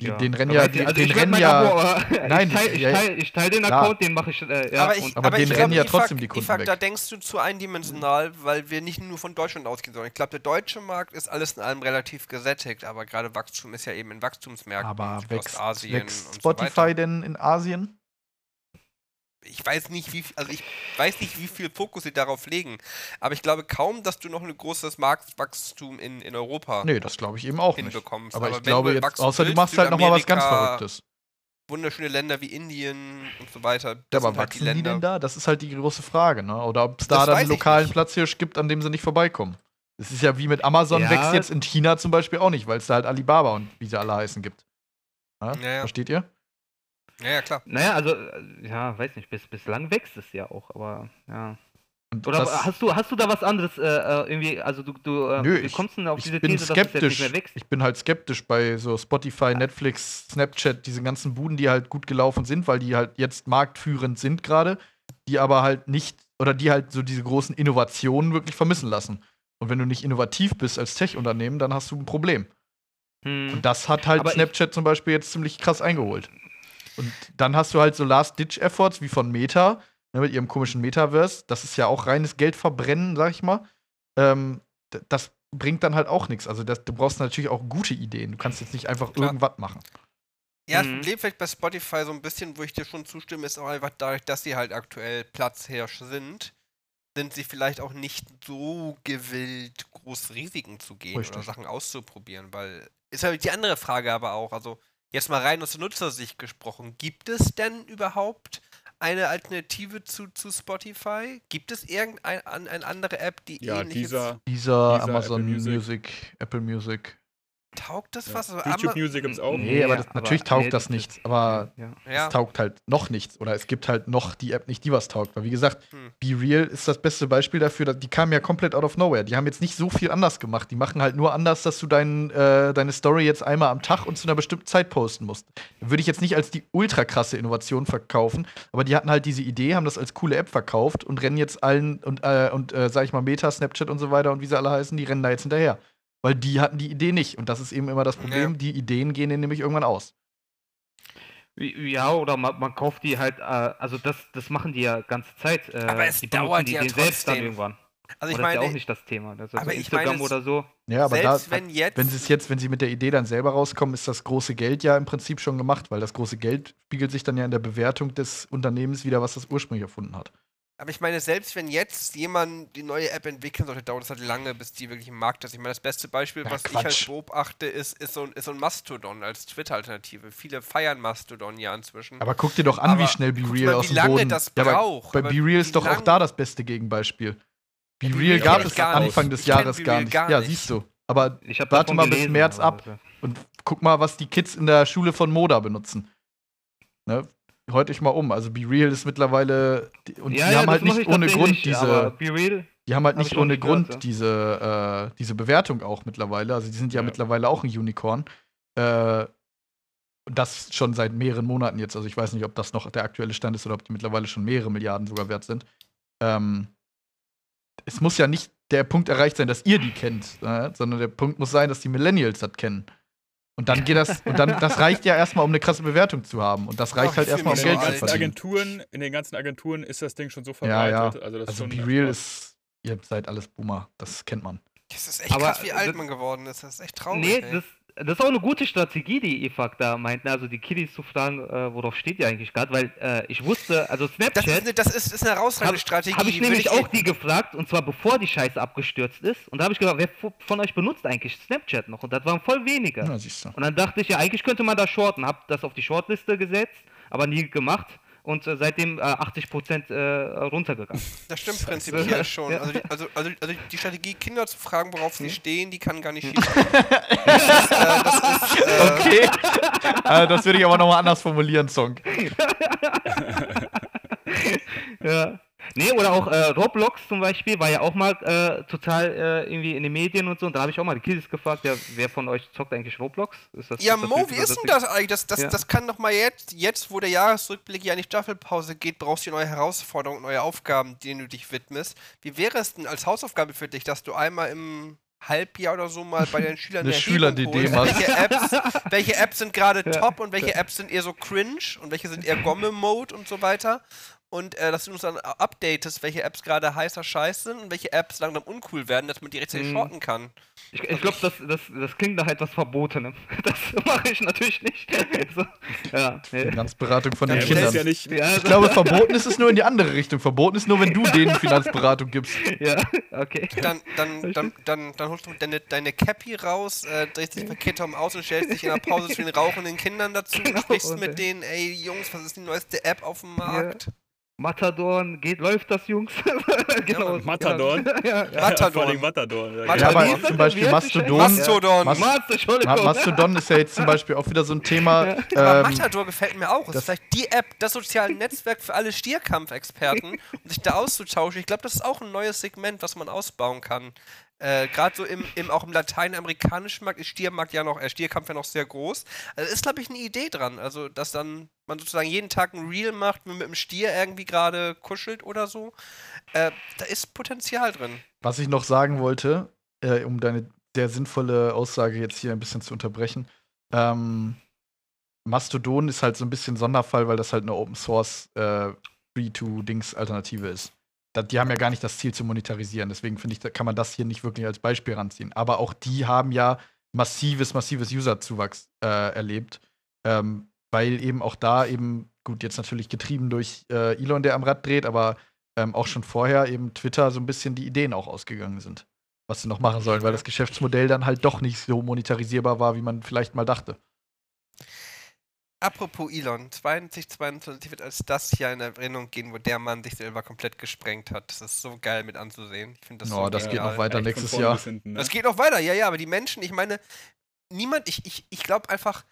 B: Ja.
D: Den rennen ja,
B: ich-
D: die,
B: also
D: den rennen ja.
B: Abo, aber
D: Nein,
B: ich teile ich teil, ich teil den
D: klar.
B: Account, den mache ich. Äh, ja,
C: aber ich,
B: und,
D: aber
C: aber
D: den
C: ich
D: rennen ja trotzdem die Kunden
C: Ifak,
D: weg.
C: da denkst du zu eindimensional, weil wir nicht nur von Deutschland ausgehen sollen. Ich glaube, der deutsche Markt ist alles in allem relativ gesättigt, aber gerade Wachstum ist ja eben in Wachstumsmärkten
D: Aber
C: wie
D: wächst,
C: Ostasien
D: wächst
C: und so
D: Spotify
C: weiter.
D: denn in Asien?
C: Ich weiß nicht, wie also ich weiß nicht, wie viel Fokus sie darauf legen, aber ich glaube kaum, dass du noch ein großes Marktwachstum in, in Europa
D: Nee, das glaube ich eben auch nicht.
C: hinbekommst.
D: Aber, ich
C: wenn
D: glaube
C: du
D: jetzt,
C: wachsen
D: außer du
C: willst,
D: machst halt nochmal was ganz
C: Südamerika,
D: Verrücktes.
C: Wunderschöne Länder wie Indien und so weiter.
D: Ja,
C: Das
D: aber
C: sind halt die
D: wachsen die,
C: Länder.
D: denn da? Das ist halt die große Frage, ne? Oder ob es da
C: Das
D: dann
C: weiß
D: einen
C: ich
D: lokalen
C: nicht.
D: Platzhirsch gibt, an dem sie nicht vorbeikommen. Es ist ja wie mit Amazon
B: Ja.
D: wächst jetzt in China zum Beispiel auch nicht, weil es da halt Alibaba und wie sie alle heißen gibt. Ja?
C: Ja, ja.
D: Versteht ihr?
C: Ja, ja, klar.
B: Naja, also, äh, ja, weiß nicht, bis, bislang wächst es ja auch, aber ja. Oder
D: das-
B: hast du hast du da was anderes äh, äh, irgendwie, also du, du äh,
D: Nö,
B: wie
D: ich-
B: kommst du denn auf
D: ich
B: diese
D: bin
B: These, dass es jetzt
D: skeptisch.
B: nicht mehr wächst?
D: Ich bin halt skeptisch bei so Spotify, Netflix, Snapchat, diese ganzen Buden, die halt gut gelaufen sind, weil die halt jetzt marktführend sind gerade, die aber halt nicht, oder die halt so diese großen Innovationen wirklich vermissen lassen. Und wenn du nicht innovativ bist als Tech-Unternehmen, dann hast du ein Problem.
B: Hm.
D: Und das hat halt
B: Aber ich-
D: Snapchat zum Beispiel jetzt ziemlich krass eingeholt. Und dann hast du halt so Last-Ditch-Efforts wie von Meta, ne, mit ihrem komischen Metaverse. Das ist ja auch reines Geldverbrennen, sag ich mal. Ähm, das bringt dann halt auch nichts. Also das, du brauchst natürlich auch gute Ideen. Du kannst jetzt nicht einfach
C: Klar.
D: irgendwas machen.
C: Ja, das
B: Mhm.
C: Problem vielleicht bei Spotify so ein bisschen, wo ich dir schon zustimme, ist auch einfach dadurch, dass sie halt aktuell Platzhirsch sind, sind sie vielleicht auch nicht so gewillt, groß Risiken zu gehen oder
D: Richtig.
C: Sachen auszuprobieren, weil ist halt die andere Frage aber auch, also Jetzt mal rein aus der Nutzersicht gesprochen. Gibt es denn überhaupt eine Alternative zu, zu Spotify? Gibt es irgendeine eine andere App, die
A: Ja,
C: ähnliches...
A: dieser
D: Dieser
A: Dieser
D: Amazon
A: Apple
D: Music.
A: Music.
D: Apple Music.
C: Taugt das
A: ja.
C: was?
A: YouTube Music gibt's auch.
D: Nee,
B: Nee,
D: aber das,
B: aber-
D: natürlich taugt
B: nee,
D: das nichts. Aber
B: Ja.
C: ja.
D: es taugt halt noch nichts. Oder es gibt halt noch die App nicht, die was taugt. Weil wie gesagt,
C: Hm.
D: Be Real ist das beste Beispiel dafür, dass die kamen ja komplett out of nowhere. Die haben jetzt nicht so viel anders gemacht. Die machen halt nur anders, dass du dein, äh, deine Story jetzt einmal am Tag und zu einer bestimmten Zeit posten musst. Würde ich jetzt nicht als die ultra krasse Innovation verkaufen, aber die hatten halt diese Idee, haben das als coole App verkauft und rennen jetzt allen und, äh, und äh, sag ich mal, Meta, Snapchat und so weiter und wie sie alle heißen, die rennen da jetzt hinterher. Weil die hatten die Idee nicht. Und das ist eben immer das Problem.
C: Ja.
D: Die Ideen gehen denen nämlich irgendwann aus.
B: Ja, oder man, man kauft die halt, äh, also das, das machen die ja ganze Zeit. Äh,
C: Aber es
B: die
C: dauert
B: die
C: ja
B: den selbst dann
C: trotzdem.
B: irgendwann.
C: Also ich
B: oder ist ja
C: meine,
B: auch nicht das Thema. Das ist
C: aber
B: so
C: ich
B: Instagram
C: meine,
B: oder so.
D: Ja, aber
C: selbst
D: da,
C: wenn jetzt...
D: wenn sie es jetzt, wenn sie mit der Idee dann selber rauskommen, ist das große Geld ja im Prinzip schon gemacht, weil das große Geld spiegelt sich dann ja in der Bewertung des Unternehmens wieder, was das ursprünglich erfunden hat.
C: Aber ich meine, selbst wenn jetzt jemand die neue App entwickeln sollte, dauert es halt lange, bis die wirklich im Markt ist. Ich meine, das beste Beispiel,
D: Ja,
C: was ich halt
D: Quatsch.
C: beobachte, ist, ist, so, ein- ist so ein Mastodon als Twitter-Alternative. Viele feiern Mastodon ja inzwischen.
D: Aber guck dir doch an,
C: Aber
D: wie schnell Be
C: guck
D: Real
C: mal,
D: aus
C: wie
D: dem
C: lange
D: Boden.
C: das
D: ja, aber
C: braucht.
D: bei
C: Aber
D: Be Real ist doch auch da das beste Gegenbeispiel. Be
C: Ja, Be
D: Real
C: Real
D: gab es Anfang
C: nicht.
D: des
C: Ich
D: Jahres gar nicht.
C: gar
D: ja,
C: nicht.
D: siehst du. Aber Warte mal bis März ab. und guck mal, was die Kids in der Schule von Moda benutzen. Ne? Hört euch mal um. Also Be Real ist mittlerweile und
B: ja,
D: die
B: ja,
D: haben halt nicht
B: ich
D: ohne Grund diese Die haben halt
B: Hab
D: nicht
B: ich
D: ohne
B: nicht
D: Grund
B: gehört, ja.
D: diese, äh, diese Bewertung auch mittlerweile. Also die sind ja, mittlerweile auch ein Unicorn. Äh, und das schon seit mehreren Monaten jetzt. Also ich weiß nicht, ob das noch der aktuelle Stand ist oder ob die mittlerweile schon mehrere Milliarden sogar wert sind. Ähm, es muss ja nicht der Punkt erreicht sein, dass ihr die kennt, äh, sondern der Punkt muss sein, dass die Millennials das kennen. Und dann geht das, und dann, das reicht ja erstmal, um eine krasse Bewertung zu haben. Und das reicht
C: Ach,
D: halt erstmal, um Geld zu
A: ganzen
D: verdienen.
A: Agenturen, in den ganzen Agenturen ist das Ding schon so
D: Ja, ja.
A: verbreitet. Also, das
D: Also
A: ist
D: Be Real ist, ihr seid alles Boomer, das kennt man.
C: Das ist echt
B: Aber
C: krass, wie alt man geworden ist. Das ist echt traurig.
B: Nee,
C: ey.
B: das, das ist auch eine gute Strategie, die EFAG da meinten. Also die Kiddies zu fragen, äh, worauf steht ihr eigentlich gerade? Weil äh, ich wusste, also
C: das,
B: Snapchat.
C: ist eine, das ist, ist eine herausragende
B: Habe
C: Strategie.
B: hab ich nämlich auch die gefragt, und zwar bevor die Scheiße abgestürzt ist. Und da habe ich gefragt, wer vo- von euch benutzt eigentlich Snapchat noch? Und das waren voll wenige.
D: Du.
B: Und dann dachte ich, ja, eigentlich könnte man da shorten. Hab das auf die Shortliste gesetzt, aber nie gemacht. Und äh, seitdem äh, 80% äh, runtergegangen.
C: Das stimmt prinzipiell schon.
B: Ja.
C: Also, die, also, also, also die Strategie, Kinder zu fragen, worauf sie stehen, die kann gar nicht schief gehen. das ist, äh, das ist, äh,
D: Okay. äh, das würde ich aber nochmal anders formulieren, Song.
B: ja. Nee, oder auch äh, Roblox zum Beispiel war ja auch mal äh, total äh, irgendwie in den Medien und so. Und da habe ich auch mal die Kiddies gefragt, ja, wer von euch zockt eigentlich Roblox? Ist das,
C: Ja,
B: ist das
C: Mo, wie ist denn das eigentlich? Das, das,
B: Ja.
C: das kann doch mal jetzt, jetzt, wo der Jahresrückblick ja in die Staffelpause geht, brauchst du neue Herausforderungen, neue Aufgaben, denen du dich widmest. Wie wäre es denn als Hausaufgabe für dich, dass du einmal im Halbjahr oder so mal bei den Schülern
D: Eine
C: Erhebung holst,
D: machst.
C: welche Apps, welche Apps sind gerade
B: Ja.
C: top und welche Apps sind eher so cringe und welche sind eher Gomme-Mode und so weiter. Und äh, dass du uns dann updatest, welche Apps gerade heißer Scheiß sind und welche Apps langsam uncool werden, dass man die rechtzeitig
B: Mhm.
C: shorten kann.
B: Ich, ich glaube, das, das, das klingt nach etwas Verbotenem. Das mache ich natürlich nicht. so, ja, nee.
D: Finanzberatung von den
A: Ja,
D: Kindern.
A: ja nicht.
B: ja,
D: Ich glaube, verboten ist es nur in die andere Richtung. Verboten ist nur, wenn du denen Finanzberatung gibst.
B: ja, okay.
C: Dann, dann, dann, dann, dann holst du deine, deine Cappy raus, äh, drehst dich verkehrt um aus und stellst dich in der Pause zu den rauchenden Kindern dazu
B: Genau,
C: und sprichst
B: und,
C: mit
B: äh,
C: denen, ey Jungs, was ist die neueste App auf dem Markt?
B: Matadorn, geht, läuft das, Jungs? genau.
C: Mann.
A: Matadorn?
B: ja, ja.
C: Matadorn.
A: Vor allem Matadorn. Ja,
C: Matadorn.
D: Ja, aber zum? Beispiel Mastodon.
C: Mastodon.
D: Mas-
B: Master,
D: Ma
B: Entschuldigung.
D: Mastodon ist ja jetzt zum Beispiel auch wieder so ein Thema.
C: Aber
D: Ähm,
C: Matador gefällt mir auch. Das,
D: das-
C: ist vielleicht die App, das soziale Netzwerk für alle Stierkampfexperten, um sich da auszutauschen. Ich glaube, das ist auch ein neues Segment, was man ausbauen kann. Äh, Gerade so im, im, auch im lateinamerikanischen Markt ist Stiermarkt ja noch, äh, Stierkampf ja noch sehr groß. Also ist, glaube ich, eine Idee dran. Also, dass dann man sozusagen jeden Tag ein Reel macht, mit dem Stier irgendwie gerade kuschelt oder so. Äh, da ist Potenzial drin.
D: was ich noch sagen wollte, äh, um deine sehr sinnvolle Aussage jetzt hier ein bisschen zu unterbrechen. Ähm, Mastodon ist halt so ein bisschen Sonderfall, weil das halt eine Open Source äh, Free-to-Dings-Alternative ist. Die haben ja gar nicht das Ziel zu monetarisieren. Deswegen finde ich, kann man das hier nicht wirklich als Beispiel ranziehen. Aber auch die haben ja massives, massives User-Zuwachs äh, erlebt. Ähm, weil eben auch da eben, gut, jetzt natürlich getrieben durch äh, Elon, der am Rad dreht, aber ähm, auch schon vorher eben Twitter so ein bisschen die Ideen auch ausgegangen sind, was sie noch machen sollen, weil das Geschäftsmodell dann halt doch nicht so monetarisierbar war, wie man vielleicht mal dachte.
C: Apropos Elon, 2022 wird als das Jahr in Erinnerung gehen, wo der Mann sich selber komplett gesprengt hat. Das ist so geil mit anzusehen. Ich finde das
D: Oh,
C: so
D: das geht
C: genial.
D: noch weiter
A: Echt
D: nächstes Jahr.
A: hinten, ne?
C: Das geht noch weiter, ja, ja, aber die Menschen, ich meine, niemand, ich, ich, ich glaube einfach,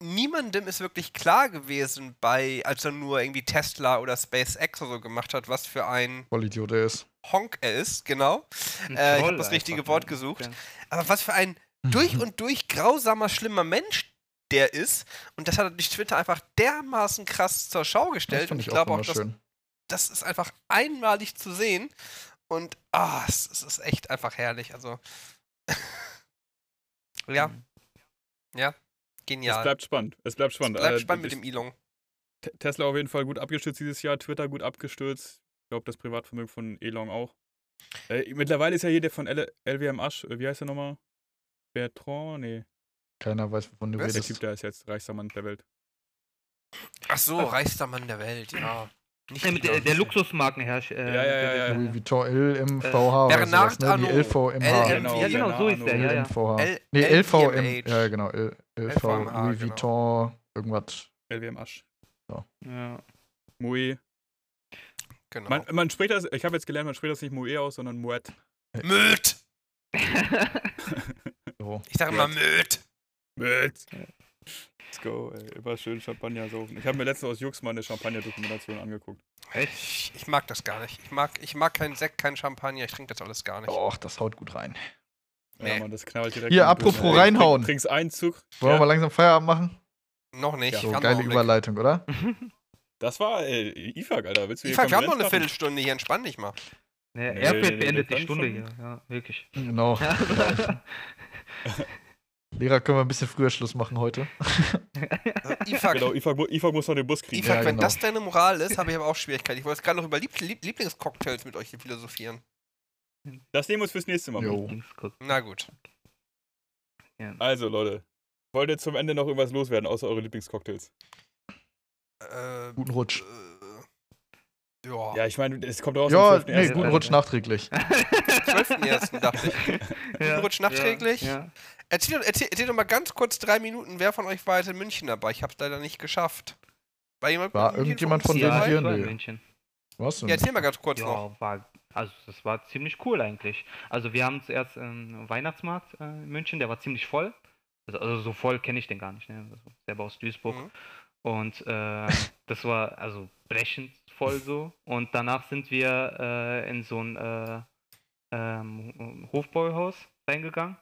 C: niemandem ist wirklich klar gewesen bei, als er nur irgendwie Tesla oder SpaceX oder so gemacht hat, was für ein
D: Vollidiot er ist.
C: Honk er ist, genau. Äh, ich
B: Troll
C: hab das richtige
B: einfach,
C: Wort
B: ne?
C: gesucht.
B: Ja.
C: Aber was für ein durch und durch grausamer, schlimmer Mensch der ist. Und das hat er durch Twitter einfach dermaßen krass zur Schau
D: Das
C: gestellt. Und
D: ich
C: ich glaube auch, dass das ist einfach einmalig zu sehen. Und ah, es, es ist echt einfach herrlich. Also. ja,
B: Mhm.
A: Es
C: genial.
A: bleibt spannend. Es bleibt spannend.
C: Bleibt
A: Äh,
C: spannend mit
A: ich-
C: dem Elon.
A: Te- Tesla auf jeden Fall gut abgestürzt dieses Jahr, Twitter gut abgestürzt. Ich glaube, das Privatvermögen von Elon auch. Äh, mittlerweile ist ja hier der von L LWM Asch, äh, wie heißt der nochmal? Bertrand? Nee,
D: Keiner weiß, wovon du
C: Was?
A: der
D: redest.
A: Typ, der ist jetzt reichster Mann der Welt.
C: Ach so, reichster Mann der Welt, ja. Nicht
B: Ja, mit der,
C: Elon.
B: der Luxusmarkenherrscher. Äh,
A: Ja, ja, ja, ja.
D: Louis Vuitton LMVH oder
C: Bernard
D: sowas, ne?
C: Arnault.
D: LVMH.
C: LM.
B: Ja, genau, so ist der, ja, ja.
D: LMVH.
C: L-
D: Nee, LVM.
C: LVMH.
D: Ja, genau. L LV,
C: LVMH,
D: Louis
C: genau.
D: Vuitton, irgendwas.
A: LWM Asch.
B: Ja.
A: Mouet.
C: Genau.
A: Man, man spricht das, ich habe jetzt gelernt, man spricht das nicht Mouet aus, sondern Mouet.
C: Möd!
D: So.
C: Ich sage immer Möd.
A: Let's go, ey. Immer schön Champagner saufen. Ich habe mir letztens aus Jux mal eine Champagner-Dokumentation angeguckt.
C: Ich, ich mag das gar nicht. Ich mag, ich mag keinen Sekt, keinen Champagner. Ich trinke das alles gar nicht.
D: Och, das haut gut rein.
A: Ja,
C: Nee.
A: man, das knallt direkt.
D: Hier, apropos.
A: Ey,
D: reinhauen.
A: Trink, trinkst einen Zug.
D: Wollen wir
A: Ja,
D: mal langsam Feierabend machen?
C: Noch nicht.
A: Ja.
D: So, geile. Überleitung, oder?
A: das war, ey, IFAG, Alter. Willst du
C: Eva, wir haben noch eine
A: machen?
C: Viertelstunde hier. Entspann dich mal.
B: Ja,
A: Nee, nee, nee,
B: beendet die Stunde
A: schon-
B: hier. Ja, wirklich.
D: Genau. Lehrer, können wir ein bisschen früher Schluss machen heute?
C: Also, Ifak,
A: Genau, IFAG, mu- IFAG muss noch den Bus kriegen.
C: Ifak,
D: Ja,
C: wenn
D: genau.
C: das deine Moral ist, habe ich aber auch Schwierigkeiten. Ich wollte jetzt gerade noch über Lieb Lieb Lieblingscocktails mit euch hier philosophieren.
A: Das nehmen wir uns fürs nächste Mal.
D: Jo.
C: Na gut.
A: Also, Leute. Wollt ihr zum Ende noch irgendwas loswerden, außer eure Lieblingscocktails?
C: Äh,
D: Guten Rutsch.
C: äh, ja,
A: Ja, ich meine, es kommt raus
D: Ja,
A: am 12.1.,
D: nee, guten? Rutsch nachträglich.
C: 12.01. dachte ich.
B: Ja,
C: Rutsch nachträglich.
B: Ja.
C: Erzähl, erzähl, erzähl doch mal ganz kurz drei Minuten, wer von euch war jetzt in München dabei? Ich habe es leider nicht geschafft. War, jemand
D: War irgendjemand von denen
B: ja
D: hier?
B: war in. München.
D: Was denn?
C: Ja, erzähl mal ganz kurz noch.
B: Ja, war, also das war ziemlich cool eigentlich. Also wir haben zuerst einen Weihnachtsmarkt äh, in München, der war ziemlich voll. Also, also so voll kenne ich den gar nicht, ne? Also selber aus Duisburg.
C: Mhm.
B: Und äh, das war also brechend voll so. Und danach sind wir äh, in so ein äh, ähm, Hofbräuhaus reingegangen.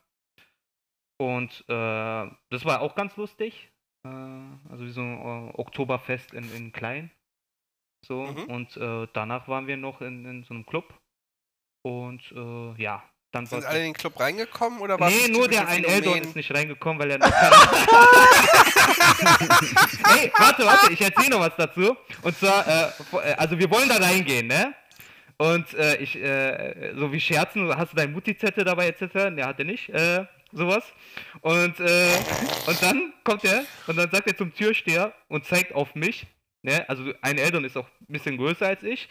B: Und äh, das war auch ganz lustig. Äh, also wie so ein äh, Oktoberfest in, in klein. So.
C: Mhm.
B: Und äh, danach waren wir noch in, in so einem Club. Und ja, dann
C: Sind alle in den Club reingekommen oder war
B: Nee, nur der ein? Eldon ist nicht reingekommen, weil er noch keine... hey, warte, warte, ich erzähle noch was dazu. Und zwar, äh, also wir wollen da reingehen, ne? Und äh, ich, äh, so wie Scherzen, hast du dein Mutti-Zettel dabei etc.? Ne, hat er nicht, äh, sowas. Und, äh, und dann kommt er und dann sagt er zum Türsteher und zeigt auf mich, ne? Also ein Eldon ist auch ein bisschen größer als ich.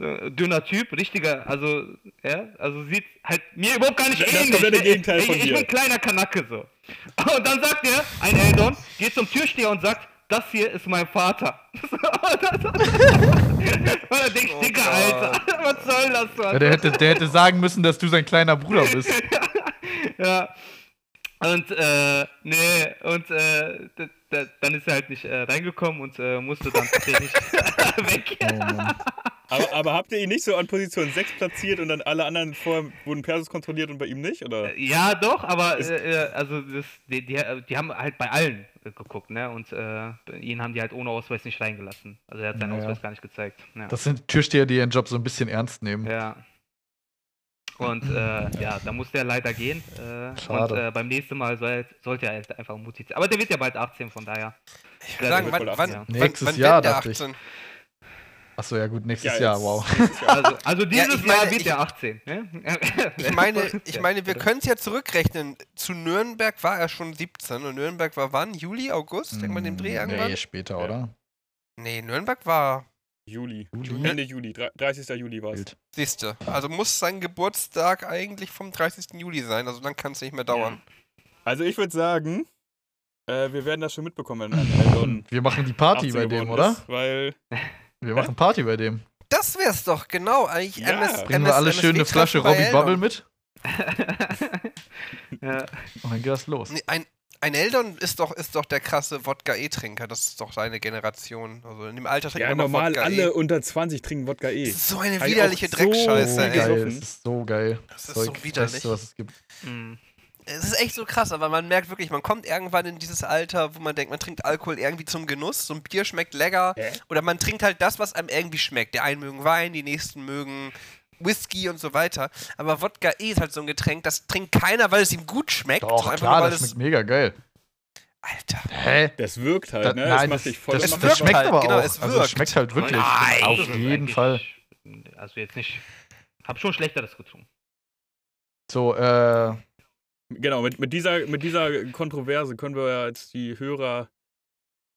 B: Äh, Dünner Typ, richtiger, also, ja, also sieht halt mir überhaupt gar nicht
A: Das
B: ähnlich.
A: komplette
B: ne?
A: Gegenteil
B: ich,
A: von
B: ich
A: dir.
B: bin kleiner Kanacke so. Und dann sagt er, ein Eldon, geht zum Türsteher und sagt, das hier ist mein Vater. und dann denk ich,
C: Oh
B: Digga,
C: Gott.
B: Alter, was soll das?
D: Ja, der, hätte, der hätte sagen müssen, dass du sein kleiner Bruder bist.
B: ja. Und, äh, nee, und, äh, dann ist er halt nicht äh, reingekommen und äh, musste dann tatsächlich weg.
D: Oh.
A: Aber, aber habt ihr ihn nicht so an Position 6 platziert und dann alle anderen vorher wurden Persus kontrolliert und bei ihm nicht? Oder?
B: Ja, doch, aber
A: Ist-
B: äh, äh, also das, die, die, die haben halt bei allen äh, geguckt, ne? Und äh, ihn haben die halt ohne Ausweis nicht reingelassen. Also er hat seinen
D: Naja.
B: Ausweis gar nicht gezeigt. Ja.
D: Das sind Türsteher, die ihren Job so ein bisschen ernst nehmen.
B: ja. Und äh, ja, da musste er leider gehen. Äh,
D: Schade.
B: und äh, beim nächsten Mal soll, sollte er halt einfach Mutti Aber der wird ja bald 18, von daher.
C: Ich
B: Ja,
C: würde sagen, wann, wann,
A: 18.
C: wann,
D: Nächstes
C: wann
D: Jahr,
C: wird der
D: dachte ich.
C: 18?
D: Achso, ja gut, nächstes
A: Ja,
D: Jahr, wow.
A: nächstes Jahr.
B: Also, also dieses
C: ich meine,
B: Jahr wird er 18. Ne?
C: Ich meine, ich
B: Ja,
C: meine, wir können es ja zurückrechnen. Zu Nürnberg war er schon 17 und Nürnberg war wann? Juli, August? Denkt man dem Dreh
D: Hm,
C: irgendwann?
D: Nee, später,
A: Ja.
D: oder?
C: Nee, Nürnberg war,
A: Juli.
D: Juli?
A: Ende Juli. dre- 30. Juli war es.
D: Wild.
C: siehste. Also muss sein Geburtstag eigentlich vom 30. Juli sein, also dann kann es nicht mehr dauern.
A: Also ich würde sagen, Äh, wir werden das schon mitbekommen, wenn ein Eldon
D: Wir machen die Party
A: 18
D: bei dem,
A: geworden
D: oder?
A: Ist, weil,
D: Wir machen Party bei dem.
C: Das wär's doch, genau. Eigentlich
A: Ja.
C: MS,
D: Bringen wir alle
C: MS
D: schön eine Flasche Robbie Bubble mit
B: ja.
D: und dann geht das los.
C: Nee, ein, ein Eldon ist doch, ist doch der krasse Wodka-E-Trinker. Das ist doch seine Generation. Also in dem Alter trinkt
A: ja,
C: man noch
A: normal
C: Wodka
A: alle
C: E.
A: unter 20 trinken Wodka E.
C: Das ist so eine widerliche
A: so
C: Dreckscheiße,
A: viel
C: ey.
D: geil, das ist so geil.
C: Das ist
D: Zeug,
C: so widerlich.
D: Beste, was es gibt.
B: Mm.
C: Es ist echt so krass, aber man merkt wirklich, man kommt irgendwann in dieses Alter, wo man denkt, man trinkt Alkohol irgendwie zum Genuss. So ein Bier schmeckt lecker.
A: Hä?
C: Oder man trinkt halt das, was einem irgendwie schmeckt. Die einen mögen Wein, die nächsten mögen Whisky und so weiter. Aber Wodka E ist halt so ein Getränk, das trinkt keiner, weil es ihm gut schmeckt.
D: Doch, klar,
C: nur, weil
D: das
C: es-
D: schmeckt mega geil.
C: Alter.
D: Hä?
A: Das wirkt halt,
D: Da-
A: ne?
D: nein,
A: das macht
D: das,
A: dich voll
D: das, das
C: wirkt
D: schmeckt
C: halt,
D: aber
C: genau,
D: auch.
C: es
D: also es
C: wirkt.
D: schmeckt halt wirklich.
C: Nein.
D: Auf jeden Fall.
B: Also jetzt nicht. Hab schon Schlechteres getrunken.
D: So, äh,
A: Genau, mit, mit, dieser, mit dieser Kontroverse können wir ja jetzt die Hörer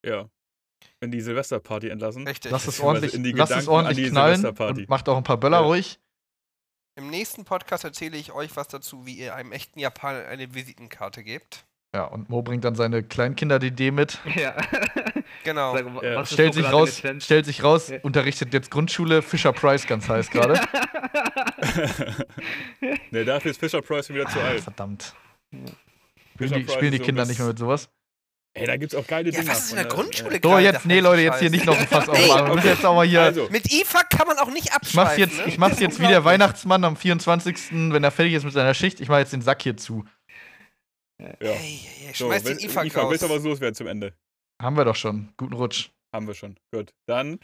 A: ja, in die Silvesterparty entlassen.
C: Richtig.
D: lass es ordentlich,
A: in die
D: lass es
A: Gedanken
D: ordentlich
A: die
D: knallen
A: Silvesterparty.
D: und macht auch ein paar Böller
A: Ja.
D: ruhig.
C: Im nächsten Podcast erzähle ich euch was dazu, wie ihr einem echten Japaner eine Visitenkarte gebt.
D: Ja, und Mo bringt dann seine Kleinkinder-DD mit.
B: Ja.
C: Genau.
B: Sag,
A: Ja.
D: Stellt sich raus, stellt sich raus,
B: Ja.
D: unterrichtet jetzt Grundschule, Fisher Price ganz heiß gerade.
A: ne, dafür ist Fisher Price wieder zu
D: Ah,
A: alt.
D: Verdammt. Spielen die, spielen die Kinder nicht mehr mit sowas?
A: Ey, da gibt's auch geile
C: Ja,
A: Dinger.
C: was ist in der Grundschule
D: So, jetzt, nee, Leute, jetzt hier nicht noch ein Fass aufmachen. Wir müssen jetzt auch mal hier.
A: Also,
C: Mit IFA kann man auch nicht
D: ich
C: abschalten.
D: mach's jetzt,
C: ne?
D: ich mach's jetzt wie der. Weihnachtsmann am 24., wenn er fertig ist mit seiner Schicht. Ich mach jetzt den Sack hier zu.
A: ja.
C: Ey, ey, ey,
A: So,
C: schmeiß den IFA
A: Ifa,
C: raus.
A: willst du was loswerden zum Ende?
D: Haben wir doch schon. Guten Rutsch.
A: Haben wir schon. Gut. Dann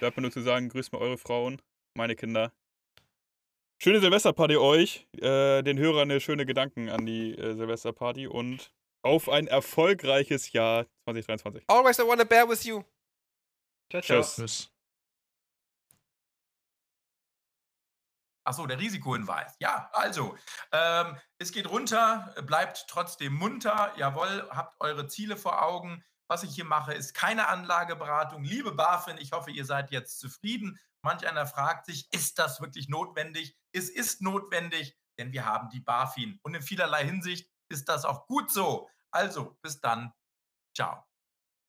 A: bleibt mir nur zu sagen, grüßt mal eure Frauen, meine Kinder. Schöne Silvesterparty euch. Äh, den Hörern eine schöne Gedanken an die äh, Silvesterparty und auf ein erfolgreiches Jahr 2023.
C: Always I wanna bear with you.
B: Ciao, ciao.
A: Tschüss.
D: Tschüss.
E: Achso, der Risikohinweis. Ja, also, ähm, es geht runter, bleibt trotzdem munter. Jawohl, habt eure Ziele vor Augen. Was ich hier mache, ist keine Anlageberatung. Liebe BaFin, ich hoffe, ihr seid jetzt zufrieden. Manch einer fragt sich, ist das wirklich notwendig? Es ist notwendig, denn wir haben die BaFin. Und in vielerlei Hinsicht ist das auch gut so. Also, bis dann. Ciao.